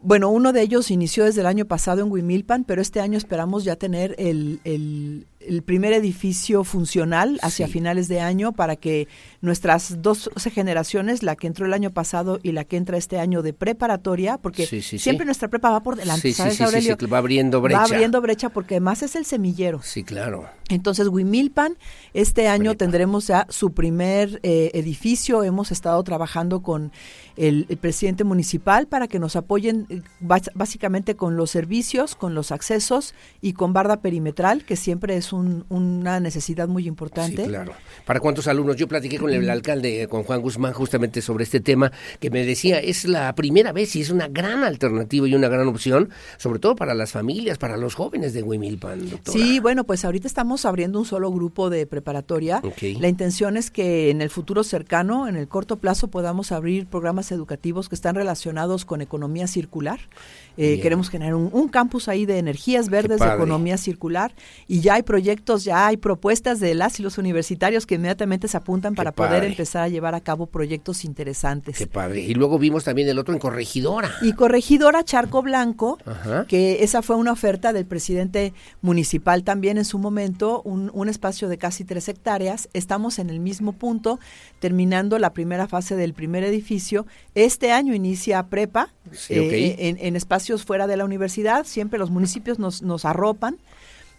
Bueno, uno de ellos inició desde el año pasado en Huimilpan, pero este año esperamos ya tener el, el- el primer edificio funcional hacia Sí. finales de año para que nuestras dos generaciones, la que entró el año pasado y la que entra este año de preparatoria, porque Sí, sí, sí. siempre nuestra prepa va por delante, ¿sabes, Aurelio? va abriendo brecha. Va abriendo brecha porque además es el semillero. Sí, claro. Entonces, Huimilpan, este año tendremos ya su primer eh, edificio. Hemos estado trabajando con el, el presidente municipal para que nos apoyen eh, básicamente con los servicios, con los accesos y con barda perimetral, que siempre es un- una necesidad muy importante. Sí, claro. ¿Para cuántos alumnos? Yo platiqué con el alcalde, eh, con Juan Guzmán, justamente sobre este tema, que me decía, es la primera vez y es una gran alternativa y una gran opción, sobre todo para las familias, para los jóvenes de Huimilpan, doctora. Sí, bueno, pues ahorita estamos abriendo un solo grupo de preparatoria. La intención es que en el futuro cercano, en el corto plazo, podamos abrir programas educativos que están relacionados con economía circular. Eh, queremos generar un, un campus ahí de energías verdes, de economía circular, y ya hay proyectos, ya hay propuestas de las y los universitarios que inmediatamente se apuntan para poder empezar a llevar a cabo proyectos interesantes. Qué padre. Y luego vimos también el otro en Corregidora. Y Corregidora Charco Blanco, Ajá. que esa fue una oferta del presidente municipal también en su momento, un, un espacio de casi tres hectáreas. Estamos en el mismo punto, terminando la primera fase del primer edificio. Este año inicia prepa Sí, eh, en, en espacios fuera de la universidad. Siempre los municipios nos, nos arropan.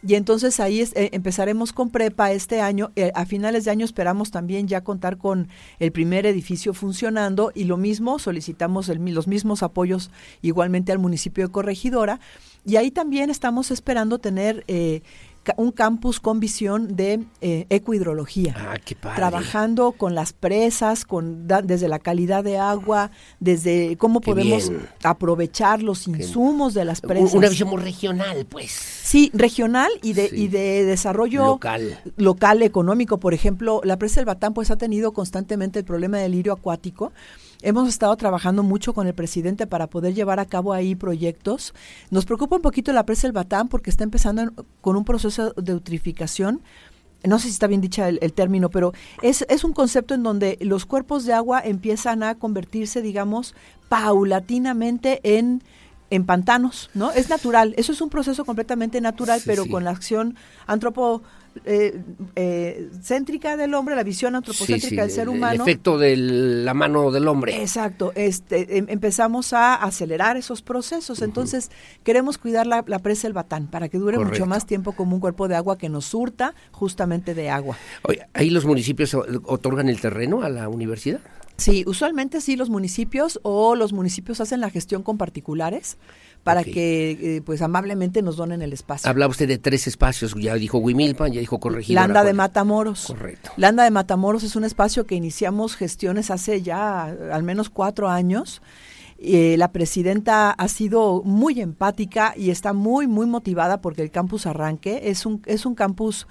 Y entonces ahí eh, empezaremos con prepa este año. Eh, a finales de año esperamos también ya contar con el primer edificio funcionando y lo mismo solicitamos el los mismos apoyos igualmente al municipio de Corregidora. Y ahí también estamos esperando tener eh, un campus con visión de eh, ecohidrología Ah, qué padre. trabajando con las presas, con da- desde la calidad de agua, desde cómo Qué podemos bien. aprovechar los insumos de las presas. Una visión muy regional, pues. Sí, regional y de, Sí. y de desarrollo Local. local, económico. Por ejemplo, la presa del Batán pues ha tenido constantemente el problema del lirio acuático. Hemos estado trabajando mucho con el presidente para poder llevar a cabo ahí proyectos. Nos preocupa un poquito la presa del Batán porque está empezando con un proceso de eutrificación no sé si está bien dicha el, el término, pero es, es un concepto en donde los cuerpos de agua empiezan a convertirse, digamos, paulatinamente en en pantanos, ¿no? Es natural, eso es un proceso completamente natural, Sí, pero sí. con la acción antropo eh, eh, céntrica del hombre, la visión antropocéntrica Sí, sí, del ser humano. El efecto de la mano del hombre. Exacto, este, em- empezamos a acelerar esos procesos, entonces queremos cuidar la, la presa del Batán para que dure mucho más tiempo como un cuerpo de agua que nos surta justamente de agua. Oye, ¿ahí los municipios otorgan el terreno a la universidad? Sí, usualmente sí los municipios o los municipios hacen la gestión con particulares para que eh, pues amablemente nos donen el espacio. Hablaba usted de tres espacios, ya dijo Huimilpan, ya dijo Corregidora. Landa de. Matamoros. Correcto. Landa de Matamoros es un espacio que iniciamos gestiones hace ya al menos cuatro años. Eh, la presidenta ha sido muy empática y está muy, muy motivada porque el campus arranque. Es un, es un campus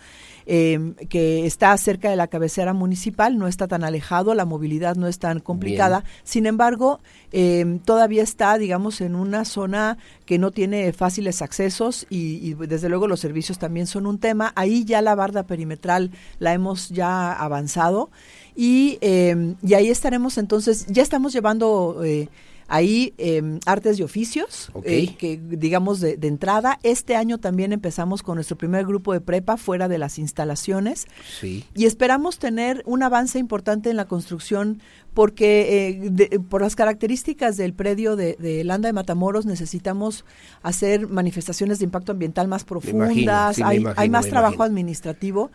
eh, que está cerca de la cabecera municipal, no está tan alejado, la movilidad no es tan complicada. Bien. Sin embargo, eh, todavía está, digamos, en una zona que no tiene fáciles accesos y, y, desde luego los servicios también son un tema. Ahí ya la barda perimetral la hemos ya avanzado y, eh, y ahí estaremos entonces, ya estamos llevando... eh, Ahí eh, artes y oficios, Ok. eh, que digamos de, de entrada. Este año también empezamos con nuestro primer grupo de prepa fuera de las instalaciones Sí. y esperamos tener un avance importante en la construcción porque eh, de- por las características del predio de, de Landa de Matamoros necesitamos hacer manifestaciones de impacto ambiental más profundas, sí, hay, imagino, hay más trabajo imagino. administrativo.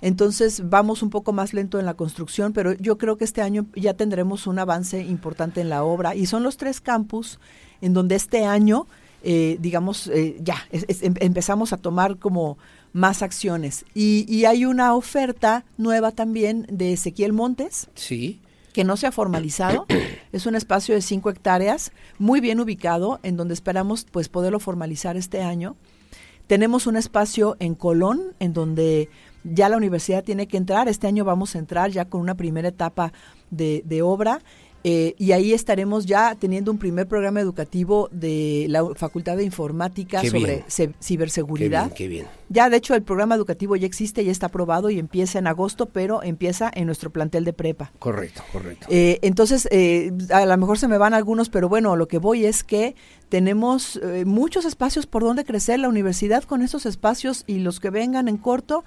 Entonces vamos un poco más lento en la construcción, pero yo creo que este año ya tendremos un avance importante en la obra. Y son los tres campus en donde este año, eh, digamos, eh, ya es- es- em- empezamos a tomar como más acciones. Y, y hay una oferta nueva también de Ezequiel Montes, Sí. que no se ha formalizado. es un espacio de cinco hectáreas, muy bien ubicado, en donde esperamos pues poderlo formalizar este año. Tenemos un espacio en Colón, en donde ya la universidad tiene que entrar. Este año vamos a entrar ya con una primera etapa de, de obra. eh, y ahí estaremos ya teniendo un primer programa educativo de la Facultad de Informática Qué sobre bien. ciberseguridad. Qué bien, qué bien. Ya, de hecho, el programa educativo ya existe, ya está aprobado y empieza en agosto, pero empieza en nuestro plantel de prepa. Correcto, correcto. Eh, entonces, eh, a lo mejor se me van algunos, pero bueno, lo que voy es que tenemos eh, muchos espacios por donde crecer. La universidad con esos espacios y los que vengan en corto,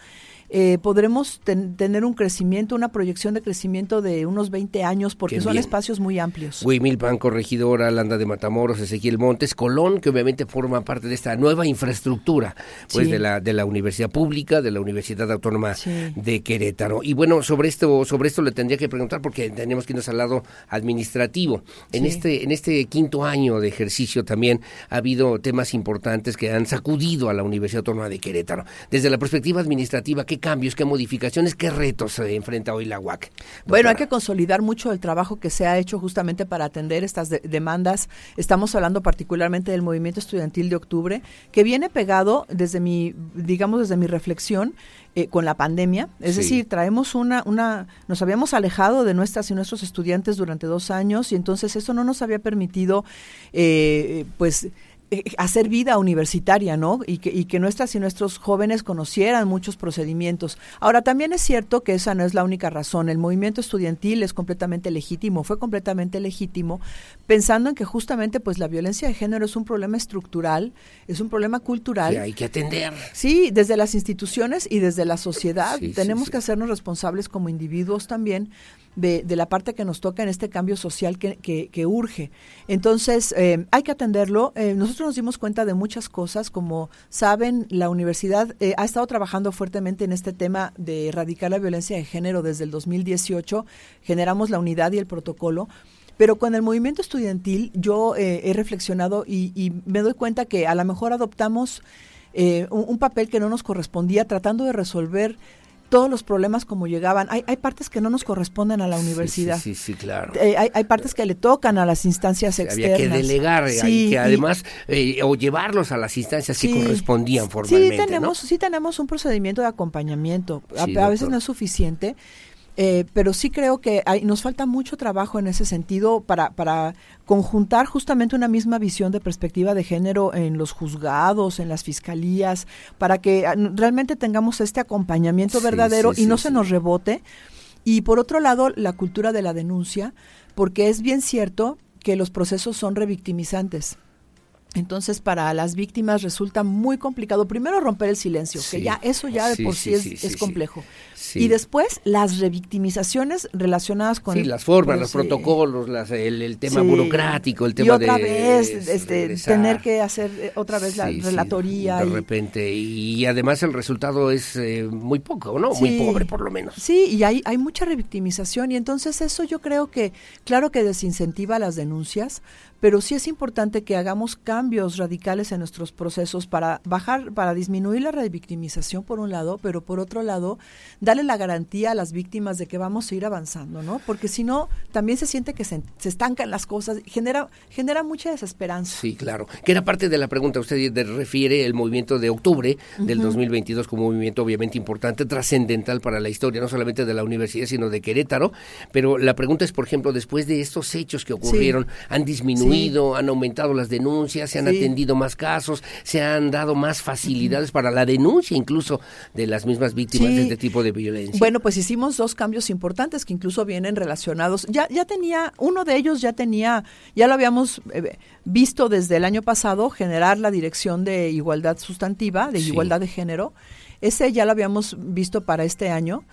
eh, podremos ten- tener un crecimiento, una proyección de crecimiento de unos 20 años, porque Qué son bien. espacios muy amplios. Huimilpan, Corregidora, Landa de Matamoros, Ezequiel Montes, Colón, que obviamente forma parte de esta nueva infraestructura, pues Sí. de la de la Universidad Pública, de la Universidad Autónoma Sí. de Querétaro. Y bueno, sobre esto sobre esto le tendría que preguntar porque tenemos que irnos al lado administrativo. En Sí. este en este quinto año de ejercicio también ha habido temas importantes que han sacudido a la Universidad Autónoma de Querétaro. Desde la perspectiva administrativa, ¿qué cambios, qué modificaciones, qué retos se enfrenta hoy la UAC? Bueno, hay que consolidar mucho el trabajo que se ha hecho justamente para atender estas de- demandas. Estamos hablando particularmente del movimiento estudiantil de octubre, que viene pegado desde mi, digamos, desde mi reflexión eh, con la pandemia. Es Sí. decir, traemos una, una, nos habíamos alejado de nuestras y nuestros estudiantes durante dos años y entonces eso no nos había permitido, eh, pues, hacer vida universitaria, ¿no? Y que, y que nuestras y nuestros jóvenes conocieran muchos procedimientos. Ahora, también es cierto que esa no es la única razón. El movimiento estudiantil es completamente legítimo, fue completamente legítimo, pensando en que justamente pues la violencia de género es un problema estructural, es un problema cultural. Que hay que atender. Sí, desde las instituciones y desde la sociedad Sí, sí, tenemos sí. que hacernos responsables como individuos también de, la parte que nos toca en este cambio social que, que- urge. Entonces, eh, hay que atenderlo. Eh, nosotros nos dimos cuenta de muchas cosas. Como saben, la universidad eh, ha estado trabajando fuertemente en este tema de erradicar la violencia de género desde el 2018. Generamos la unidad y el protocolo. Pero con el movimiento estudiantil yo eh, he reflexionado y, y me doy cuenta que a lo mejor adoptamos eh, un papel que no nos correspondía tratando de resolver todos los problemas como llegaban. Hay, hay partes que no nos corresponden a la universidad. Sí, sí, sí, claro. Eh, hay, hay partes que le tocan a las instancias externas. Había que delegar, eh, Sí, y que y- además, eh, o llevarlos a las instancias que Sí. correspondían formalmente, Sí tenemos, ¿no? sí tenemos un procedimiento de acompañamiento. A, a veces no es suficiente, eh, pero sí creo que hay, nos falta mucho trabajo en ese sentido para, para conjuntar justamente una misma visión de perspectiva de género en los juzgados, en las fiscalías, para que ah, realmente tengamos este acompañamiento Sí, verdadero sí, y sí, no se nos rebote. Y por otro lado, la cultura de la denuncia, porque es bien cierto que los procesos son revictimizantes. Entonces, para las víctimas resulta muy complicado. Primero, romper el silencio, que ya eso ya de por sí, es, es complejo. Y después, las revictimizaciones relacionadas con... Sí, las formas, los protocolos, el, tema burocrático, el tema y otra vez, este, tener que hacer eh, otra vez la relatoría. de repente, y además el resultado es eh, muy poco, ¿no? muy pobre, por lo menos. Sí, y hay, hay mucha revictimización, y entonces eso yo creo que, claro que desincentiva las denuncias, pero sí es importante que hagamos cambios radicales en nuestros procesos para bajar, para disminuir la revictimización por un lado, pero por otro lado, darle la garantía a las víctimas de que vamos a ir avanzando, ¿no? Porque si no, también se siente que se, estancan las cosas, genera, genera mucha desesperanza. Sí, claro. Que era parte de la pregunta, usted refiere el movimiento de octubre del 2022 como un movimiento obviamente importante, trascendental para la historia, no solamente de la universidad, sino de Querétaro, pero la pregunta es, por ejemplo, después de estos hechos que ocurrieron, ¿han disminuido han aumentado las denuncias, se han atendido más casos, se han dado más facilidades para la denuncia incluso de las mismas víctimas de este tipo de violencia. Bueno, pues hicimos dos cambios importantes que incluso vienen relacionados. Ya, ya tenía, uno de ellos ya tenía, ya lo habíamos eh, visto desde el año pasado, generar la Dirección de Igualdad Sustantiva, de Igualdad de Género. Ese ya lo habíamos visto para este año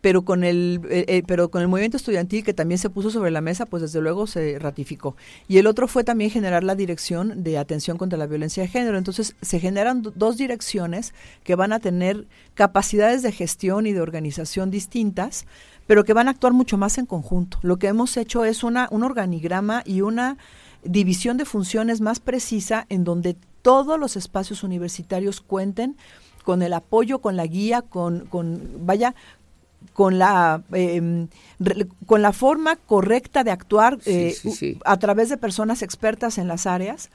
pero con el eh, eh, pero con el movimiento estudiantil que también se puso sobre la mesa pues desde luego se ratificó. Y el otro fue también generar la dirección de atención contra la violencia de género. Entonces se generan dos direcciones que van a tener capacidades de gestión y de organización distintas pero que van a actuar mucho más en conjunto. Lo que hemos hecho es una un organigrama y una división de funciones más precisa en donde todos los espacios universitarios cuenten con el apoyo, con la guía, con, con vaya, con la em, con la forma correcta de actuar eh, a través de personas expertas en las áreas.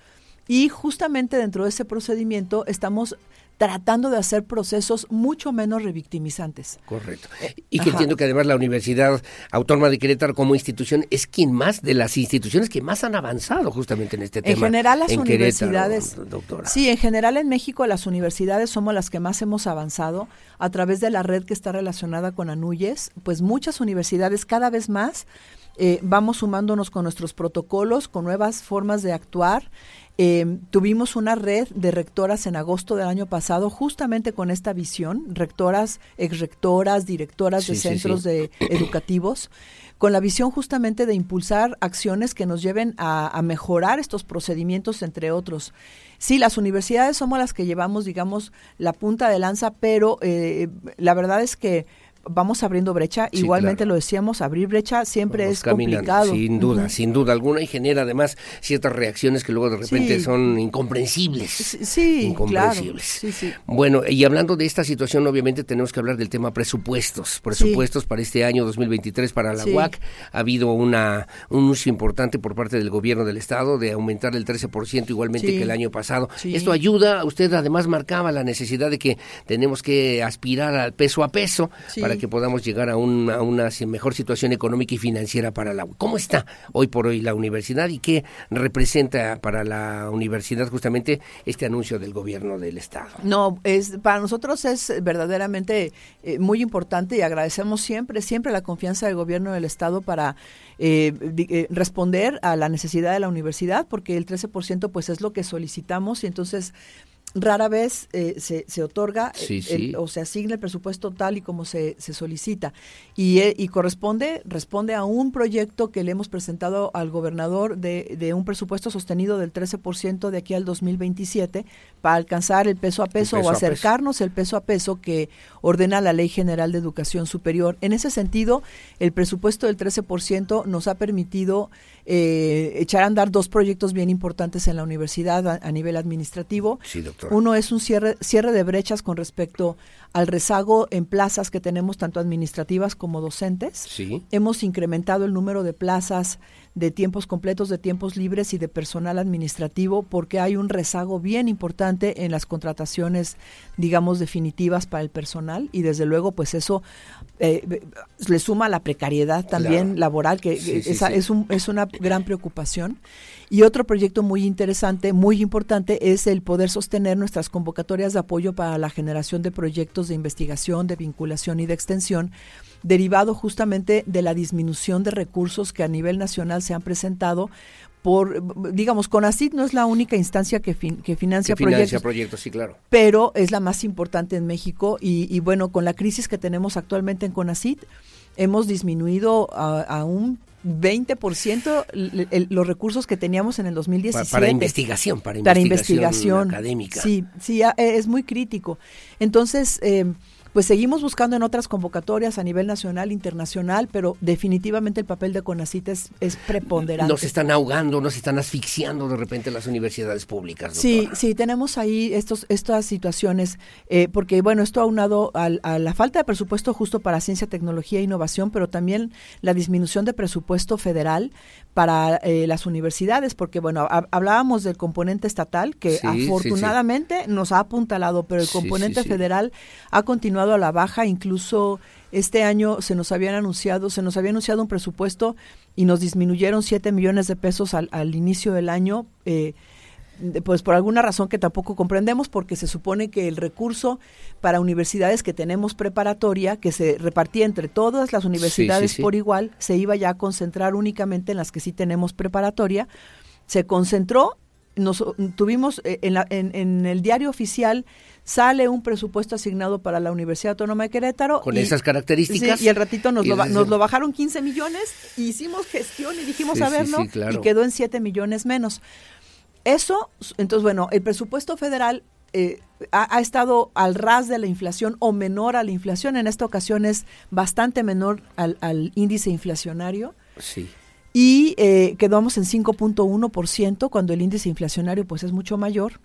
Y justamente dentro de ese procedimiento estamos tratando de hacer procesos mucho menos revictimizantes. Correcto. Y que entiendo que además la Universidad Autónoma de Querétaro como institución es quien más de las instituciones que más han avanzado justamente en este tema. En general las universidades, doctora. Sí, en general en México las universidades somos las que más hemos avanzado a través de la red que está relacionada con ANUYES, pues muchas universidades cada vez más eh, vamos sumándonos con nuestros protocolos, con nuevas formas de actuar eh, tuvimos una red de rectoras en agosto del año pasado, justamente con esta visión, rectoras, exrectoras, directoras de centros De educativos, con la visión justamente de impulsar acciones que nos lleven a, mejorar estos procedimientos, entre otros. Sí, las universidades somos las que llevamos, digamos, la punta de lanza, pero eh, la verdad es que vamos abriendo brecha. Igualmente lo decíamos, abrir brecha siempre es complicado. Sin duda, sin duda alguna y genera además ciertas reacciones que luego de repente son incomprensibles. Sí, incomprensibles. Bueno, y hablando de esta situación, obviamente tenemos que hablar del tema presupuestos. Presupuestos para este año 2023 para la UAC. Ha habido una, un uso importante por parte del gobierno del Estado de aumentar el 13% igualmente que el año pasado. Esto ayuda, usted además marcaba la necesidad de que tenemos que aspirar al peso a peso para que podamos llegar a una, una mejor situación económica y financiera para la ¿Cómo está hoy por hoy la universidad y qué representa para la universidad justamente este anuncio del gobierno del Estado? No, es para nosotros es verdaderamente eh, muy importante y agradecemos siempre, siempre la confianza del gobierno del Estado para eh, eh, responder a la necesidad de la universidad, porque el 13% pues es lo que solicitamos y entonces rara vez eh, se, se, otorga o se asigna el presupuesto tal y como se, se solicita. Y, eh, y, corresponde, responde a un proyecto que le hemos presentado al gobernador de, de un presupuesto sostenido del 13% de aquí al 2027 para alcanzar el peso a peso, o acercarnos el peso a peso que ordena la Ley General de Educación Superior. En ese sentido, el presupuesto del 13% nos ha permitido eh, echar a andar dos proyectos bien importantes en la universidad a, nivel administrativo. Uno es un cierre, cierre de brechas con respecto al rezago en plazas que tenemos tanto administrativas como docentes. Hemos incrementado el número de plazas de tiempos completos, de tiempos libres y de personal administrativo, porque hay un rezago bien importante en las contrataciones, digamos, definitivas para el personal y desde luego, pues eso eh, le suma la precariedad también laboral, que esa Es, un, es una gran preocupación. Y otro proyecto muy interesante, muy importante, es el poder sostener nuestras convocatorias de apoyo para la generación de proyectos de investigación, de vinculación y de extensión derivado justamente de la disminución de recursos que a nivel nacional se han presentado por, digamos, CONACIT no es la única instancia que, que financia, que financia proyectos, sí, claro. Pero es la más importante en México y, bueno, con la crisis que tenemos actualmente en CONACIT, hemos disminuido a, un 20% los recursos que teníamos en el 2017. Para, investigación, para investigación, académica. Sí, sí, es muy crítico. Entonces, eh, pues seguimos buscando en otras convocatorias a nivel nacional, internacional, pero definitivamente el papel de CONACIT es, preponderante. Nos están ahogando, nos están asfixiando de repente las universidades públicas. Sí, sí, tenemos ahí estos, estas situaciones, eh, porque bueno, esto aunado a, a la falta de presupuesto justo para ciencia, tecnología e innovación, pero también la disminución de presupuesto federal para eh, las universidades, porque bueno, hablábamos del componente estatal, que afortunadamente nos ha apuntalado, pero el componente federal ha continuado a la baja, incluso este año se nos habían anunciado, se nos había anunciado un presupuesto y nos disminuyeron 7 millones de pesos al, inicio del año, eh, pues por alguna razón que tampoco comprendemos, porque se supone que el recurso para universidades que tenemos preparatoria, que se repartía entre todas las universidades por igual, se iba ya a concentrar únicamente en las que sí tenemos preparatoria, se concentró, nos tuvimos eh, en, en, en el diario oficial sale un presupuesto asignado para la Universidad Autónoma de Querétaro. Con esas características. y el ratito nos, lo, nos lo bajaron 15 millones, hicimos gestión y dijimos a ver, ¿no? Y quedó en 7 millones menos. Eso, entonces, bueno, el presupuesto federal eh, ha, estado al ras de la inflación o menor a la inflación. En esta ocasión es bastante menor al, al índice inflacionario. Sí. Y eh, quedamos en 5.1% cuando el índice inflacionario pues es mucho mayor.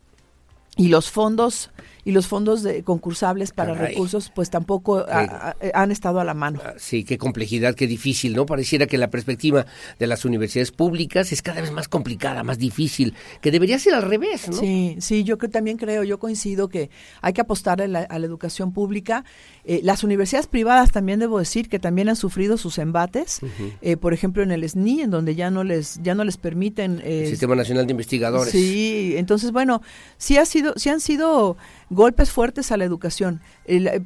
Y los fondos y los fondos de concursables para recursos pues tampoco han estado a la mano. Ah, sí, qué complejidad, qué difícil, ¿no? Pareciera que la perspectiva de las universidades públicas es cada vez más complicada, más difícil, que debería ser al revés, ¿no? Sí, sí, yo que también creo, yo coincido que hay que apostar a la, educación pública. Eh, las universidades privadas también debo decir que también han sufrido sus embates, eh, por ejemplo en el SNI, en donde ya no les ya no les permiten el eh, Sistema Nacional de Investigadores. Sí, entonces bueno, sí ha sido sí han sido golpes fuertes a la educación,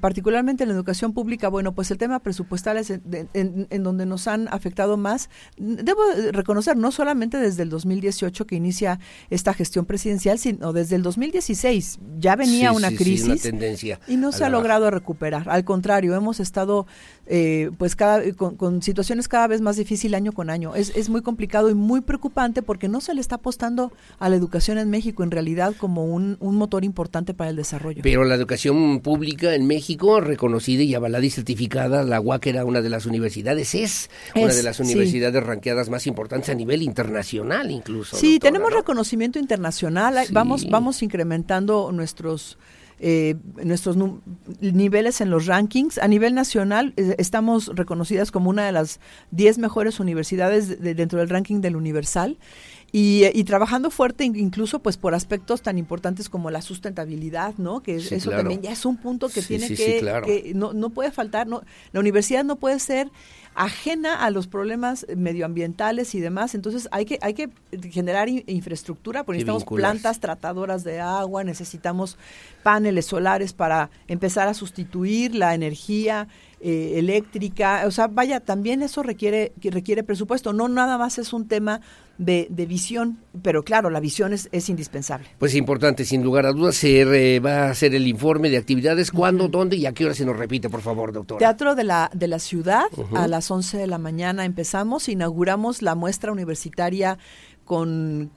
particularmente en la educación pública. Bueno, pues el tema presupuestal es en, donde nos han afectado más. Debo reconocer, no solamente desde el 2018 que inicia esta gestión presidencial, sino desde el 2016 ya venía una crisis tendencia y no se ha logrado recuperar. Al contrario, hemos estado eh, pues cada, con, situaciones cada vez más difíciles año con año. Es, es muy complicado y muy preocupante porque no se le está apostando a la educación en México en realidad como un, un motor importante para el desarrollo pero la educación pública en México, reconocida y avalada y certificada, la UAC era una de las universidades, es, una de las universidades ranqueadas más importantes a nivel internacional incluso. Sí, tenemos reconocimiento internacional, vamos, vamos incrementando nuestros... Eh, nuestros niveles en los rankings. A nivel nacional eh, estamos reconocidas como una de las 10 mejores universidades dentro del ranking del Universal. Y, trabajando fuerte incluso pues por aspectos tan importantes como la sustentabilidad, ¿no? Que eso también ya es un punto que tiene que, no, no puede faltar, no, la universidad no puede ser ajena a los problemas medioambientales y demás, entonces hay que hay que generar infraestructura, porque necesitamos plantas tratadoras de agua, necesitamos paneles solares para empezar a sustituir la energía eh, eléctrica, o sea, vaya, también eso requiere requiere presupuesto, no nada más es un tema de, visión, pero claro, la visión es, es, indispensable. Pues importante, sin lugar a dudas, se va a hacer el informe de actividades, cuándo, dónde y a qué hora se nos repite, por favor, doctor. Teatro de la, de la Ciudad, a las 11 de la mañana empezamos, inauguramos la muestra universitaria con,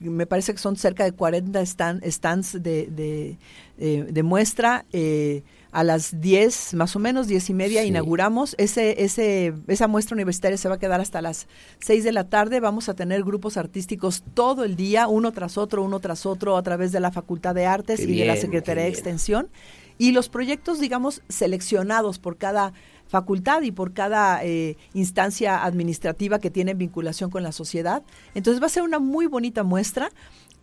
me parece que son cerca de 40 stands de, de, eh, de muestra. Eh, a las 10, más o menos, 10 y media, inauguramos. Ese, ese, esa muestra universitaria se va a quedar hasta las 6 de la tarde. Vamos a tener grupos artísticos todo el día, uno tras otro, uno tras otro, a través de la Facultad de Artes y de la Secretaría de Extensión. Y los proyectos, digamos, seleccionados por cada facultad y por cada eh, instancia administrativa que tiene vinculación con la sociedad. Entonces va a ser una muy bonita muestra.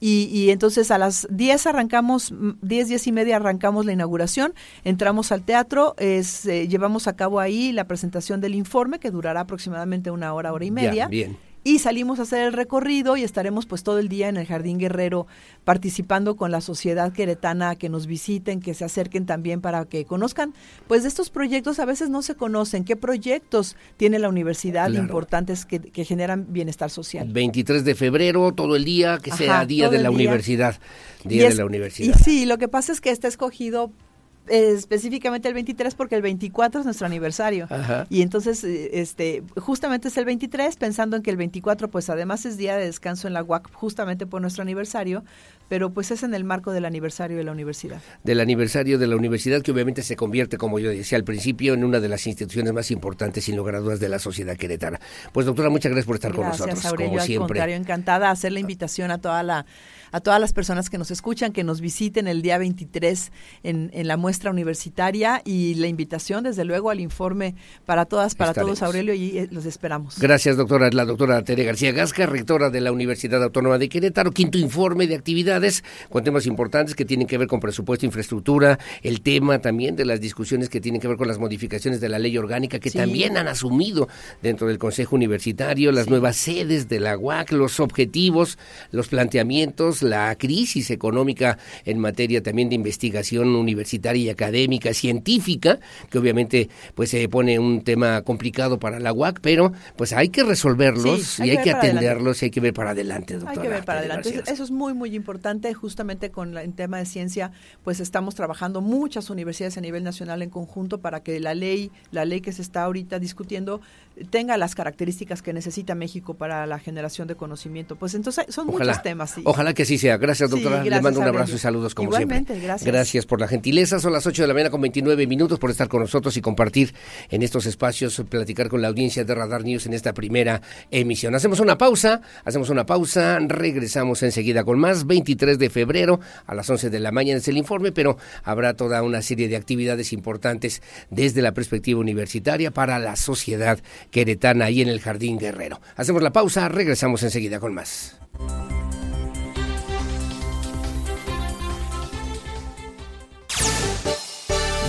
Y, entonces a las 10 arrancamos, 10, 10 y media arrancamos la inauguración, entramos al teatro, es, eh, llevamos a cabo ahí la presentación del informe que durará aproximadamente una hora, hora y media. bien y salimos a hacer el recorrido y estaremos pues todo el día en el Jardín Guerrero participando con la sociedad queretana, que nos visiten, que se acerquen también para que conozcan pues de estos proyectos a veces no se conocen, qué proyectos tiene la universidad importantes que, generan bienestar social. 23 de febrero, todo el día, que sea día de la universidad, día de la universidad. Y sí, lo que pasa es que está escogido específicamente el 23 porque el 24 es nuestro aniversario. Y entonces, eh, este, justamente es el 23, pensando en que el 24, pues además es día de descanso en la UAC, justamente por nuestro aniversario, pero pues es en el marco del aniversario de la universidad. Del aniversario de la universidad, que obviamente se convierte, como yo decía al principio, en una de las instituciones más importantes, sin lugar a dudas, de la sociedad queretana. Pues doctora, muchas gracias por estar con nosotros. Aurelio, como siempre. Al contrario, encantada hacer la invitación a toda la a todas las personas que nos escuchan, que nos visiten el día 23 en, en la muestra universitaria y la invitación, desde luego, al informe para todas, para todos, Aurelio, y eh, los esperamos. Gracias, doctora. La doctora Tere García Gasca, rectora de la Universidad Autónoma de Querétaro, quinto informe de actividades con temas importantes que tienen que ver con presupuesto, infraestructura, el tema también de las discusiones que tienen que ver con las modificaciones de la ley orgánica que también han asumido dentro del Consejo Universitario, las nuevas sedes de la UAC, los objetivos, los planteamientos, la crisis económica en materia también de investigación universitaria y académica, científica, que obviamente pues se pone un tema complicado para la UAC, pero pues hay que resolverlos y hay que, atenderlos y hay que ver para adelante, doctora. Hay que ver para adelante. Eso es muy, muy importante. Justamente con el tema de ciencia, pues estamos trabajando muchas universidades a nivel nacional en conjunto para que la ley, la ley que se está ahorita discutiendo, tenga las características que necesita México para la generación de conocimiento. Pues entonces son muchos temas. Ojalá que sí sea. Gracias, doctora. Le mando un abrazo y saludos como Igualmente, Gracias. Gracias por la gentileza. Son las 8 de la mañana con 29 minutos por estar con nosotros y compartir en estos espacios, platicar con la audiencia de Radar News en esta primera emisión. Hacemos una pausa, hacemos una pausa, regresamos enseguida con más. 23 de febrero a las 11 de la mañana es el informe, pero habrá toda una serie de actividades importantes desde la perspectiva universitaria para la sociedad queretana ahí en el Jardín Guerrero. Hacemos la pausa, regresamos enseguida con más.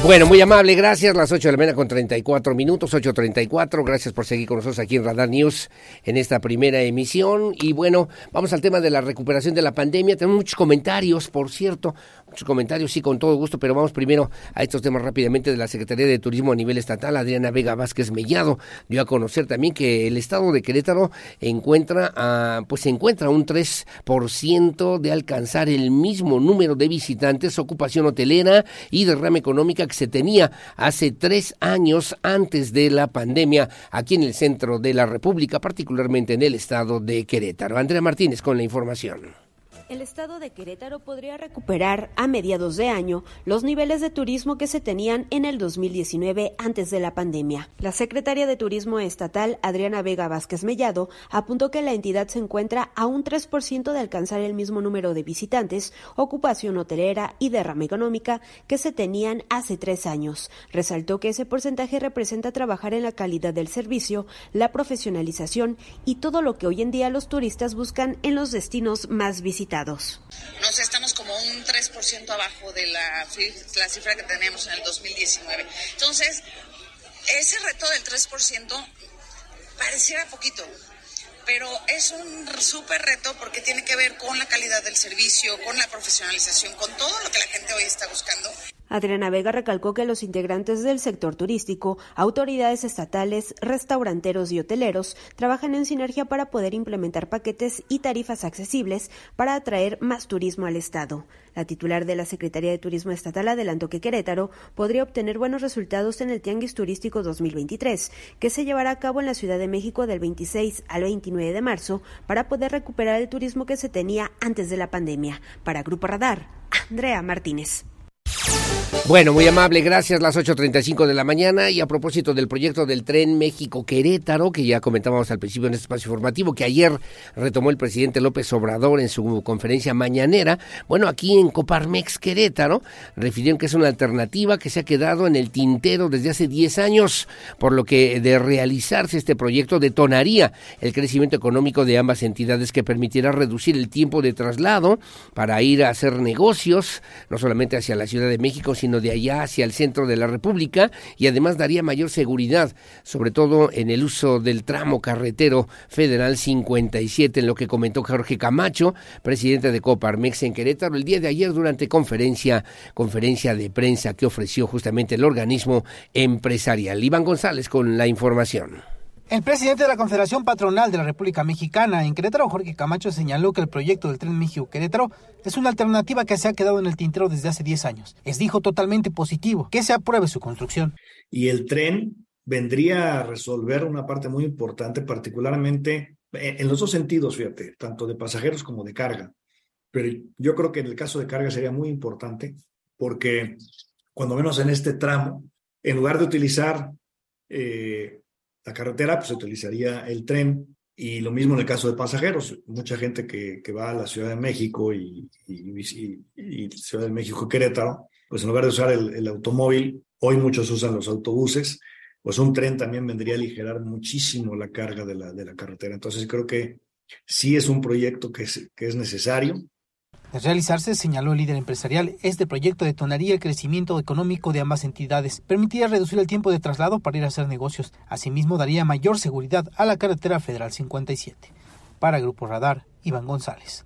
Bueno, muy amable, gracias. Las 8 de la mañana con 34 minutos, 8.34. Gracias por seguir con nosotros aquí en Radar News en esta primera emisión. Y bueno, vamos al tema de la recuperación de la pandemia. Tenemos muchos comentarios, por cierto muchos comentarios, sí, con todo gusto, pero vamos primero a estos temas rápidamente de la Secretaría de Turismo a nivel estatal. Adriana Vega Vázquez Mellado dio a conocer también que el estado de Querétaro encuentra, a, pues se encuentra un 3% de alcanzar el mismo número de visitantes, ocupación hotelera y derrama económica que se tenía hace tres años antes de la pandemia aquí en el centro de la República, particularmente en el estado de Querétaro. Andrea Martínez con la información el estado de Querétaro podría recuperar a mediados de año los niveles de turismo que se tenían en el 2019 antes de la pandemia. La secretaria de Turismo Estatal, Adriana Vega Vázquez Mellado, apuntó que la entidad se encuentra a un 3% de alcanzar el mismo número de visitantes, ocupación hotelera y derrama económica que se tenían hace tres años. Resaltó que ese porcentaje representa trabajar en la calidad del servicio, la profesionalización y todo lo que hoy en día los turistas buscan en los destinos más visitados. Nos estamos como un 3% abajo de la, la cifra que teníamos en el 2019. Entonces, ese reto del 3% pareciera poquito, pero es un súper reto porque tiene que ver con la calidad del servicio, con la profesionalización, con todo lo que la gente hoy está buscando. Adriana Vega recalcó que los integrantes del sector turístico, autoridades estatales, restauranteros y hoteleros trabajan en sinergia para poder implementar paquetes y tarifas accesibles para atraer más turismo al Estado. La titular de la Secretaría de Turismo Estatal adelantó que Querétaro podría obtener buenos resultados en el Tianguis Turístico 2023, que se llevará a cabo en la Ciudad de México del 26 al 29 de marzo para poder recuperar el turismo que se tenía antes de la pandemia. Para Grupo Radar, Andrea Martínez. Bueno, muy amable, gracias. Las 8.35 de la mañana. Y a propósito del proyecto del tren México-Querétaro, que ya comentábamos al principio en este espacio informativo, que ayer retomó el presidente López Obrador en su conferencia mañanera. Bueno, aquí en Coparmex Querétaro refirieron que es una alternativa que se ha quedado en el tintero desde hace 10 años, por lo que de realizarse este proyecto detonaría el crecimiento económico de ambas entidades que permitirá reducir el tiempo de traslado para ir a hacer negocios, no solamente hacia la Ciudad de México, sino sino de allá hacia el centro de la República y además daría mayor seguridad, sobre todo en el uso del tramo carretero federal 57, en lo que comentó Jorge Camacho, presidente de Coparmex en Querétaro, el día de ayer durante conferencia, conferencia de prensa que ofreció justamente el organismo empresarial. Iván González con la información. El presidente de la Confederación Patronal de la República Mexicana en Querétaro, Jorge Camacho, señaló que el proyecto del tren México-Querétaro es una alternativa que se ha quedado en el tintero desde hace 10 años. Es, dijo, totalmente positivo que se apruebe su construcción. Y el tren vendría a resolver una parte muy importante, particularmente en los dos sentidos, fíjate, tanto de pasajeros como de carga. Pero yo creo que en el caso de carga sería muy importante porque cuando menos en este tramo, en lugar de utilizar eh, la carretera, pues se utilizaría el tren y lo mismo en el caso de pasajeros. Mucha gente que, que va a la Ciudad de México y, y, Ciudad de México Querétaro, pues en lugar de usar el, automóvil, hoy muchos usan los autobuses, pues un tren también vendría a aligerar muchísimo la carga de la, de la carretera. Entonces creo que sí es un proyecto que es, que es necesario de realizarse, señaló el líder empresarial, este proyecto detonaría el crecimiento económico de ambas entidades, permitiría reducir el tiempo de traslado para ir a hacer negocios, asimismo daría mayor seguridad a la carretera federal 57. Para Grupo Radar, Iván González.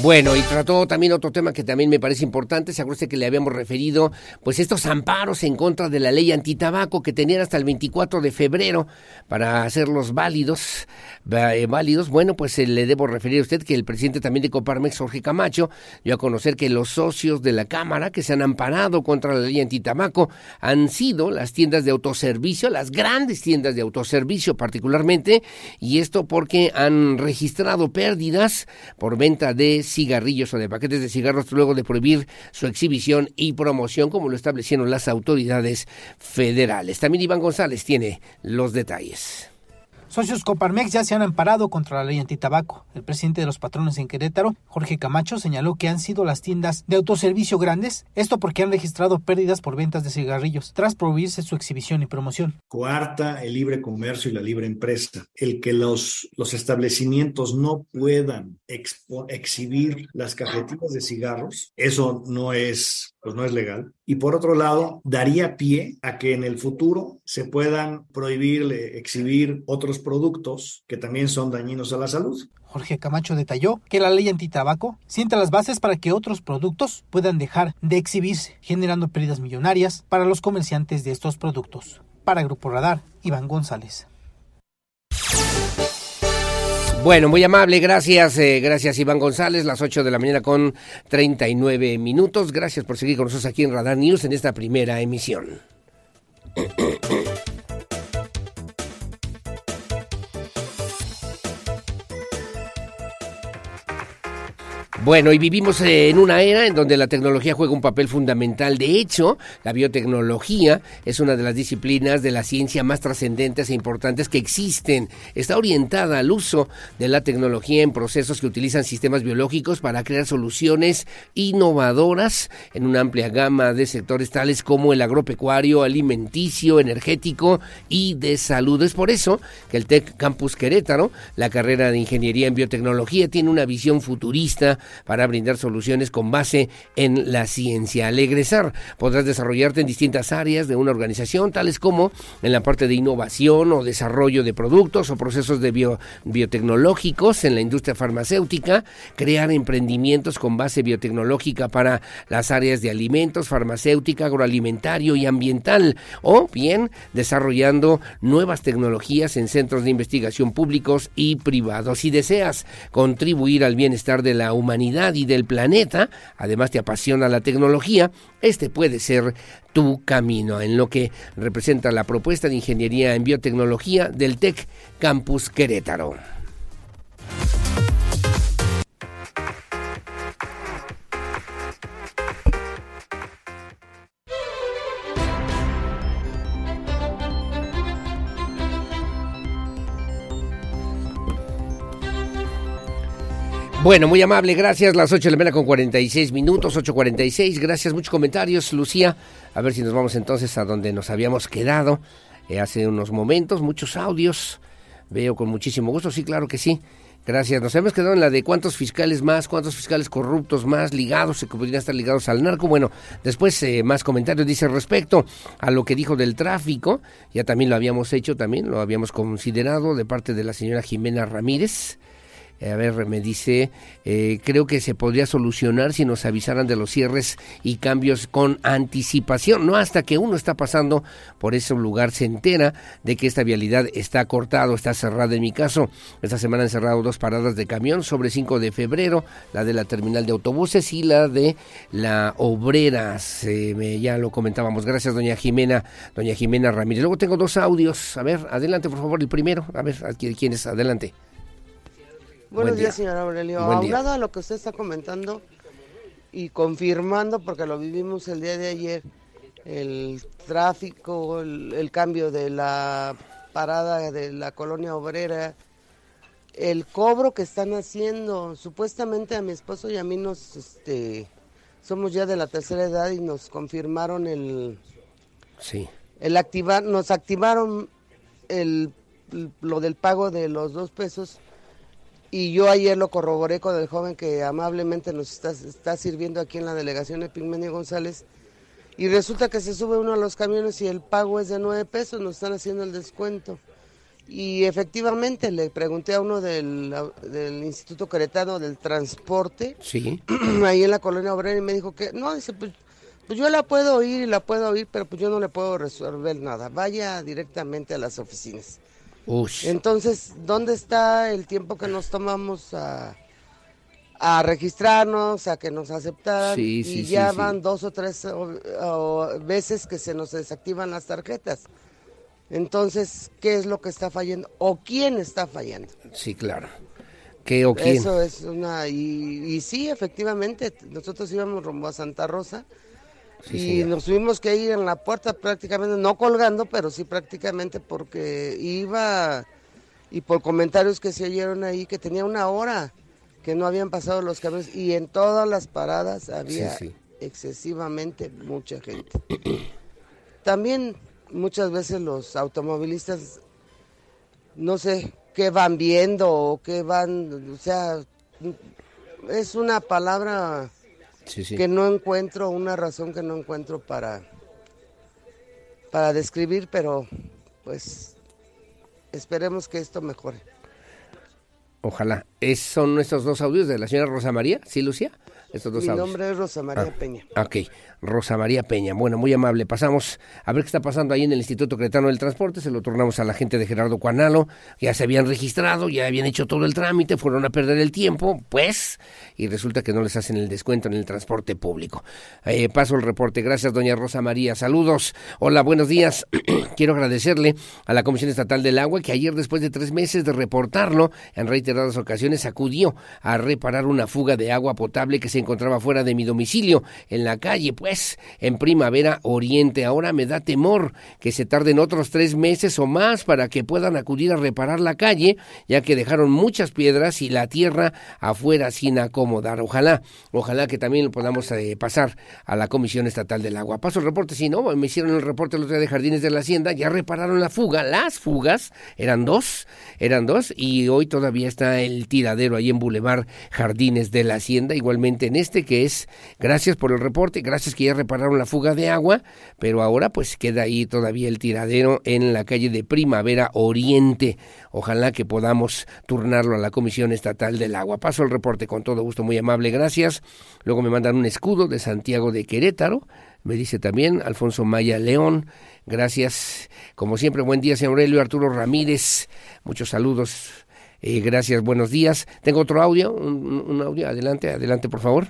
Bueno, y trató también otro tema que también me parece importante, se acuerda que le habíamos referido, pues estos amparos en contra de la ley antitabaco que tenían hasta el 24 de febrero para hacerlos válidos, eh, válidos. Bueno, pues eh, le debo referir a usted que el presidente también de Coparmex, Jorge Camacho, dio a conocer que los socios de la Cámara que se han amparado contra la ley antitabaco han sido las tiendas de autoservicio, las grandes tiendas de autoservicio particularmente, y esto porque han registrado pérdidas por venta de cigarrillos o de paquetes de cigarros luego de prohibir su exhibición y promoción como lo establecieron las autoridades federales. También Iván González tiene los detalles. Socios Coparmex ya se han amparado contra la ley antitabaco. El presidente de los patrones en Querétaro, Jorge Camacho, señaló que han sido las tiendas de autoservicio grandes, esto porque han registrado pérdidas por ventas de cigarrillos, tras prohibirse su exhibición y promoción. Cuarta, el libre comercio y la libre empresa. El que los, los establecimientos no puedan exhibir las cajetillas de cigarros, eso no es pues no es legal. Y por otro lado, daría pie a que en el futuro se puedan prohibir exhibir otros productos que también son dañinos a la salud. Jorge Camacho detalló que la ley antitabaco sienta las bases para que otros productos puedan dejar de exhibirse, generando pérdidas millonarias para los comerciantes de estos productos. Para Grupo Radar, Iván González. Bueno, muy amable, gracias, eh, gracias Iván González, las 8 de la mañana con 39 minutos. Gracias por seguir con nosotros aquí en Radar News en esta primera emisión. Bueno, y vivimos en una era en donde la tecnología juega un papel fundamental. De hecho, la biotecnología es una de las disciplinas de la ciencia más trascendentes e importantes que existen. Está orientada al uso de la tecnología en procesos que utilizan sistemas biológicos para crear soluciones innovadoras en una amplia gama de sectores tales como el agropecuario, alimenticio, energético y de salud. Es por eso que el Tech Campus Querétaro, la carrera de ingeniería en biotecnología, tiene una visión futurista para brindar soluciones con base en la ciencia. Al egresar podrás desarrollarte en distintas áreas de una organización, tales como en la parte de innovación o desarrollo de productos o procesos biotecnológicos en la industria farmacéutica, crear emprendimientos con base biotecnológica para las áreas de alimentos, farmacéutica, agroalimentario y ambiental, o bien desarrollando nuevas tecnologías en centros de investigación públicos y privados. Si deseas contribuir al bienestar de la humanidad, y del planeta, además te apasiona la tecnología, este puede ser tu camino en lo que representa la propuesta de ingeniería en biotecnología del TEC Campus Querétaro. Bueno, muy amable, gracias. Las 8 de la mañana con 46 minutos, 8.46. Gracias, muchos comentarios, Lucía. A ver si nos vamos entonces a donde nos habíamos quedado eh, hace unos momentos. Muchos audios. Veo con muchísimo gusto, sí, claro que sí. Gracias. Nos hemos quedado en la de cuántos fiscales más, cuántos fiscales corruptos más ligados, que podrían estar ligados al narco. Bueno, después eh, más comentarios dice respecto a lo que dijo del tráfico. Ya también lo habíamos hecho, también lo habíamos considerado de parte de la señora Jimena Ramírez. Eh, a ver, me dice, eh, creo que se podría solucionar si nos avisaran de los cierres y cambios con anticipación, no hasta que uno está pasando por ese lugar se entera de que esta vialidad está cortado, está cerrada. En mi caso, esta semana han cerrado dos paradas de camión sobre 5 de febrero, la de la terminal de autobuses y la de la obrera, me, ya lo comentábamos. Gracias, doña Jimena, doña Jimena Ramírez. Luego tengo dos audios, a ver, adelante por favor, el primero, a ver, ¿quién es? Adelante. Buenos días, señor Aurelio. Hablado a lo que usted está comentando y confirmando, porque lo vivimos el día de ayer, el tráfico, el, cambio de la parada de la colonia obrera, el cobro que están haciendo, supuestamente a mi esposo y a mí nos, este, somos ya de la tercera edad y nos confirmaron el, sí, el activar, nos activaron el, lo del pago de los dos pesos y yo ayer lo corroboré con el joven que amablemente nos está, sirviendo aquí en la delegación Epigmenio González. Y resulta que se sube uno a los camiones y el pago es de nueve pesos, nos están haciendo el descuento. Y efectivamente le pregunté a uno del, Instituto Queretano del Transporte, sí. ahí en la colonia obrera, y me dijo que, no, dice, pues, pues yo la puedo oír y la puedo oír, pero pues yo no le puedo resolver nada. Vaya directamente a las oficinas. Entonces, ¿dónde está el tiempo que nos tomamos a, a registrarnos, a que nos aceptaran? y ya van dos o tres veces que se nos desactivan las tarjetas. Entonces, ¿qué es lo que está fallando? ¿O quién está fallando? Sí, claro. ¿Qué o quién? Eso es una... Y, y sí, efectivamente, nosotros íbamos rumbo a Santa Rosa y nos tuvimos que ir en la puerta prácticamente, no colgando, pero sí prácticamente porque iba y por comentarios que se oyeron ahí que tenía una hora que no habían pasado los camiones y en todas las paradas había excesivamente mucha gente. También muchas veces los automovilistas no sé qué van viendo o qué van, o sea, es una palabra que no encuentro, una razón que no encuentro para, para describir, pero pues esperemos que esto mejore. Ojalá. ¿Es, ¿Son estos dos audios de la señora Rosa María? ¿Sí, Lucia? Estos dos Mi nombre es Rosa María ah, Peña. Ok, Rosa María Peña. Bueno, muy amable. Pasamos a ver qué está pasando ahí en el Instituto Cretano del Transporte. Se lo turnamos a la gente de Gerardo Cuanalo. Ya se habían registrado, ya habían hecho todo el trámite, fueron a perder el tiempo, pues, y resulta que no les hacen el descuento en el transporte público. Eh, paso el reporte. Gracias, doña Rosa María. Saludos. Hola, buenos días. Quiero agradecerle a la Comisión Estatal del Agua que ayer, después de tres meses de reportarlo, en reiteradas ocasiones acudió a reparar una fuga de agua potable que se encontraba fuera de mi domicilio, en la calle, pues en Primavera Oriente. Ahora me da temor que se tarden otros tres meses o más para que puedan acudir a reparar la calle, ya que dejaron muchas piedras y la tierra afuera sin acomodar. Ojalá, ojalá que también lo podamos eh, pasar a la Comisión Estatal del Agua. Paso el reporte, si no, me hicieron el reporte el otro día de Jardines de la Hacienda, ya repararon la fuga, las fugas, eran dos, eran dos, y hoy todavía está el tiradero ahí en Boulevard Jardines de la Hacienda, igualmente en este que es, gracias por el reporte, gracias que ya repararon la fuga de agua, pero ahora pues queda ahí todavía el tiradero en la calle de Primavera Oriente. Ojalá que podamos turnarlo a la Comisión Estatal del Agua. Paso el reporte con todo gusto, muy amable, gracias. Luego me mandan un escudo de Santiago de Querétaro. Me dice también Alfonso Maya León. Gracias. Como siempre, buen día, señor Aurelio Arturo Ramírez. Muchos saludos. Eh, gracias, buenos días. Tengo otro audio, un audio. Adelante, adelante, por favor.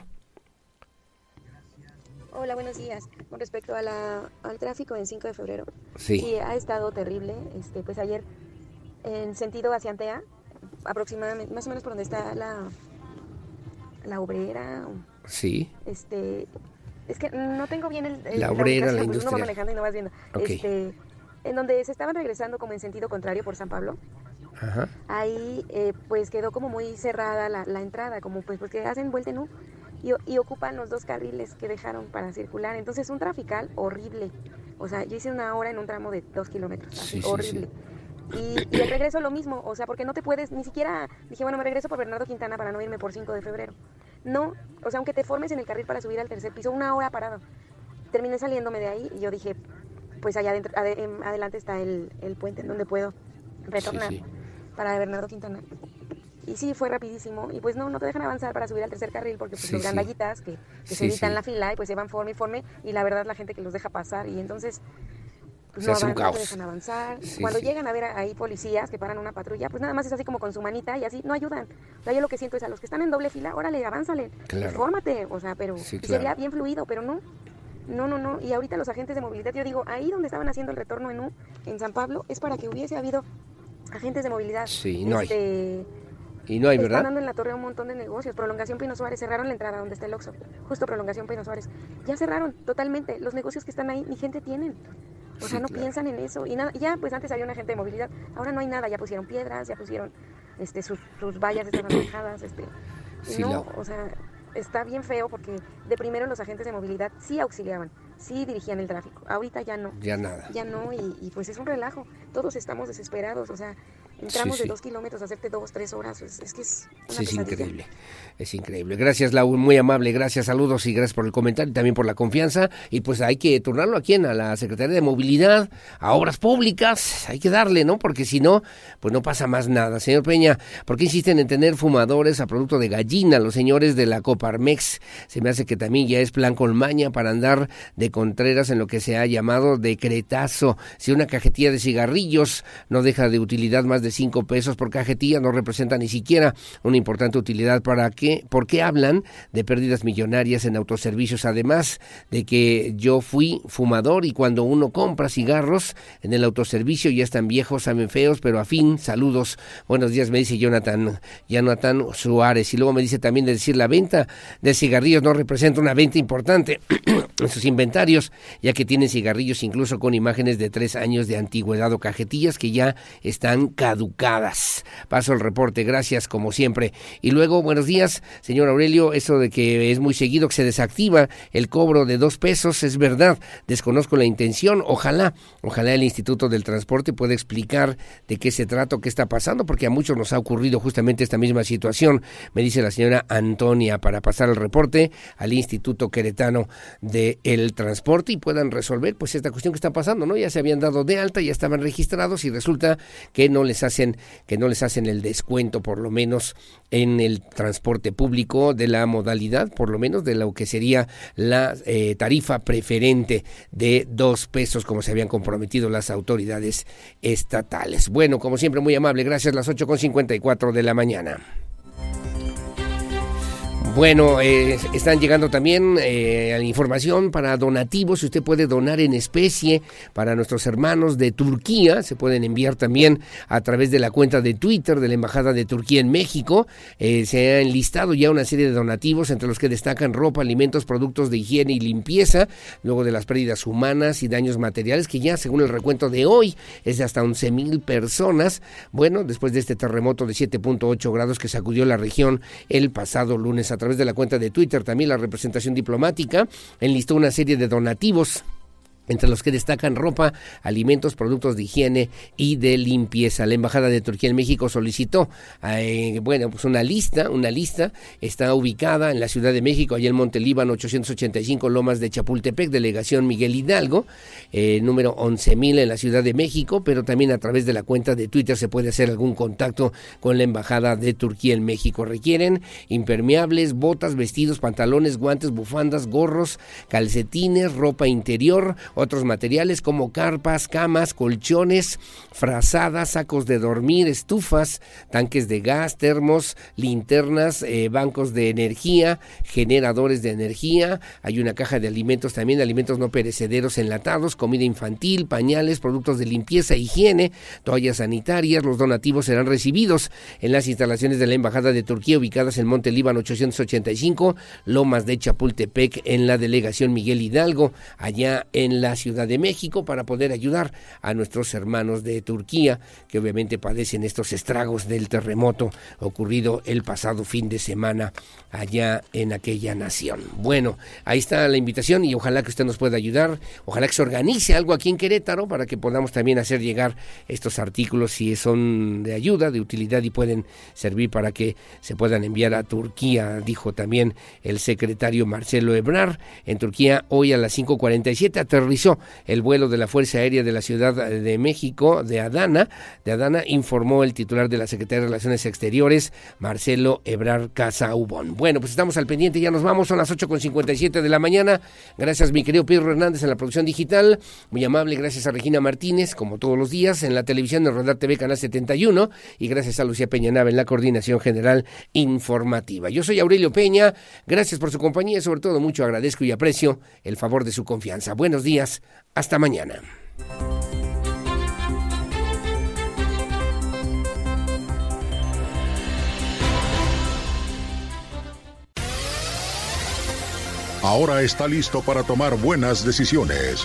Hola, buenos días. Con respecto a la, al tráfico en 5 de febrero. Sí. ha estado terrible. Este, pues ayer, en sentido hacia Antea, aproximadamente, más o menos por donde está la, la obrera. Sí. Este, es que no tengo bien el... la obrera, la, industria. No va manejando y no vas viendo. Este, en donde se estaban regresando como en sentido contrario por San Pablo. Ajá. Ahí eh, pues quedó como muy cerrada la, la entrada, como pues porque hacen vuelta en U y, ocupan los dos carriles que dejaron para circular. Entonces, un trafical horrible. O sea, yo hice una hora en un tramo de dos kilómetros, horrible. Y, el regreso lo mismo, o sea, porque no te puedes, ni siquiera dije, bueno, me regreso por Bernardo Quintana para no irme por 5 de febrero. No, o sea, aunque te formes en el carril para subir al tercer piso, una hora parado. Terminé saliéndome de ahí y yo dije, pues allá adentro, em, adelante está el, puente en donde puedo retornar para Bernardo Quintana. Y sí, fue rapidísimo. Y pues no, no te dejan avanzar para subir al tercer carril porque pues los gandallitas que, que se evitan la fila y pues se van forme y forme y la verdad la gente que los deja pasar y entonces pues no, avanzan, dejan avanzar. Cuando llegan a ver ahí policías que paran una patrulla, pues nada más es así como con su manita y así no ayudan. O sea, yo lo que siento es a los que están en doble fila, órale, avánzale, claro. fórmate, o sea, pero sería bien fluido, pero no. No, no, no. Y ahorita los agentes de movilidad, yo digo, ahí donde estaban haciendo el retorno en U, en San Pablo, es para que hubiese habido agentes de movilidad. Sí, no hay. Este, y no hay, ¿verdad? Están dando en la torre un montón de negocios. Prolongación Pino Suárez, cerraron la entrada donde está el Oxxo. Justo Prolongación Pino Suárez. Ya cerraron totalmente. Los negocios que están ahí, ni gente tienen. O sea, no piensan en eso. Y nada, ya, pues antes había una agente de movilidad. Ahora no hay nada. Ya pusieron piedras, ya pusieron este, sus, sus vallas estaban alejadas. Este, no, o sea, está bien feo porque de primero los agentes de movilidad sí auxiliaban sí dirigían el tráfico. Ahorita ya no. Ya nada. Ya no, y, y, pues es un relajo. Todos estamos desesperados, o sea, entramos de dos kilómetros a hacerte dos, tres horas. Es, que es. sí, es increíble. Es increíble. Gracias, Lau, muy amable. Gracias, saludos y gracias por el comentario y también por la confianza. Y pues hay que turnarlo aquí en a la Secretaría de Movilidad, a Obras Públicas. Hay que darle, ¿no? Porque si no, pues no pasa más nada. Señor Peña, ¿por qué insisten en tener fumadores a producto de gallina los señores de la Coparmex? Se me hace que también ya es plan colmaña para andar de Contreras en lo que se ha llamado decretazo. Si una cajetilla de cigarrillos no deja de utilidad más de cinco pesos por cajetilla, no representa ni siquiera una importante utilidad para que ¿por qué hablan de pérdidas millonarias en autoservicios? Además de que yo fui fumador y cuando uno compra cigarros en el autoservicio ya están viejos, saben feos, pero a fin, saludos, buenos días, me dice Jonathan, Jonathan Suárez. Y luego me dice también de decir la venta de cigarrillos no representa una venta importante en sus inventarios, ya que tienen cigarrillos incluso con imágenes de tres años de antigüedad o cajetillas que ya están caducadas. Paso el reporte, gracias como siempre. Y luego, buenos días, señor Aurelio, eso de que es muy seguido que se desactiva el cobro de dos pesos, es verdad, desconozco la intención, ojalá, ojalá el Instituto del Transporte pueda explicar de qué se trata qué está pasando, porque a muchos nos ha ocurrido justamente esta misma situación, me dice la señora Antonia, para pasar el reporte al Instituto Queretano del Transporte y puedan resolver pues esta cuestión que está pasando, ¿no? Ya se habían dado de alta, ya estaban registrados y resulta que no les hacen, que no les hacen el descuento por lo menos en el transporte público de la modalidad, por lo menos de lo que sería la eh, tarifa preferente de dos pesos, como se habían comprometido las autoridades estatales. Bueno, como siempre, muy amable, gracias, las 8.54 de la mañana. Bueno, eh, están llegando también eh, información para donativos. Si usted puede donar en especie para nuestros hermanos de Turquía, se pueden enviar también a través de la cuenta de Twitter de la Embajada de Turquía en México. Eh, se ha enlistado ya una serie de donativos, entre los que destacan ropa, alimentos, productos de higiene y limpieza, luego de las pérdidas humanas y daños materiales, que ya, según el recuento de hoy, es de hasta 11 mil personas. Bueno, después de este terremoto de 7.8 grados que sacudió la región el pasado lunes a través de la cuenta de Twitter también la representación diplomática enlistó una serie de donativos entre los que destacan ropa, alimentos, productos de higiene y de limpieza. La Embajada de Turquía en México solicitó, eh, bueno, pues una lista, una lista, está ubicada en la Ciudad de México, allá en Monte Líbano, 885 Lomas de Chapultepec, delegación Miguel Hidalgo, eh, número 11.000 en la Ciudad de México, pero también a través de la cuenta de Twitter se puede hacer algún contacto con la Embajada de Turquía en México. Requieren impermeables, botas, vestidos, pantalones, guantes, bufandas, gorros, calcetines, ropa interior, otros materiales como carpas, camas, colchones, frazadas, sacos de dormir, estufas, tanques de gas, termos, linternas, eh, bancos de energía, generadores de energía. Hay una caja de alimentos también, alimentos no perecederos enlatados, comida infantil, pañales, productos de limpieza, higiene, toallas sanitarias. Los donativos serán recibidos en las instalaciones de la Embajada de Turquía ubicadas en Monte Líbano 885, Lomas de Chapultepec, en la delegación Miguel Hidalgo, allá en la Ciudad de México para poder ayudar a nuestros hermanos de Turquía que obviamente padecen estos estragos del terremoto ocurrido el pasado fin de semana allá en aquella nación. Bueno, ahí está la invitación y ojalá que usted nos pueda ayudar, ojalá que se organice algo aquí en Querétaro para que podamos también hacer llegar estos artículos si son de ayuda, de utilidad y pueden servir para que se puedan enviar a Turquía, dijo también el secretario Marcelo Ebrar. En Turquía hoy a las 5.47 el vuelo de la Fuerza Aérea de la Ciudad de México, de Adana. De Adana informó el titular de la Secretaría de Relaciones Exteriores, Marcelo Ebrar Casaubón. Bueno, pues estamos al pendiente, ya nos vamos, son las 8.57 de la mañana. Gracias mi querido Pedro Hernández en la producción digital, muy amable, gracias a Regina Martínez, como todos los días, en la televisión de Radar TV Canal 71, y gracias a Lucía Peña Nava en la coordinación general informativa. Yo soy Aurelio Peña, gracias por su compañía y sobre todo mucho agradezco y aprecio el favor de su confianza. Buenos días, hasta mañana. ahora está listo para tomar buenas decisiones.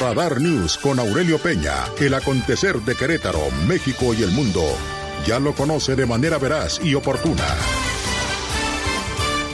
Radar News con Aurelio Peña, el acontecer de Querétaro, México y el mundo. Ya lo conoce de manera veraz y oportuna.